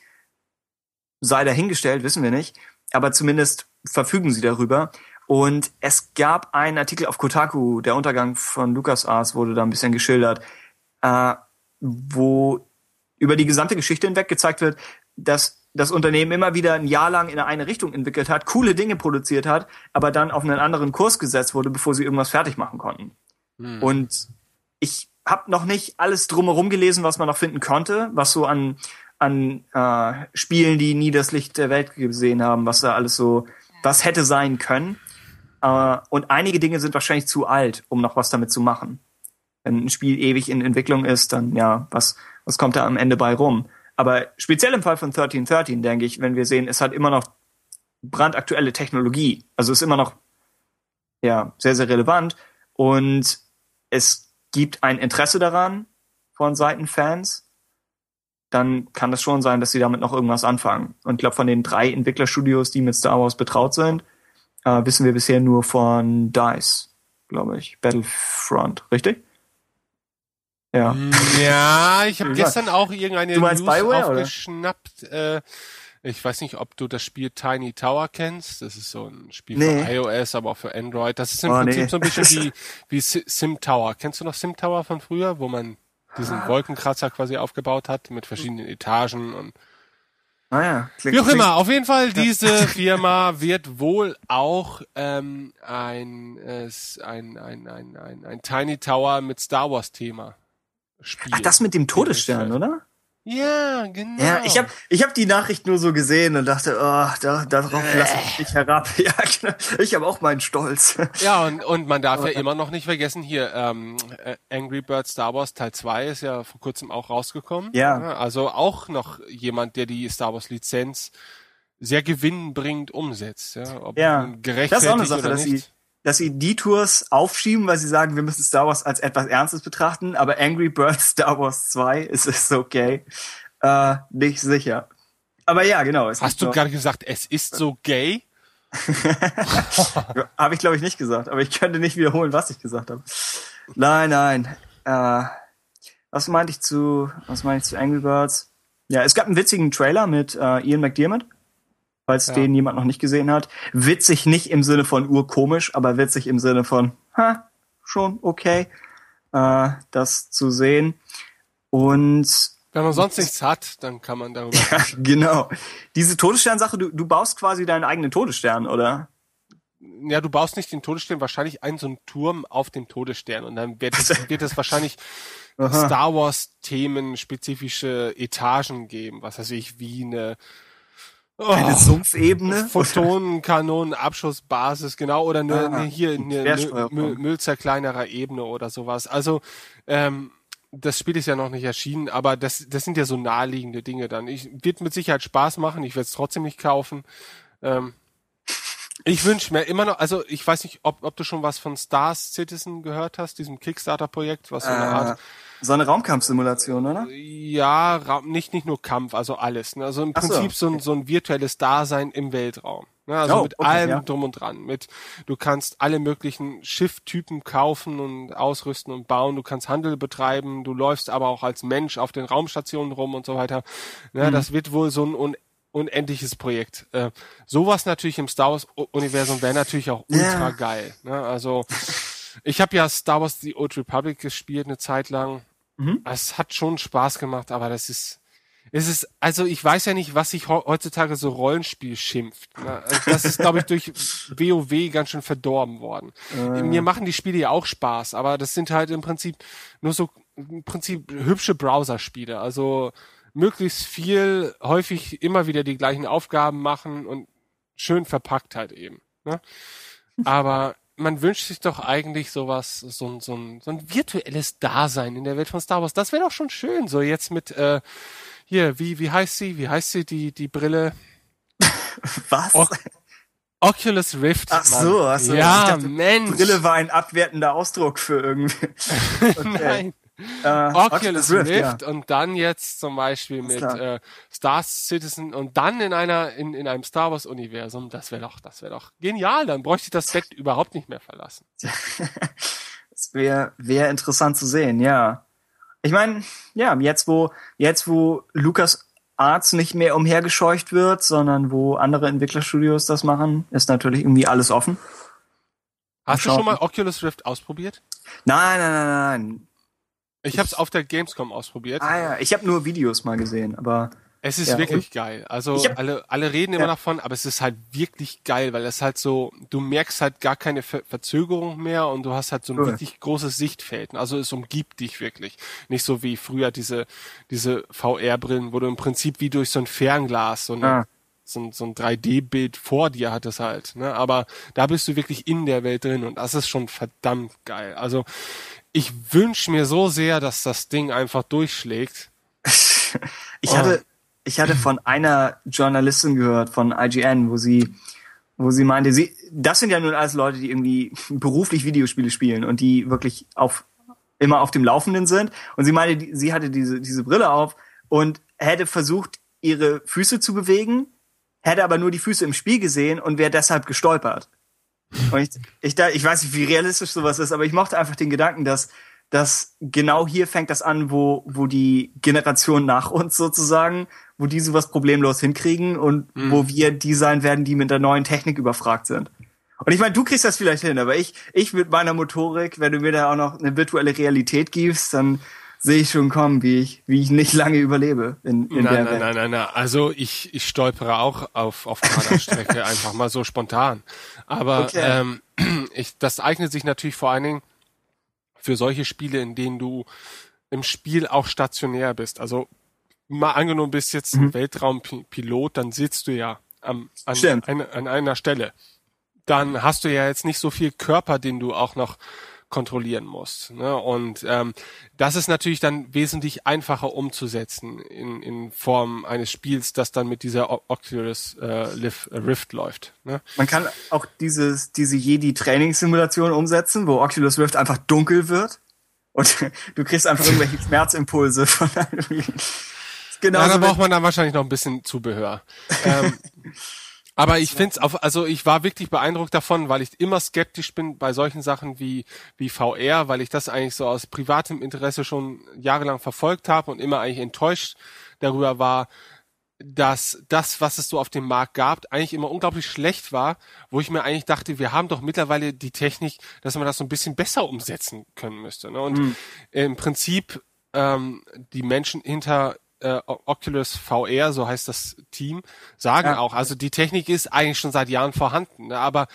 sei dahingestellt, wissen wir nicht. Aber zumindest verfügen sie darüber. Und es gab einen Artikel auf Kotaku, der Untergang von LucasArts wurde da ein bisschen geschildert, äh, wo über die gesamte Geschichte hinweg gezeigt wird, dass das Unternehmen immer wieder ein Jahr lang in eine Richtung entwickelt hat, coole Dinge produziert hat, aber dann auf einen anderen Kurs gesetzt wurde, bevor sie irgendwas fertig machen konnten. Hm. Und ich habe noch nicht alles drumherum gelesen, was man noch finden konnte, was so an an äh, Spielen, die nie das Licht der Welt gesehen haben, was da alles so, was hätte sein können. Äh, und einige Dinge sind wahrscheinlich zu alt, um noch was damit zu machen. Wenn ein Spiel ewig in Entwicklung ist, dann ja, was, was kommt da am Ende bei rum? Aber speziell im Fall von 1313, denke ich, wenn wir sehen, es hat immer noch brandaktuelle Technologie. Also ist immer noch ja, sehr, sehr relevant. Und es gibt ein Interesse daran von Seiten Fans dann kann das schon sein, dass sie damit noch irgendwas anfangen. Und ich glaube, von den drei Entwicklerstudios, die mit Star Wars betraut sind, äh, wissen wir bisher nur von DICE, glaube ich. Battlefront, richtig? Ja. Mm, ja, ich habe gestern auch irgendeine du meinst News Bioware, aufgeschnappt. Äh, ich weiß nicht, ob du das Spiel Tiny Tower kennst. Das ist so ein Spiel nee. für iOS, aber auch für Android. Das ist im oh, Prinzip nee. so ein bisschen wie, (laughs) wie Sim Tower. Kennst du noch Sim Tower von früher, wo man diesen Wolkenkratzer quasi aufgebaut hat mit verschiedenen Etagen und Ah ja, klingt, Wie auch immer, auf jeden Fall, diese (laughs) Firma wird wohl auch ähm, ein, äh, ein, ein, ein, ein, ein Tiny Tower mit Star Wars Thema spielen. Ach, das mit dem Todesstern, oder? Ja, genau. Ja, ich habe ich hab die Nachricht nur so gesehen und dachte, oh, da, darauf äh. lasse ich mich herab. (laughs) Ja, genau. ich habe auch meinen Stolz. Ja, und, und man darf ja immer noch nicht vergessen, hier, ähm, äh, Angry Birds Star Wars Teil 2 ist ja vor kurzem auch rausgekommen. Ja. Also auch noch jemand, der die Star Wars Lizenz sehr gewinnbringend umsetzt. Ja, Ob ja. gerechtfertigt das ist auch eine Sache, dass sie dass sie die Tours aufschieben, weil sie sagen, wir müssen Star Wars als etwas Ernstes betrachten, aber Angry Birds (laughs) Star Wars 2 ist es okay. Äh, nicht sicher. Aber ja, genau. Hast du gerade gesagt, es ist so gay? (laughs) habe ich glaube ich nicht gesagt, aber ich könnte nicht wiederholen, was ich gesagt habe. Nein, nein. Äh, was meinte ich zu, was meinte ich zu Angry Birds? Ja, es gab einen witzigen Trailer mit äh, Ian McDiarmid falls ja. den jemand noch nicht gesehen hat. Witzig nicht im Sinne von urkomisch, aber witzig im Sinne von, ha, schon okay, äh, das zu sehen. Und wenn man sonst nichts hat, dann kann man darüber. (laughs) Ja, genau. Diese Todesstern-Sache, du, du baust quasi deinen eigenen Todesstern, oder? Ja, du baust nicht den Todesstern, wahrscheinlich einen so einen Turm auf dem Todesstern und dann wird es, (laughs) wird es wahrscheinlich Aha. Star Wars Themen spezifische Etagen geben, was weiß ich, wie eine Oh, eine Sumpfebene? Photonenkanonen, Abschussbasis, genau, oder ne, ah, hier eine ne, Müll, Müllzerkleinerer Ebene oder sowas. Also, ähm, das Spiel ist ja noch nicht erschienen, aber das, das sind ja so naheliegende Dinge dann. Ich wird mit Sicherheit Spaß machen, ich werde es trotzdem nicht kaufen. Ähm, ich wünsche mir immer noch, also ich weiß nicht, ob, ob du schon was von Stars Citizen gehört hast, diesem Kickstarter-Projekt, was so eine äh, Art so eine Raumkampfsimulation, oder? Ja, Raum, nicht, nicht nur Kampf, also alles. Ne? Also im Ach Prinzip so, okay. so, ein, so ein virtuelles Dasein im Weltraum. Ne? Also oh, mit okay, allem ja. drum und dran. Mit, du kannst alle möglichen Schifftypen kaufen und ausrüsten und bauen. Du kannst Handel betreiben. Du läufst aber auch als Mensch auf den Raumstationen rum und so weiter. Ne? Mhm. Das wird wohl so ein un unendliches Projekt. Äh, sowas natürlich im Star Wars Universum wäre natürlich auch ultra ja. geil. Ne? Also (laughs) ich habe ja Star Wars The Old Republic gespielt eine Zeit lang. Mhm. Es hat schon Spaß gemacht, aber das ist, es ist, also ich weiß ja nicht, was sich heutzutage so Rollenspiel schimpft. Ne? Also das ist, glaube ich, durch WoW ganz schön verdorben worden. Äh. Mir machen die Spiele ja auch Spaß, aber das sind halt im Prinzip nur so im Prinzip hübsche Browser-Spiele. Also möglichst viel, häufig immer wieder die gleichen Aufgaben machen und schön verpackt halt eben. Ne? Aber man wünscht sich doch eigentlich sowas, so ein, so ein, so ein virtuelles Dasein in der Welt von Star Wars. Das wäre doch schon schön, so jetzt mit, äh, hier, wie, wie heißt sie? Wie heißt sie, die, die Brille? (laughs) Was? O Oculus Rift. Ach so, Mann. ach so. Ja, dachte, Mensch. Brille war ein abwertender Ausdruck für irgendwie. (laughs) Nein. Äh, Oculus Rift, ja. und dann jetzt zum Beispiel mit äh, Star Citizen und dann in einer in, in einem Star Wars Universum, das wäre doch das wäre doch genial, dann bräuchte ich das Bett überhaupt nicht mehr verlassen. (laughs) Das wäre wär interessant zu sehen, ja. Ich meine, ja, jetzt wo jetzt wo Lucas Arts nicht mehr umhergescheucht wird, sondern wo andere Entwicklerstudios das machen, ist natürlich irgendwie alles offen. Hast du schon mal Oculus Rift ausprobiert? Nein, nein, nein, nein. Ich habe es auf der Gamescom ausprobiert. Ah ja, ich habe nur Videos mal gesehen, aber Es ist Ja, wirklich geil. Also hab- alle, alle reden immer Ja. davon, aber es ist halt wirklich geil, weil es halt so, du merkst halt gar keine Ver Verzögerung mehr und du hast halt so ein Cool. wirklich großes Sichtfeld. Also es umgibt dich wirklich. Nicht so wie früher diese, diese VR-Brillen, wo du im Prinzip wie durch so ein Fernglas so, eine, Ah. so ein, so ein 3D-Bild vor dir hattest halt. Ne? Aber da bist du wirklich in der Welt drin und das ist schon verdammt geil. Also ich wünsche mir so sehr, dass das Ding einfach durchschlägt. (laughs) ich hatte ich hatte von einer Journalistin gehört von IGN, wo sie wo sie meinte, sie das sind ja nun alles Leute, die irgendwie (laughs) beruflich Videospiele spielen und die wirklich auf immer auf dem Laufenden sind und sie meinte, sie hatte diese diese Brille auf und hätte versucht ihre Füße zu bewegen, hätte aber nur die Füße im Spiel gesehen und wäre deshalb gestolpert. Und ich, ich, da, ich weiß nicht, wie realistisch sowas ist, aber ich mochte einfach den Gedanken, dass, dass genau hier fängt das an, wo, wo die Generation nach uns sozusagen, wo die sowas problemlos hinkriegen und wo wir die sein werden, die mit der neuen Technik überfragt sind. Und ich meine, du kriegst das vielleicht hin, aber ich, ich mit meiner Motorik, wenn du mir da auch noch eine virtuelle Realität gibst, dann sehe ich schon kommen, wie ich, wie ich nicht lange überlebe in, in der Nein, nein, Welt. nein, nein, nein. Also ich, ich stolpere auch auf, auf Kaderstrecke (laughs) einfach mal so spontan. Aber Okay. ähm, (clears throat) ich, das eignet sich natürlich vor allen Dingen für solche Spiele, in denen du im Spiel auch stationär bist. Also mal angenommen bist jetzt Mhm. ein Weltraumpilot, dann sitzt du ja am, an, eine, an einer Stelle. Dann hast du ja jetzt nicht so viel Körper, den du auch noch kontrollieren musst. Ne? Und ähm, das ist natürlich dann wesentlich einfacher umzusetzen in, in Form eines Spiels, das dann mit dieser O- Oculus äh, Liv- äh, Rift läuft. Ne? Man kann auch dieses, diese Jedi-Trainingssimulation umsetzen, wo Oculus Rift einfach dunkel wird und (laughs) du kriegst einfach irgendwelche (laughs) Schmerzimpulse von einem. Genau Ja, da braucht man dann wahrscheinlich noch ein bisschen Zubehör. ähm, (laughs) aber ich finde es auf, also ich war wirklich beeindruckt davon, weil ich immer skeptisch bin bei solchen Sachen wie wie VR, weil ich das eigentlich so aus privatem Interesse schon jahrelang verfolgt habe und immer eigentlich enttäuscht darüber war, dass das, was es so auf dem Markt gab, eigentlich immer unglaublich schlecht war, wo ich mir eigentlich dachte, wir haben doch mittlerweile die Technik, dass man das so ein bisschen besser umsetzen können müsste. Ne? Und im Prinzip ähm, die Menschen hinter äh, Oculus VR, so heißt das Team, sagen Ja. auch, also die Technik ist eigentlich schon seit Jahren vorhanden, ne? aber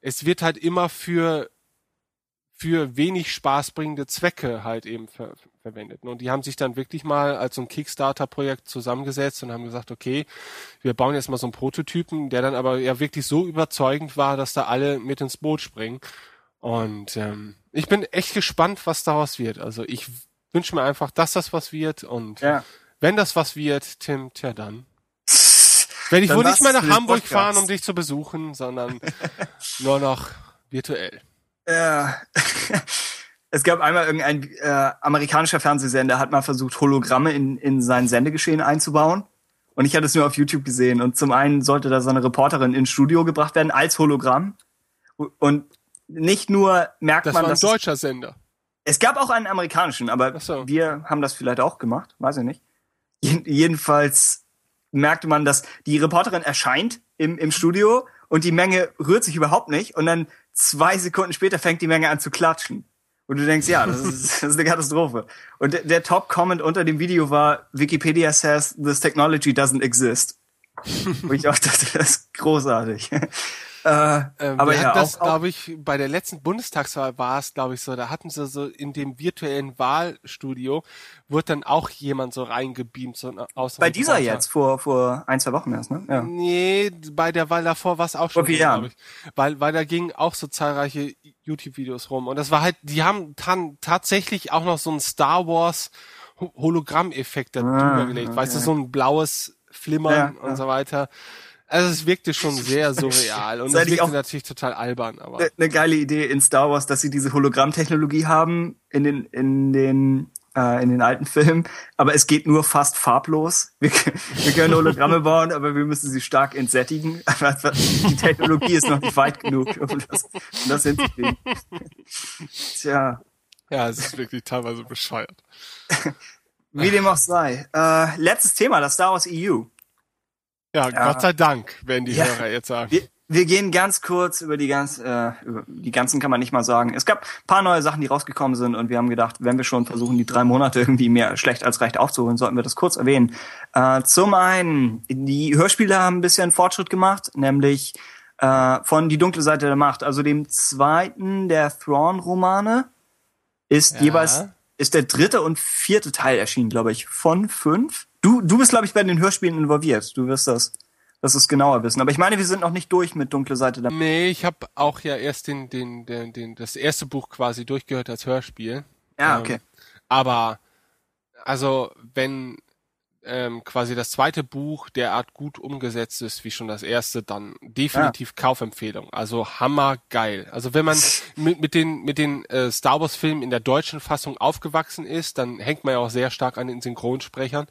es wird halt immer für für wenig spaßbringende Zwecke halt eben ver verwendet. Und die haben sich dann wirklich mal als so ein Kickstarter-Projekt zusammengesetzt und haben gesagt, okay, wir bauen jetzt mal so einen Prototypen, der dann aber ja wirklich so überzeugend war, dass da alle mit ins Boot springen. Und ähm, ich bin echt gespannt, was daraus wird. Also ich wünsche mir einfach, dass das was wird. Und Ja. Wenn das was wird, Tim, tja dann. Werde ich Dann wohl nicht mehr nach Hamburg Podcast. fahren, um dich zu besuchen, sondern (laughs) nur noch virtuell. Ja. (laughs) Es gab einmal irgendein äh, amerikanischer Fernsehsender, hat mal versucht, Hologramme in, in sein Sendegeschehen einzubauen. Und ich hatte es nur auf YouTube gesehen. Und zum einen sollte da so eine Reporterin ins Studio gebracht werden als Hologramm. Und nicht nur merkt Das man, war ein dass deutscher Sender. Es gab auch einen amerikanischen, aber so. wir haben das vielleicht auch gemacht, weiß ich nicht. Jeden- Jedenfalls merkte man, dass die Reporterin erscheint im, im Studio und die Menge rührt sich überhaupt nicht und dann zwei Sekunden später fängt die Menge an zu klatschen. Und du denkst, ja, das ist, (laughs) das ist eine Katastrophe. Und der, der Top-Comment unter dem Video war, Wikipedia says this technology doesn't exist. (laughs) Wo ich auch dachte, das ist großartig. Äh, Ähm, aber ja, das, glaube ich, bei der letzten Bundestagswahl war es, glaube ich, so, da hatten sie so in dem virtuellen Wahlstudio, wurde dann auch jemand so reingebeamt, so ein- aus bei dieser jetzt, vor, vor ein, zwei Wochen erst, ne? Ja. Nee, bei der Wahl davor war es auch schon, Vor vier so, Jahren. glaub ich. Weil, weil da gingen auch so zahlreiche YouTube-Videos rum. Und das war halt, die haben tan tatsächlich auch noch so einen Star Wars Ho- Hologramm-Effekt da Ah, drüber gelegt. Weißt du, so ein blaues Flimmern Ja, und ja. so weiter. Also es wirkte schon (laughs) sehr surreal und Seit es wirkte auch- natürlich total albern, aber Eine ne geile Idee in Star Wars, dass sie diese Hologrammtechnologie haben in den in den äh, in den alten Filmen, aber es geht nur fast farblos. Wir, (laughs) wir können Hologramme bauen, aber wir müssen sie stark entsättigen. (laughs) Die Technologie ist noch nicht weit genug, um das, um das hinzukriegen. Tja, ja, es ist wirklich teilweise bescheuert. wie dem auch sei. Äh, letztes Thema, das Star Wars EU. Ja, Ja. Gott sei Dank, werden die Ja. Hörer jetzt sagen. Wir, wir gehen ganz kurz über die ganz, äh, über die ganzen kann man nicht mal sagen. Es gab ein paar neue Sachen, die rausgekommen sind und wir haben gedacht, wenn wir schon versuchen, die drei Monate irgendwie mehr schlecht als recht aufzuholen, sollten wir das kurz erwähnen. Äh, zum einen, die Hörspiele haben ein bisschen Fortschritt gemacht, nämlich äh, von Die dunkle Seite der Macht, also dem zweiten der Thrawn-Romane, ist Ja. jeweils ist der dritte und vierte Teil erschienen, glaube ich, von fünf. Du, du bist, glaube ich, bei den Hörspielen involviert. Du wirst das, das ist genauer wissen. Aber ich meine, wir sind noch nicht durch mit Dunkle Seite der Nee, ich habe auch ja erst den, den, den, den, das erste Buch quasi durchgehört als Hörspiel. Ja, Ähm, okay. Aber also wenn ähm, quasi das zweite Buch derart gut umgesetzt ist wie schon das erste, dann definitiv Kaufempfehlung. Also hammergeil. Also wenn man (laughs) mit, mit den mit den äh, Star Wars Filmen in der deutschen Fassung aufgewachsen ist, dann hängt man ja auch sehr stark an den Synchronsprechern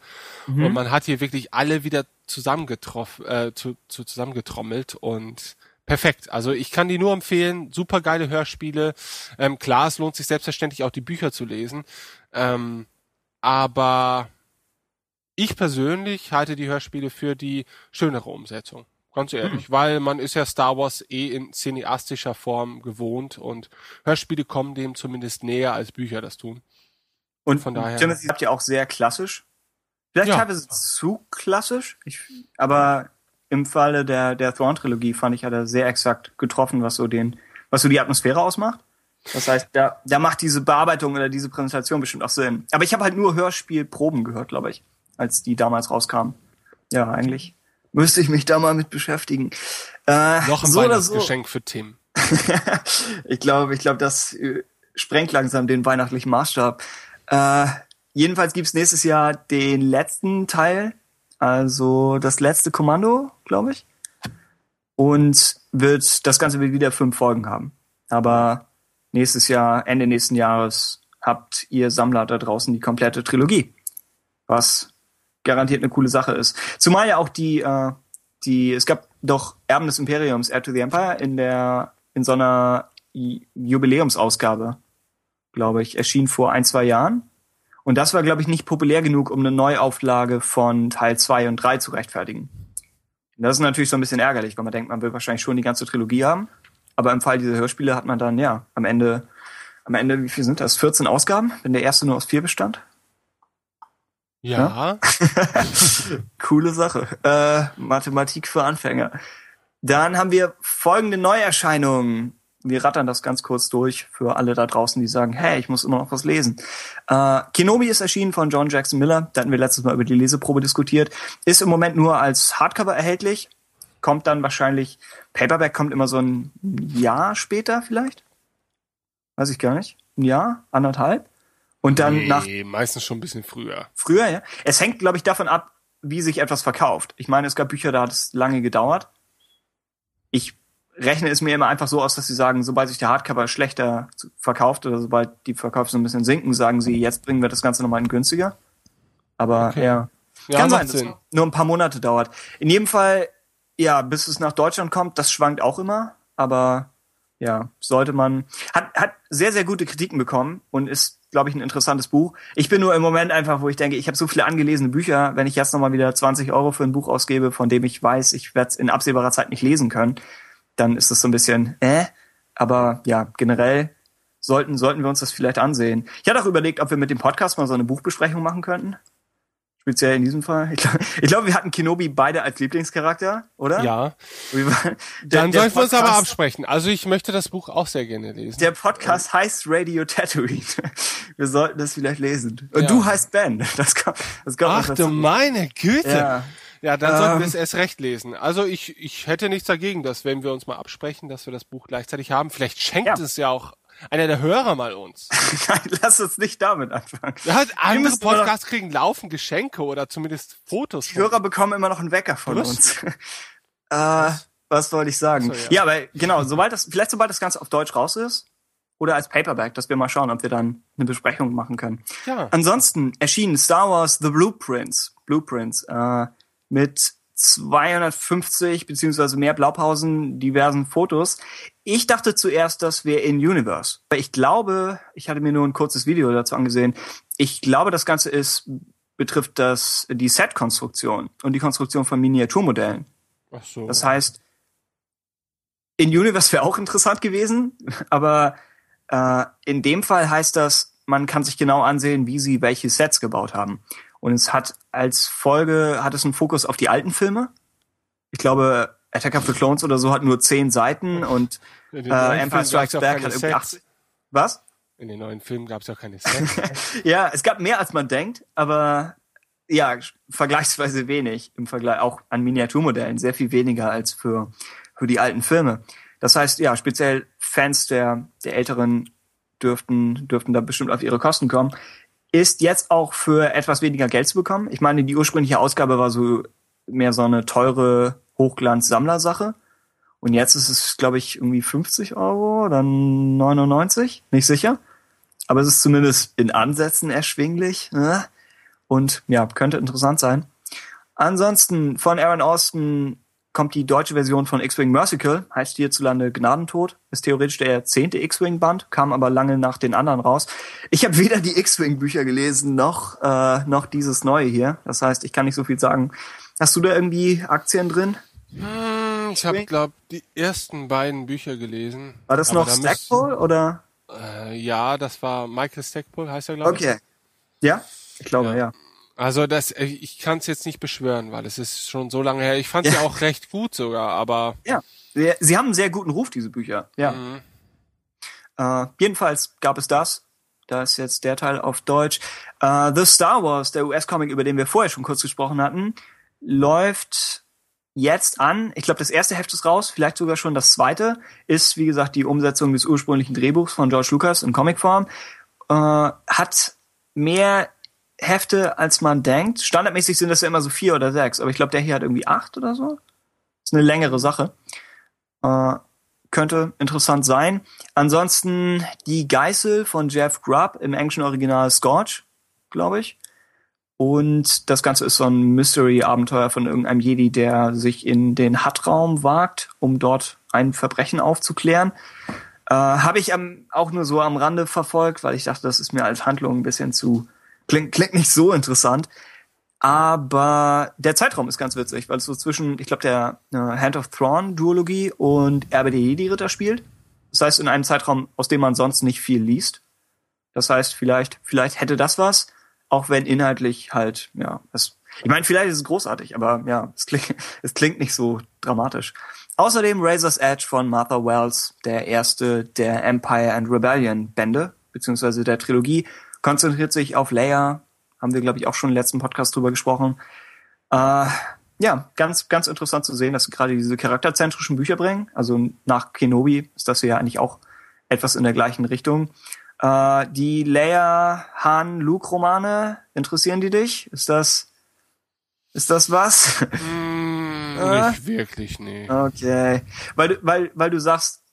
und man hat hier wirklich alle wieder zusammengetroffen, äh, zu, zu zusammengetrommelt und Perfekt. Also ich kann die nur empfehlen. Super geile Hörspiele. Ähm, klar, es lohnt sich selbstverständlich auch die Bücher zu lesen. Ähm, aber ich persönlich halte die Hörspiele für die schönere Umsetzung. Ganz ehrlich, weil man ist ja Star Wars eh in cineastischer Form gewohnt und Hörspiele kommen dem zumindest näher als Bücher das tun. Und von daher- Timothy habt ihr auch sehr klassisch. Vielleicht Ja. teilweise zu klassisch, ich, aber im Falle der, der Thrawn-Trilogie fand ich, hat er sehr exakt getroffen, was so den, was so die Atmosphäre ausmacht. Das heißt, da, da macht diese Bearbeitung oder diese Präsentation bestimmt auch Sinn. Aber ich habe halt nur Hörspielproben gehört, glaube ich, als die damals rauskamen. Ja, eigentlich müsste ich mich da mal mit beschäftigen. Äh, Noch ein so oder so. Weihnachtsgeschenk für Tim. (laughs) ich glaube, ich glaube, das äh, sprengt langsam den weihnachtlichen Maßstab. Äh, jedenfalls gibt's nächstes Jahr den letzten Teil, also das letzte Kommando, glaube ich. Und wird das Ganze wird wieder fünf Folgen haben. Aber nächstes Jahr, Ende nächsten Jahres, habt ihr Sammler da draußen die komplette Trilogie. Was garantiert eine coole Sache ist. Zumal ja auch die, äh, die, es gab doch Erben des Imperiums, Air to the Empire, in der, in so einer Ju- Jubiläumsausgabe, glaube ich, erschien vor ein, zwei Jahren. Und das war, glaube ich, nicht populär genug, um eine Neuauflage von Teil 2 und 3 zu rechtfertigen. Und das ist natürlich so ein bisschen ärgerlich, weil man denkt, man will wahrscheinlich schon die ganze Trilogie haben. Aber im Fall dieser Hörspiele hat man dann, ja, am Ende, am Ende, wie viel sind das? 14 Ausgaben, wenn der erste nur aus vier bestand? Ja. (laughs) Coole Sache. Äh, Mathematik für Anfänger. Dann haben wir folgende Neuerscheinungen. Wir rattern das ganz kurz durch für alle da draußen, die sagen, hey, ich muss immer noch was lesen. Äh, Kenobi ist erschienen von John Jackson Miller. Da hatten wir letztes Mal über die Leseprobe diskutiert. Ist im Moment nur als Hardcover erhältlich. Kommt dann wahrscheinlich, Paperback kommt immer so ein Jahr später vielleicht. Weiß ich gar nicht. Ein Jahr, anderthalb. Und dann nee, nach meistens schon ein bisschen früher. Früher, ja. Es hängt, glaube ich, davon ab, wie sich etwas verkauft. Ich meine, es gab Bücher, da hat es lange gedauert. Ich rechne es mir immer einfach so aus, dass sie sagen, sobald sich der Hardcover schlechter verkauft oder sobald die Verkäufe so ein bisschen sinken, sagen sie, jetzt bringen wir das Ganze nochmal in günstiger. Aber Okay. ja, Ja, kann sein, dass Sinn. es nur ein paar Monate dauert. In jedem Fall, ja, bis es nach Deutschland kommt, das schwankt auch immer, aber ja, sollte man, hat, hat sehr, sehr gute Kritiken bekommen und ist, glaube ich, ein interessantes Buch. Ich bin nur im Moment einfach, wo ich denke, ich habe so viele angelesene Bücher, wenn ich jetzt nochmal wieder 20 Euro für ein Buch ausgebe, von dem ich weiß, ich werde es in absehbarer Zeit nicht lesen können, dann ist das so ein bisschen, äh, aber ja, generell sollten, sollten wir uns das vielleicht ansehen. Ich hatte auch überlegt, ob wir mit dem Podcast mal so eine Buchbesprechung machen könnten. Speziell in diesem Fall. Ich glaube, glaub, wir hatten Kenobi beide als Lieblingscharakter, oder? Ja. Waren- Dann der sollten wir uns aber absprechen. Also ich möchte das Buch auch sehr gerne lesen. Der Podcast heißt Radio Tatooine. (laughs) Wir sollten das vielleicht lesen. Und Ja. du heißt Ben. Das kommt, das noch Ach du meine Güte. Ja. Ja, dann sollten Ähm. wir es erst recht lesen. Also ich, ich hätte nichts dagegen, dass wenn wir uns mal absprechen, dass wir das Buch gleichzeitig haben. Vielleicht schenkt Ja. es ja auch einer der Hörer mal uns. (laughs) Nein, lass uns nicht damit anfangen. Ja, andere Podcasts kriegen laufend Geschenke oder zumindest Fotos. Die von- Hörer bekommen immer noch einen Wecker von Brüste. uns. (laughs) Äh, was wollte ich sagen? So, ja. ja. aber genau, sobald das, vielleicht sobald das Ganze auf Deutsch raus ist oder als Paperback, dass wir mal schauen, ob wir dann eine Besprechung machen können. Ja. Ansonsten erschien Star Wars The Blueprints, Blueprints äh, mit 250 beziehungsweise mehr Blaupausen, diversen Fotos. Ich dachte zuerst, das wäre in Universe. Ich glaube, ich hatte mir nur ein kurzes Video dazu angesehen. Ich glaube, das Ganze ist betrifft das die Set-Konstruktion und die Konstruktion von Miniaturmodellen. Ach so. Das heißt, in Universe wäre auch interessant gewesen, (laughs) aber äh, in dem Fall heißt das, man kann sich genau ansehen, wie sie welche Sets gebaut haben. Und es hat als Folge, hat es einen Fokus auf die alten Filme. Ich glaube, Attack of the Clones oder so hat nur zehn Seiten und äh, Empire Strikes Back hat irgendwie. 80. Was? In den neuen Filmen gab es ja auch keine Sets. (laughs) Ja, es gab mehr als man denkt, aber ja, vergleichsweise wenig im Vergleich auch an Miniaturmodellen, sehr viel weniger als für, für die alten Filme. Das heißt, ja, speziell Fans der, der älteren dürften, dürften da bestimmt auf ihre Kosten kommen. Ist jetzt auch für etwas weniger Geld zu bekommen. Ich meine, die ursprüngliche Ausgabe war so mehr so eine teure Hochglanz-Sammlersache. Und jetzt ist es, glaube ich, irgendwie 50 Euro oder 99, nicht sicher. Aber es ist zumindest in Ansätzen erschwinglich. Ne? Und ja, könnte interessant sein. Ansonsten von Aaron Austin kommt die deutsche Version von X-Wing Merciful, heißt hierzulande Gnadentod, ist theoretisch der zehnte X-Wing-Band, kam aber lange nach den anderen raus. Ich habe weder die X-Wing-Bücher gelesen, noch, äh, noch dieses neue hier. Das heißt, ich kann nicht so viel sagen. Hast du da irgendwie Aktien drin? Hm, ich habe, glaube die ersten beiden Bücher gelesen. War das Aber noch da Stackpole oder? Äh, ja, das war Michael Stackpole, heißt er, glaube ich. Okay. Ja? Ich glaube, Ja. ja. Also das, äh, ich kann es jetzt nicht beschwören, weil es ist schon so lange her. Ich fand es ja. Ja. auch recht gut sogar, aber Ja. Sie, sie haben einen sehr guten Ruf, diese Bücher. Ja. Mhm. Äh, jedenfalls gab es das. Da ist jetzt der Teil auf Deutsch. Äh, The Star Wars, der US-Comic, über den wir vorher schon kurz gesprochen hatten, läuft jetzt an. Ich glaube, das erste Heft ist raus, vielleicht sogar schon das zweite. Ist, wie gesagt, die Umsetzung des ursprünglichen Drehbuchs von George Lucas in Comicform. Äh, hat mehr Hefte, als man denkt. Standardmäßig sind das ja immer so vier oder sechs, aber ich glaube, der hier hat irgendwie acht oder so. Ist eine längere Sache. Äh, könnte interessant sein. Ansonsten die Geißel von Jeff Grubb im englischen Original Scorch, glaube ich. Und das Ganze ist so ein Mystery-Abenteuer von irgendeinem Jedi, der sich in den Hutt-Raum wagt, um dort ein Verbrechen aufzuklären. Äh, Habe ich am, auch nur so am Rande verfolgt, weil ich dachte, das ist mir als Handlung ein bisschen zu klingt, klingt nicht so interessant. Aber der Zeitraum ist ganz witzig, weil es so zwischen, ich glaube, der äh, Hand of Thrawn Duologie und Erbe der Jedi-Ritter spielt. Das heißt, in einem Zeitraum, aus dem man sonst nicht viel liest. Das heißt, vielleicht, vielleicht hätte das was, auch wenn inhaltlich halt, ja, es, ich meine, vielleicht ist es großartig, aber ja, es klingt, (laughs) es klingt nicht so dramatisch. Außerdem Razor's Edge von Martha Wells, der erste der Empire and Rebellion Bände, beziehungsweise der Trilogie, konzentriert sich auf Leia, haben wir, glaube ich, auch schon im letzten Podcast drüber gesprochen. Äh, ja, ganz, ganz interessant zu sehen, dass sie gerade diese charakterzentrischen Bücher bringen. Also nach Kenobi ist das ja eigentlich auch etwas in der gleichen Richtung. Äh, die Leia, Han, Luke Romane, interessieren die dich? Ist das, ist das was? Hm, (laughs) Äh? nicht wirklich, nee. okay. Weil du, weil, weil du sagst,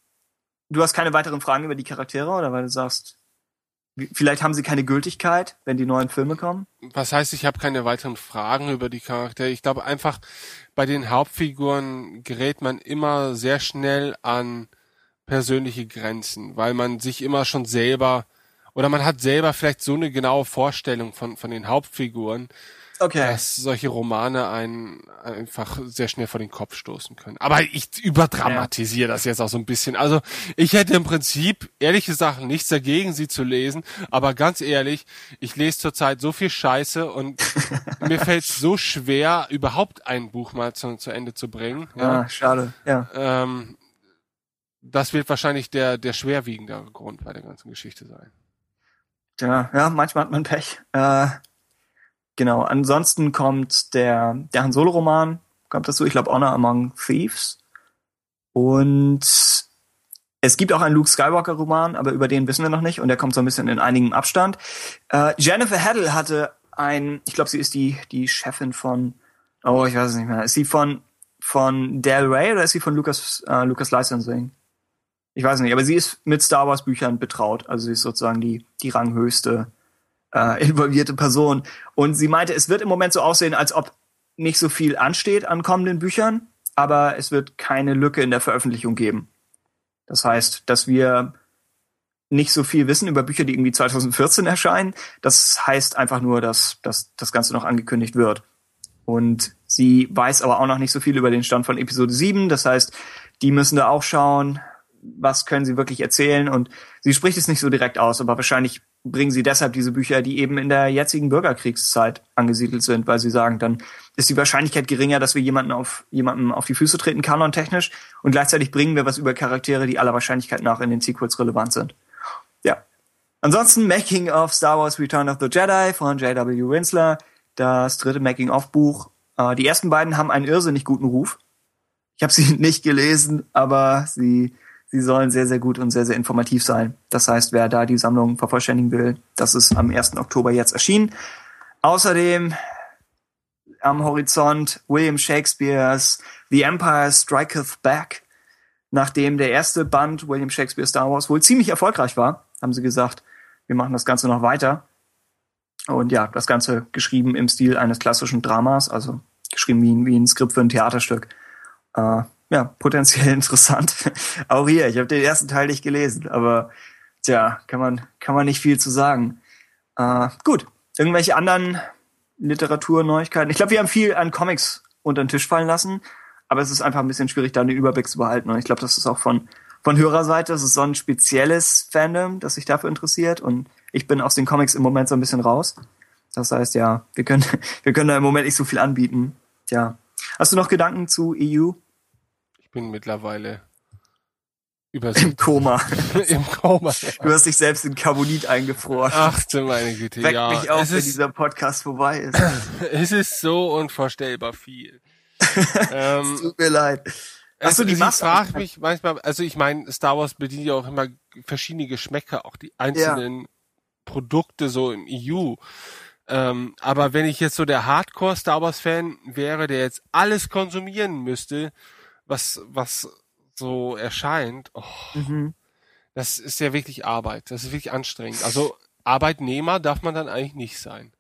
du hast keine weiteren Fragen über die Charaktere oder weil du sagst, vielleicht haben sie keine Gültigkeit, wenn die neuen Filme kommen? Was heißt, ich habe keine weiteren Fragen über die Charaktere? Ich glaube einfach, bei den Hauptfiguren gerät man immer sehr schnell an persönliche Grenzen, weil man sich immer schon selber oder man hat selber vielleicht so eine genaue Vorstellung von, von den Hauptfiguren, Okay. dass solche Romane einen einfach sehr schnell vor den Kopf stoßen können. Aber ich überdramatisiere das jetzt auch so ein bisschen. Also ich hätte im Prinzip ehrliche Sachen nichts dagegen, sie zu lesen. Aber ganz ehrlich, ich lese zurzeit so viel Scheiße und (laughs) mir fällt es so schwer, überhaupt ein Buch mal zu, zu Ende zu bringen. Ja. Ah, schade. Ja. Ähm, das wird wahrscheinlich der, der schwerwiegendere Grund bei der ganzen Geschichte sein. Ja, ja, manchmal hat man Pech. Äh, genau. Ansonsten kommt der, der Han Solo Roman, kommt dazu, ich glaube Honor Among Thieves. Und es gibt auch einen Luke Skywalker Roman, aber über den wissen wir noch nicht und der kommt so ein bisschen in einigem Abstand. Äh, Jennifer Haddle hatte ein, ich glaube, sie ist die, die Chefin von, oh, ich weiß es nicht mehr, ist sie von, von Del Rey oder ist sie von Lucas, äh, Lucas Licensing? Ich weiß nicht, aber sie ist mit Star Wars Büchern betraut. Also sie ist sozusagen die, die ranghöchste äh, involvierte Person. Und sie meinte, es wird im Moment so aussehen, als ob nicht so viel ansteht an kommenden Büchern, aber es wird keine Lücke in der Veröffentlichung geben. Das heißt, dass wir nicht so viel wissen über Bücher, die irgendwie 2014 erscheinen. Das heißt einfach nur, dass, dass das Ganze noch angekündigt wird. Und sie weiß aber auch noch nicht so viel über den Stand von Episode 7. Das heißt, die müssen da auch schauen, was können sie wirklich erzählen. Und sie spricht es nicht so direkt aus, aber wahrscheinlich bringen sie deshalb diese Bücher, die eben in der jetzigen Bürgerkriegszeit angesiedelt sind, weil sie sagen, dann ist die Wahrscheinlichkeit geringer, dass wir jemanden auf jemanden auf die Füße treten, kanontechnisch, und gleichzeitig bringen wir was über Charaktere, die aller Wahrscheinlichkeit nach in den Sequels relevant sind. Ja. Ansonsten Making of Star Wars Return of the Jedi von J.W. Winsler, das dritte Making of Buch. Äh, die ersten beiden haben einen irrsinnig guten Ruf. Ich habe sie (laughs) nicht gelesen, aber sie Sie sollen sehr, sehr gut und sehr, sehr informativ sein. Das heißt, wer da die Sammlung vervollständigen will, das ist am 1. Oktober jetzt erschienen. Außerdem am Horizont William Shakespeares The Empire Striketh Back. Nachdem der erste Band William Shakespeare Star Wars wohl ziemlich erfolgreich war, haben sie gesagt, wir machen das Ganze noch weiter. Und ja, das Ganze geschrieben im Stil eines klassischen Dramas, also geschrieben wie ein, wie ein Skript für ein Theaterstück. Äh, ja, potenziell (laughs) interessant. Auch hier, ich habe den ersten Teil nicht gelesen, aber tja, kann man, kann man nicht viel zu sagen. Äh, gut, irgendwelche anderen Literaturneuigkeiten. Ich glaube, wir haben viel an Comics unter den Tisch fallen lassen, aber es ist einfach ein bisschen schwierig, da einen Überblick zu behalten. Und ich glaube, das ist auch von, von Hörerseite, das ist so ein spezielles Fandom, das sich dafür interessiert. Und ich bin aus den Comics im Moment so ein bisschen raus. Das heißt, ja, wir können, (laughs) wir können da im Moment nicht so viel anbieten. Tja. Hast du noch Gedanken zu EU? Bin mittlerweile (coughs) Im Koma. (laughs) Im Koma. Ja. Du hast dich selbst in Carbonit eingefroren. Ach du meine Güte, Weck ja. mich auf, es wenn ist, dieser Podcast vorbei ist. (coughs) es ist so unvorstellbar viel. (laughs) Es ähm, tut mir leid. Du die ich Maske? frage mich manchmal, also ich meine, Star Wars bedient ja auch immer verschiedene Geschmäcker, auch die einzelnen Produkte so im EU. Ähm, aber wenn ich jetzt so der Hardcore Star Wars Fan wäre, der jetzt alles konsumieren müsste, was, was so erscheint, oh, Mhm. das ist ja wirklich Arbeit. Das ist wirklich anstrengend. Also Arbeitnehmer darf man dann eigentlich nicht sein.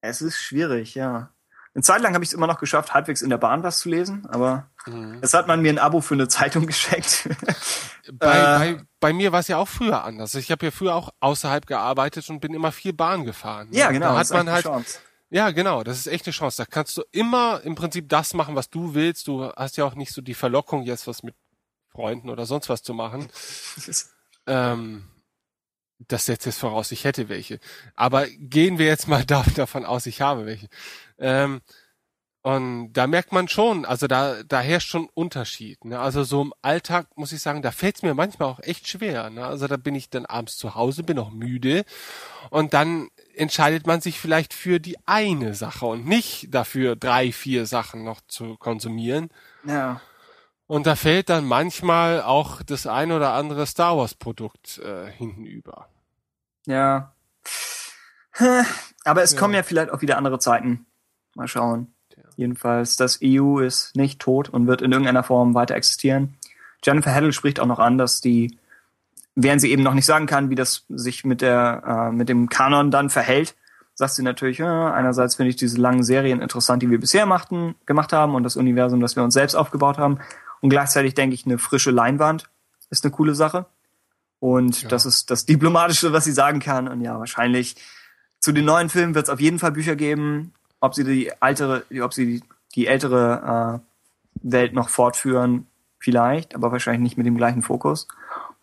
Es ist schwierig, ja. Eine Zeit lang habe ich es immer noch geschafft, halbwegs in der Bahn was zu lesen, aber Mhm. jetzt hat man mir ein Abo für eine Zeitung (laughs) geschenkt. Bei, Äh. bei, bei mir war es ja auch früher anders. Ich habe ja früher auch außerhalb gearbeitet und bin immer viel Bahn gefahren. ne? ja, genau. Da das hat ist man halt, Chance. Ja, genau, das ist echt eine Chance. Da kannst du immer im Prinzip das machen, was du willst. Du hast ja auch nicht so die Verlockung, jetzt was mit Freunden oder sonst was zu machen. (laughs) Ähm, das setzt jetzt voraus, ich hätte welche. Aber gehen wir jetzt mal (laughs) da, davon aus, ich habe welche. Ähm, und da merkt man schon, also da, da herrscht schon Unterschied. Ne? Also so im Alltag muss ich sagen, da fällt es mir manchmal auch echt schwer. Ne? Also da bin ich dann abends zu Hause, bin auch müde und dann entscheidet man sich vielleicht für die eine Sache und nicht dafür drei, vier Sachen noch zu konsumieren. Ja. Und da fällt dann manchmal auch das ein oder andere Star Wars Produkt äh, hinten über. Ja. Aber es Ja. kommen ja vielleicht auch wieder andere Zeiten. Mal schauen. Jedenfalls, das EU ist nicht tot und wird in irgendeiner Form weiter existieren. Jennifer Haddle spricht auch noch an, dass die, während sie eben noch nicht sagen kann, wie das sich mit der, äh, mit dem Kanon dann verhält, sagt sie natürlich, ja, einerseits finde ich diese langen Serien interessant, die wir bisher machten, gemacht haben und das Universum, das wir uns selbst aufgebaut haben. Und gleichzeitig denke ich, eine frische Leinwand ist eine coole Sache. Und Ja. das ist das Diplomatische, was sie sagen kann. Und ja, wahrscheinlich zu den neuen Filmen wird es auf jeden Fall Bücher geben. Ob sie die ältere, ob sie die, die ältere äh, Welt noch fortführen, vielleicht, aber wahrscheinlich nicht mit dem gleichen Fokus.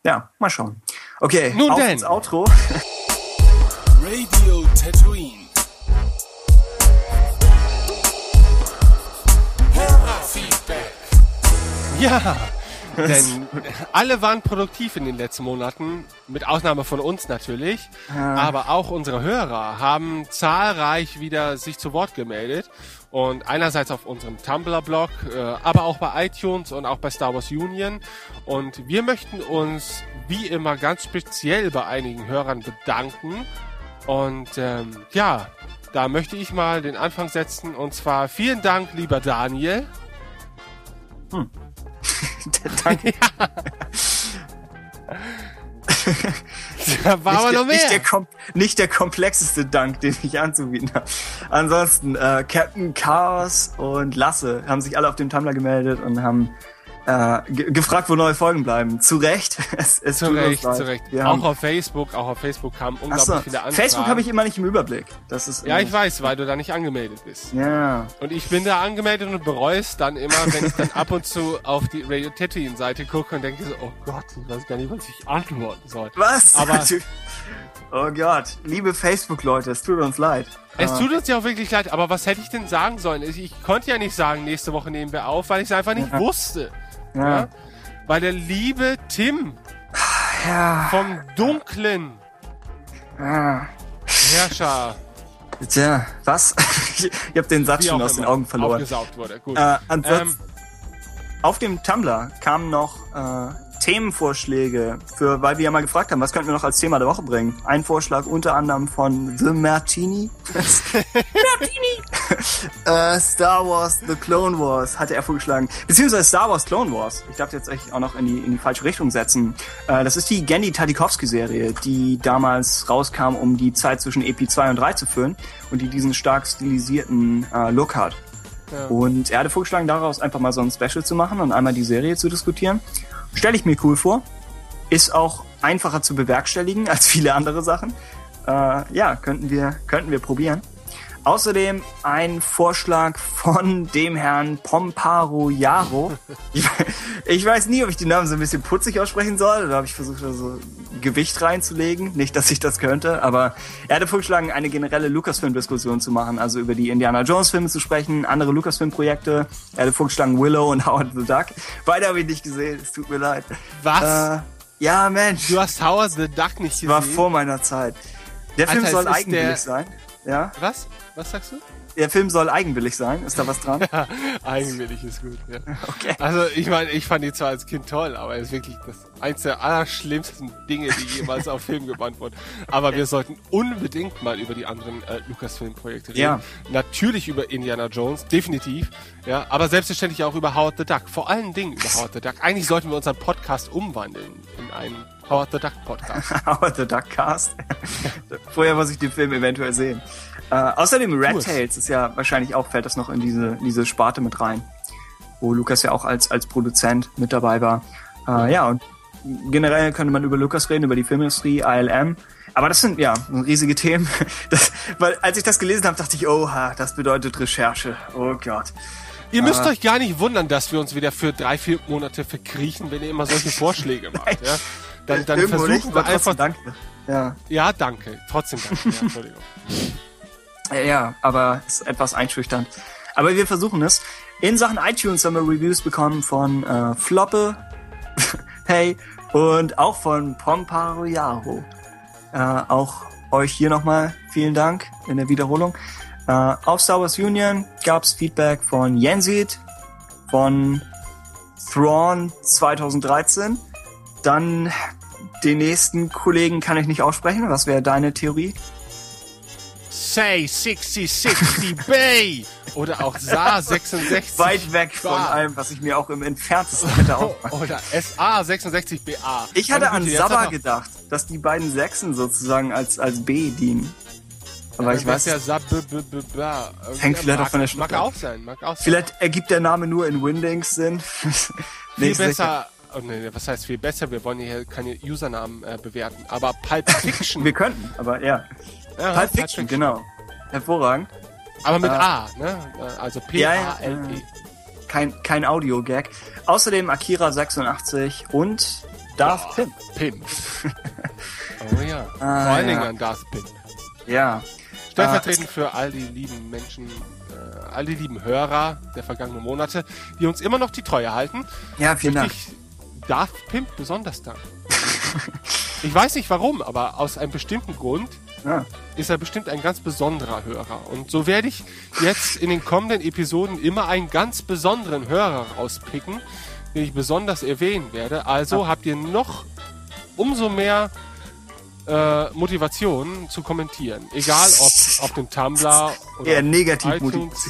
Ja, mal schauen. Okay, Nun auf denn. ins Outro. Radio Tatooine. Hörerfeedback. Ja, denn alle waren produktiv in den letzten Monaten, mit Ausnahme von uns natürlich, aber auch unsere Hörer haben zahlreich wieder sich zu Wort gemeldet. Und einerseits auf unserem Tumblr-Blog, äh, aber auch bei iTunes und auch bei Star Wars Union. Und wir möchten uns wie immer ganz speziell bei einigen Hörern bedanken. Und ähm, ja, da möchte ich mal den Anfang setzen. Und zwar vielen Dank, lieber Daniel. (laughs) Danke. Da war nicht, aber der, noch nicht, der mehr. kom nicht der komplexeste Dank, den ich anzubieten habe. Ansonsten, äh, Captain Chaos und Lasse haben sich alle auf dem Tumblr gemeldet und haben äh, ge- gefragt, wo neue Folgen bleiben. Zu Recht. (laughs) Es, es Zu Recht, zu Recht. Auch auf Facebook, auch auf Facebook kamen unglaublich achso, viele Anfragen. Facebook habe ich immer nicht im Überblick. Das ist Ja, ich weiß, weil du da nicht angemeldet bist. Ja. Und ich bin da angemeldet und bereue es dann immer, wenn ich dann ab und zu auf die Radio Tatooine Seite gucke und denke so, oh Gott, ich weiß gar nicht, was ich antworten soll. Was? Aber- (laughs) oh Gott, liebe Facebook-Leute, es tut uns leid. Es tut uns ja auch wirklich leid, aber was hätte ich denn sagen sollen? Ich, ich konnte ja nicht sagen, nächste Woche nehmen wir auf, weil ich es einfach nicht wusste. Ja. Ja? Weil der liebe Tim ja. vom dunklen ja. Herrscher, Tja, was? (laughs) ich habe den Satz wie schon aus den Augen verloren. aufgesaugt wurde. Gut. Äh, Ähm, auf dem Tumblr kamen noch äh, Themenvorschläge für, weil wir ja mal gefragt haben, was könnten wir noch als Thema der Woche bringen? Ein Vorschlag unter anderem von The Martini. (laughs) Martini! (laughs) äh, Star Wars The Clone Wars hatte er vorgeschlagen. Beziehungsweise Star Wars Clone Wars. Ich darf jetzt echt auch noch in die, in die falsche Richtung setzen. Äh, das ist die Genndy Tartakovsky-Serie, die damals rauskam, um die Zeit zwischen EP 2 und 3 zu füllen und die diesen stark stilisierten äh, Look hat. Und er hatte vorgeschlagen, daraus einfach mal so ein Special zu machen und einmal die Serie zu diskutieren. Stelle ich mir cool vor. Ist auch einfacher zu bewerkstelligen (laughs) als viele andere Sachen. Äh, ja, könnten wir, könnten wir probieren. Außerdem ein Vorschlag von dem Herrn Pomparo Jaro. Ich, ich weiß nie, ob ich den Namen so ein bisschen putzig aussprechen soll oder ob ich versucht habe, so Gewicht reinzulegen. Nicht, dass ich das könnte, aber er hatte vorgeschlagen, eine generelle Lucasfilm-Diskussion zu machen, also über die Indiana Jones-Filme zu sprechen, andere Lucasfilm-Projekte. Er hatte vorgeschlagen Willow und Howard the Duck. Beide habe ich nicht gesehen, es tut mir leid. was? Äh, ja, Mensch, du hast Howard the Duck nicht gesehen? war vor meiner Zeit. Der Film Alter, soll der- sein. Ja, Was? Was sagst du? der Film soll eigenwillig sein. Ist da was dran? (laughs) Eigenwillig ist gut, ja. (laughs) Okay. Also ich meine, ich fand die zwar als Kind toll, aber es ist wirklich das eins der allerschlimmsten Dinge, die jemals auf Film gebannt wurden. Aber wir sollten unbedingt mal über die anderen äh, Lucasfilm-Projekte reden. Ja. Natürlich über Indiana Jones, definitiv. Ja, aber selbstverständlich auch über Howard the Duck. Vor allen Dingen über (laughs) Howard the Duck. Eigentlich sollten wir unseren Podcast umwandeln in einen Howard the Duck Podcast. (laughs) Howard the Duck Cast. (laughs) Vorher muss ich den Film eventuell sehen. Äh, außerdem Red. Tails ist ja wahrscheinlich auch, fällt das noch in diese, diese Sparte mit rein. Wo Lukas ja auch als, als Produzent mit dabei war. Äh, ja, und generell könnte man über Lukas reden, über die Filmindustrie, ILM. Aber das sind ja riesige Themen. (laughs) Das, weil als ich das gelesen habe, dachte ich, oha, das bedeutet Recherche. Oh Gott. Ihr müsst Ah. euch gar nicht wundern, dass wir uns wieder für drei, vier Monate verkriechen, wenn ihr immer solche Vorschläge macht. Ja? Dann, dann Irgendwo versuchen nicht, wir einfach. Danke. Ja. Ja, danke. Trotzdem danke. Ja, Entschuldigung. Ja, aber es ist etwas einschüchternd. Aber wir versuchen es. In Sachen iTunes haben wir Reviews bekommen von äh, Floppe, (laughs) hey, und auch von Pomparo Jaro. Äh, auch euch hier nochmal vielen Dank in der Wiederholung. Äh, auf Star Wars Union gab's Feedback von Jensit, von Thrawn 2013. Dann den nächsten Kollegen kann ich nicht aussprechen. Was wäre deine Theorie? Say 6060 (laughs) Bay! Oder auch SA 66. weit weg von Bah. allem, was ich mir auch im entferntesten hätte (laughs) aufmachen. Oder SA 66 BA. Ich hatte an er- gedacht, dass die beiden Sechsen sozusagen als, als B dienen. Aber Ja, ich weiß, ja Sab b b b ba. Hängt vielleicht mag, auch von der Mag Schrift ab. auch sein, mag auch sein. vielleicht ergibt der Name nur in Windings Sinn. (laughs) viel besser. Oh, nee, was heißt viel besser? Wir wollen hier keine Usernamen äh, bewerten. Aber Pulp (laughs) Fiction. Wir könnten, aber ja. ja, Pulp Fiction, genau. Hervorragend. Aber mit Äh, A, ne? Äh, Also Ja, ja, P-A-L-E. Kein, kein Audio-Gag. Außerdem Akira 86 und Darth Pimp. Pimp. (laughs) oh ja. Ah, Vor allen Dingen ja. an Darth Pimp. Ja. Stellvertretend für all die lieben Menschen, äh, all die lieben Hörer der vergangenen Monate, die uns immer noch die Treue halten. Ja, vielen Dank. Ich Darth Pimp besonders danken. (laughs) ich weiß nicht warum, aber aus einem bestimmten Grund Ja. ist er bestimmt ein ganz besonderer Hörer. Und so werde ich jetzt in den kommenden Episoden immer einen ganz besonderen Hörer rauspicken, den ich besonders erwähnen werde. Also habt ihr noch umso mehr äh, Motivation zu kommentieren. Egal ob auf dem Tumblr oder Eher negativ iTunes,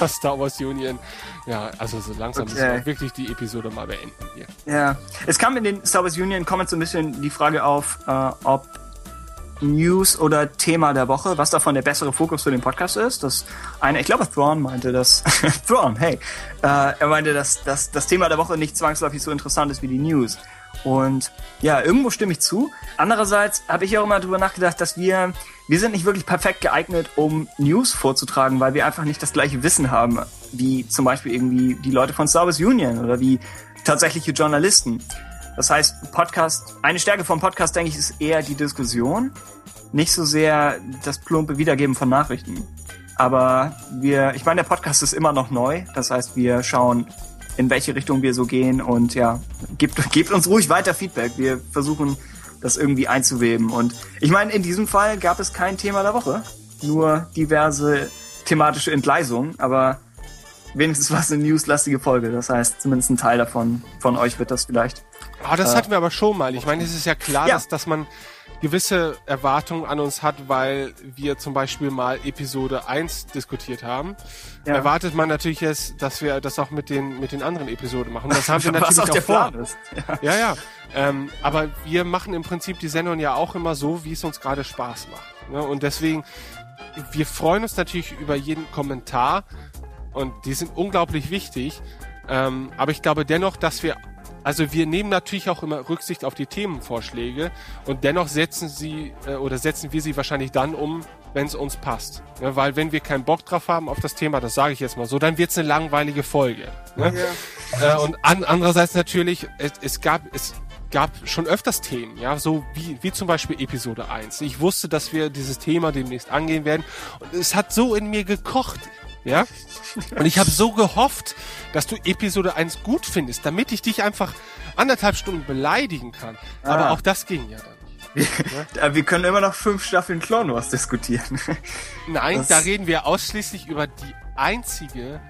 ja, Star Wars Union. Ja, also so langsam müssen Okay. wir auch wirklich die Episode mal beenden hier. Ja. Es kam in den Star Wars Union Comments so ein bisschen die Frage auf, äh, ob News oder Thema der Woche, was davon der bessere Fokus für den Podcast ist. Das eine, ich glaube, Thrawn meinte das. (laughs) Thrawn, hey. Äh, er meinte, dass, dass das Thema der Woche nicht zwangsläufig so interessant ist wie die News. Und ja, irgendwo stimme ich zu. Andererseits habe ich auch immer drüber nachgedacht, dass wir, wir sind nicht wirklich perfekt geeignet, um News vorzutragen, weil wir einfach nicht das gleiche Wissen haben, wie zum Beispiel irgendwie die Leute von Wars Union oder wie tatsächliche Journalisten. Das heißt, Podcast, eine Stärke vom Podcast, denke ich, ist eher die Diskussion, nicht so sehr das plumpe Wiedergeben von Nachrichten. Aber wir, ich meine, der Podcast ist immer noch neu. Das heißt, wir schauen, in welche Richtung wir so gehen und ja, gebt, (laughs) gebt uns ruhig weiter Feedback. Wir versuchen, das irgendwie einzuweben. Und ich meine, in diesem Fall gab es kein Thema der Woche, nur diverse thematische Entgleisungen, aber wenigstens war es eine newslastige Folge. Das heißt, zumindest ein Teil davon, von euch wird das vielleicht. Ah, das hatten wir aber schon mal. Ich meine, es ist ja klar, Ja. Dass, dass man gewisse Erwartungen an uns hat, weil wir zum Beispiel mal Episode 1 diskutiert haben. Ja. Erwartet man natürlich jetzt, dass wir das auch mit den, mit den anderen Episoden machen. Das haben wir (laughs) Was natürlich auch der vor. Plan ist. Ja. Ja, ja. Ähm, aber wir machen im Prinzip die Sendung ja auch immer so, wie es uns gerade Spaß macht. Ne? Und deswegen, wir freuen uns natürlich über jeden Kommentar und die sind unglaublich wichtig. Ähm, aber ich glaube dennoch, dass wir, also wir nehmen natürlich auch immer Rücksicht auf die Themenvorschläge und dennoch setzen sie äh, oder setzen wir sie wahrscheinlich dann um, wenn es uns passt. Ne? Weil wenn wir keinen Bock drauf haben auf das Thema, das sage ich jetzt mal so, dann wird es eine langweilige Folge. Ne? Äh, und an, andererseits natürlich, es, es gab, es gab schon öfters Themen, ja, so wie, wie zum Beispiel Episode 1. Ich wusste, dass wir dieses Thema demnächst angehen werden und es hat so in mir gekocht, ja. Und ich habe so gehofft, dass du Episode 1 gut findest, damit ich dich einfach anderthalb Stunden beleidigen kann. Aber Ah. auch das ging ja dann nicht. Ja, Wir können immer noch fünf Staffeln Clone Wars diskutieren. Nein, Das- da reden wir ausschließlich über die einzige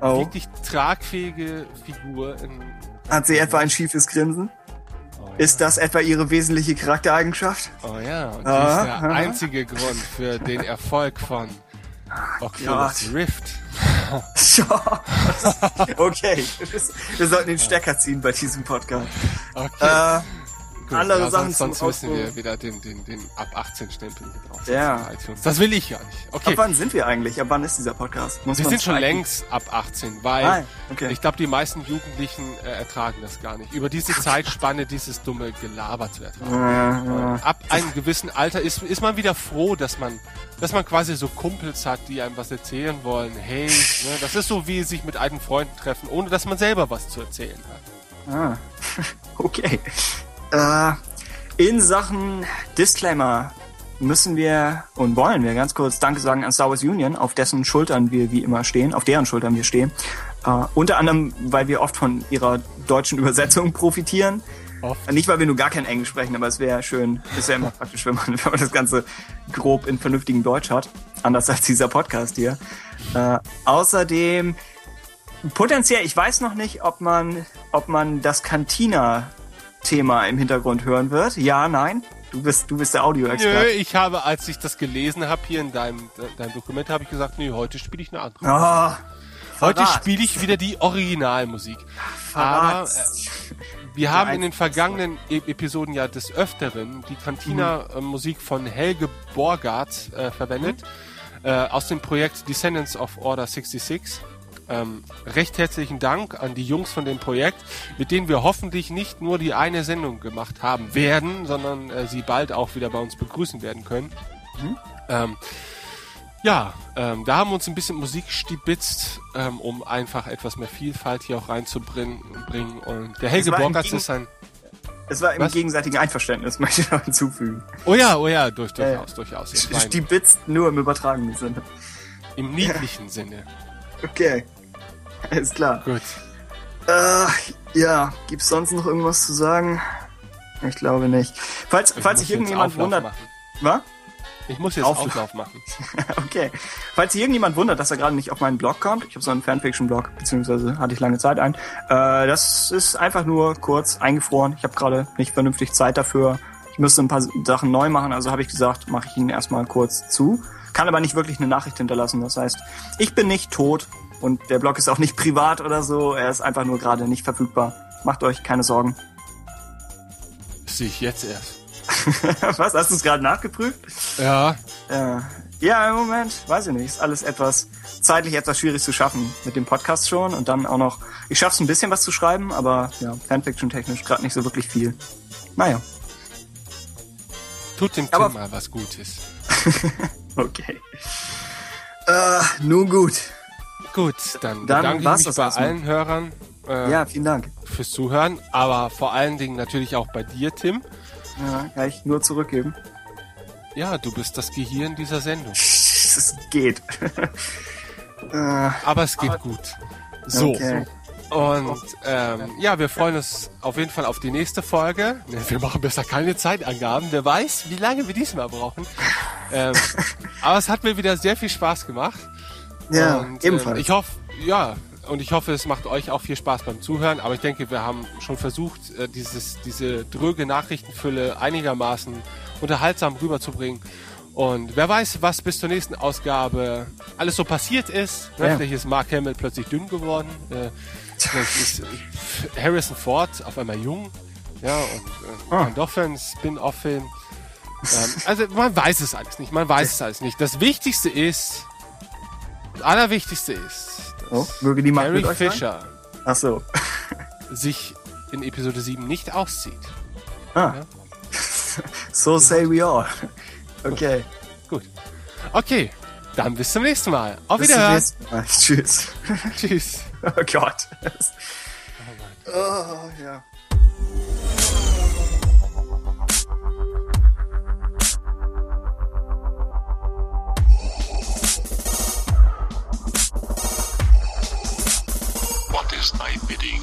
Oh. wirklich tragfähige Figur in Hat sie etwa ein schiefes Grinsen? Ist das etwa ihre wesentliche Charaktereigenschaft? Oh ja, und Aha, die ist der aha. einzige Grund für den Erfolg von Oculus Gott. Rift. (laughs) okay, wir sollten den Stecker ziehen bei diesem Podcast. Okay, Äh, gut. andere ja, Sachen sonst, sonst zum müssen wir wieder den, den, den ab 18 Stempel hier drauf Ja. Das will ich ja nicht. Okay, Ab wann sind wir eigentlich? Ab wann ist dieser Podcast? Muss wir sind schon zeigen? längst ab 18, weil Ah, okay. ich glaube, die meisten Jugendlichen äh, ertragen das gar nicht. Über diese (laughs) Zeitspanne dieses dumme Gelaber zu ertragen. Ja, ja. Ab einem gewissen Alter ist, ist man wieder froh, dass man, dass man quasi so Kumpels hat, die einem was erzählen wollen. Hey, ne, das ist so wie sich mit alten Freunden treffen, ohne dass man selber was zu erzählen hat. Ah, (laughs) okay. Äh, in Sachen Disclaimer müssen wir und wollen wir ganz kurz Danke sagen an Star Wars Union, auf dessen Schultern wir wie immer stehen, auf deren Schultern wir stehen. Äh, unter anderem, weil wir oft von ihrer deutschen Übersetzung profitieren. Oft. Nicht, weil wir nur gar kein Englisch sprechen, aber es wäre schön, es wäre immer (laughs) praktisch, wenn man, wenn man das Ganze grob in vernünftigem Deutsch hat. Anders als dieser Podcast hier. Äh, außerdem potenziell, ich weiß noch nicht, ob man, ob man das Cantina-Thema im Hintergrund hören wird. Ja, nein. Du bist, du bist der Nö, Audioexperte. ich habe, als ich das gelesen habe hier in deinem, deinem Dokument, habe ich gesagt, nö, heute spiele ich eine andere. Oh, Heute spiele ich wieder die Originalmusik. Aber äh, wir haben in den vergangenen e Episoden ja des Öfteren die Cantina-Musik von Helge Borgart äh, verwendet, äh, aus dem Projekt Descendants of Order 66. Ähm, recht herzlichen Dank an die Jungs von dem Projekt, mit denen wir hoffentlich nicht nur die eine Sendung gemacht haben werden, sondern äh, sie bald auch wieder bei uns begrüßen werden können. Ähm, ja, ähm, da haben wir uns ein bisschen Musik stibitzt, ähm, um einfach etwas mehr Vielfalt hier auch reinzubringen. bringen. Und der Helge Borgatz ist ein... Es war im Was? gegenseitigen Einverständnis, (laughs) möchte ich noch hinzufügen. Oh ja, oh ja, durch, Ja, ja. durchaus, durchaus. Ich meine, Stibitzt nur im übertragenen Sinne. Im niedlichen Sinne. Okay. Alles klar. Gut. Äh, ja, gibt's sonst noch irgendwas zu sagen? Ich glaube nicht. Falls, Ich falls sich irgendjemand wundert. Machen. Was? Ich muss jetzt Auflauf. Auflauf, machen. (laughs) Okay. Falls sich irgendjemand wundert, dass er gerade nicht auf meinen Blog kommt, ich habe so einen Fanfiction-Blog, beziehungsweise hatte ich lange Zeit ein. Äh, das ist einfach nur kurz eingefroren. Ich habe gerade nicht vernünftig Zeit dafür. ich müsste ein paar Sachen neu machen, also habe ich gesagt, mache ich ihn erstmal kurz zu. Kann aber nicht wirklich eine Nachricht hinterlassen. Das heißt, ich bin nicht tot und der Blog ist auch nicht privat oder so. Er ist einfach nur gerade nicht verfügbar. Macht euch keine Sorgen. Sehe ich jetzt erst. (laughs) Was? Hast du es gerade nachgeprüft? Ja, Äh, ja, im Moment, weiß ich nicht. Ist alles etwas zeitlich etwas schwierig zu schaffen mit dem Podcast schon und dann auch noch. Ich schaff's ein bisschen was zu schreiben, aber ja, Fanfiction technisch gerade nicht so wirklich viel. Naja, tut dem Aber- Tim mal was Gutes. (laughs) okay. Äh, nun gut. Gut, dann, Dann bedanke ich mich bei allen Hörern äh, Ja, vielen Dank. fürs Zuhören, aber vor allen Dingen natürlich auch bei dir, Tim. Ja, kann ich nur zurückgeben. Ja, du bist das Gehirn dieser Sendung. (laughs) Es geht. (laughs) äh, Aber es geht gut. So. Okay. Und ähm, ja, wir freuen uns auf jeden Fall auf die nächste Folge. Wir machen besser keine Zeitangaben. Wer weiß, wie lange wir diesmal brauchen. Ähm, (laughs) aber es hat mir wieder sehr viel Spaß gemacht. ja, und, ebenfalls. Ähm, ich hoffe, ja, und ich hoffe, es macht euch auch viel Spaß beim Zuhören. Aber ich denke, wir haben schon versucht, äh, dieses, diese dröge Nachrichtenfülle einigermaßen unterhaltsam rüberzubringen. Und wer weiß, was bis zur nächsten Ausgabe alles so passiert ist. Ne? Ja. Vielleicht ist Mark Hamill plötzlich dünn geworden. Äh, Harrison Ford auf einmal jung. Ja, und äh, Ah. kann doch für einen Spin-off-Film. Ähm, also man weiß es alles nicht. Man weiß es alles nicht. Das Wichtigste ist, das Allerwichtigste ist, dass oh, möge die Macht Carrie mit euch sein? Fisher Ach so. sich in Episode 7 nicht auszieht. Ah. so say we all. Okay. Gut. Okay, dann bis zum nächsten Mal. Auf Bis zum Wiederhören. nächsten Mal. Tschüss. Tschüss. Oh (laughs) god. Oh, ja. Oh, what is thy bidding?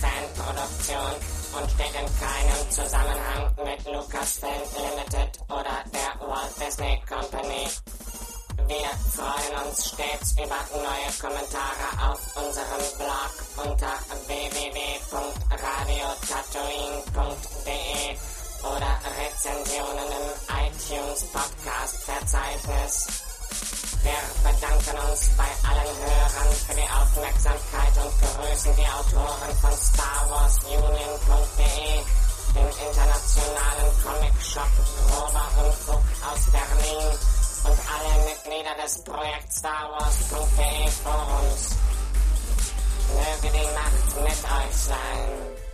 Fanproduktion und steht in keinem Zusammenhang mit Lucasfilm Limited oder der Walt Disney Company. Wir freuen uns stets über neue Kommentare auf unserem Blog unter www.radiotatooine.de oder Rezensionen im iTunes Podcast Verzeichnis. Wir bedanken uns bei allen Hörern für die Aufmerksamkeit und grüßen die Autoren von StarWarsUnion.de, dem internationalen Comic-Shop Grober Unfug aus Berlin und alle Mitglieder des Projekt StarWars.de Forums. Möge die Macht mit euch sein.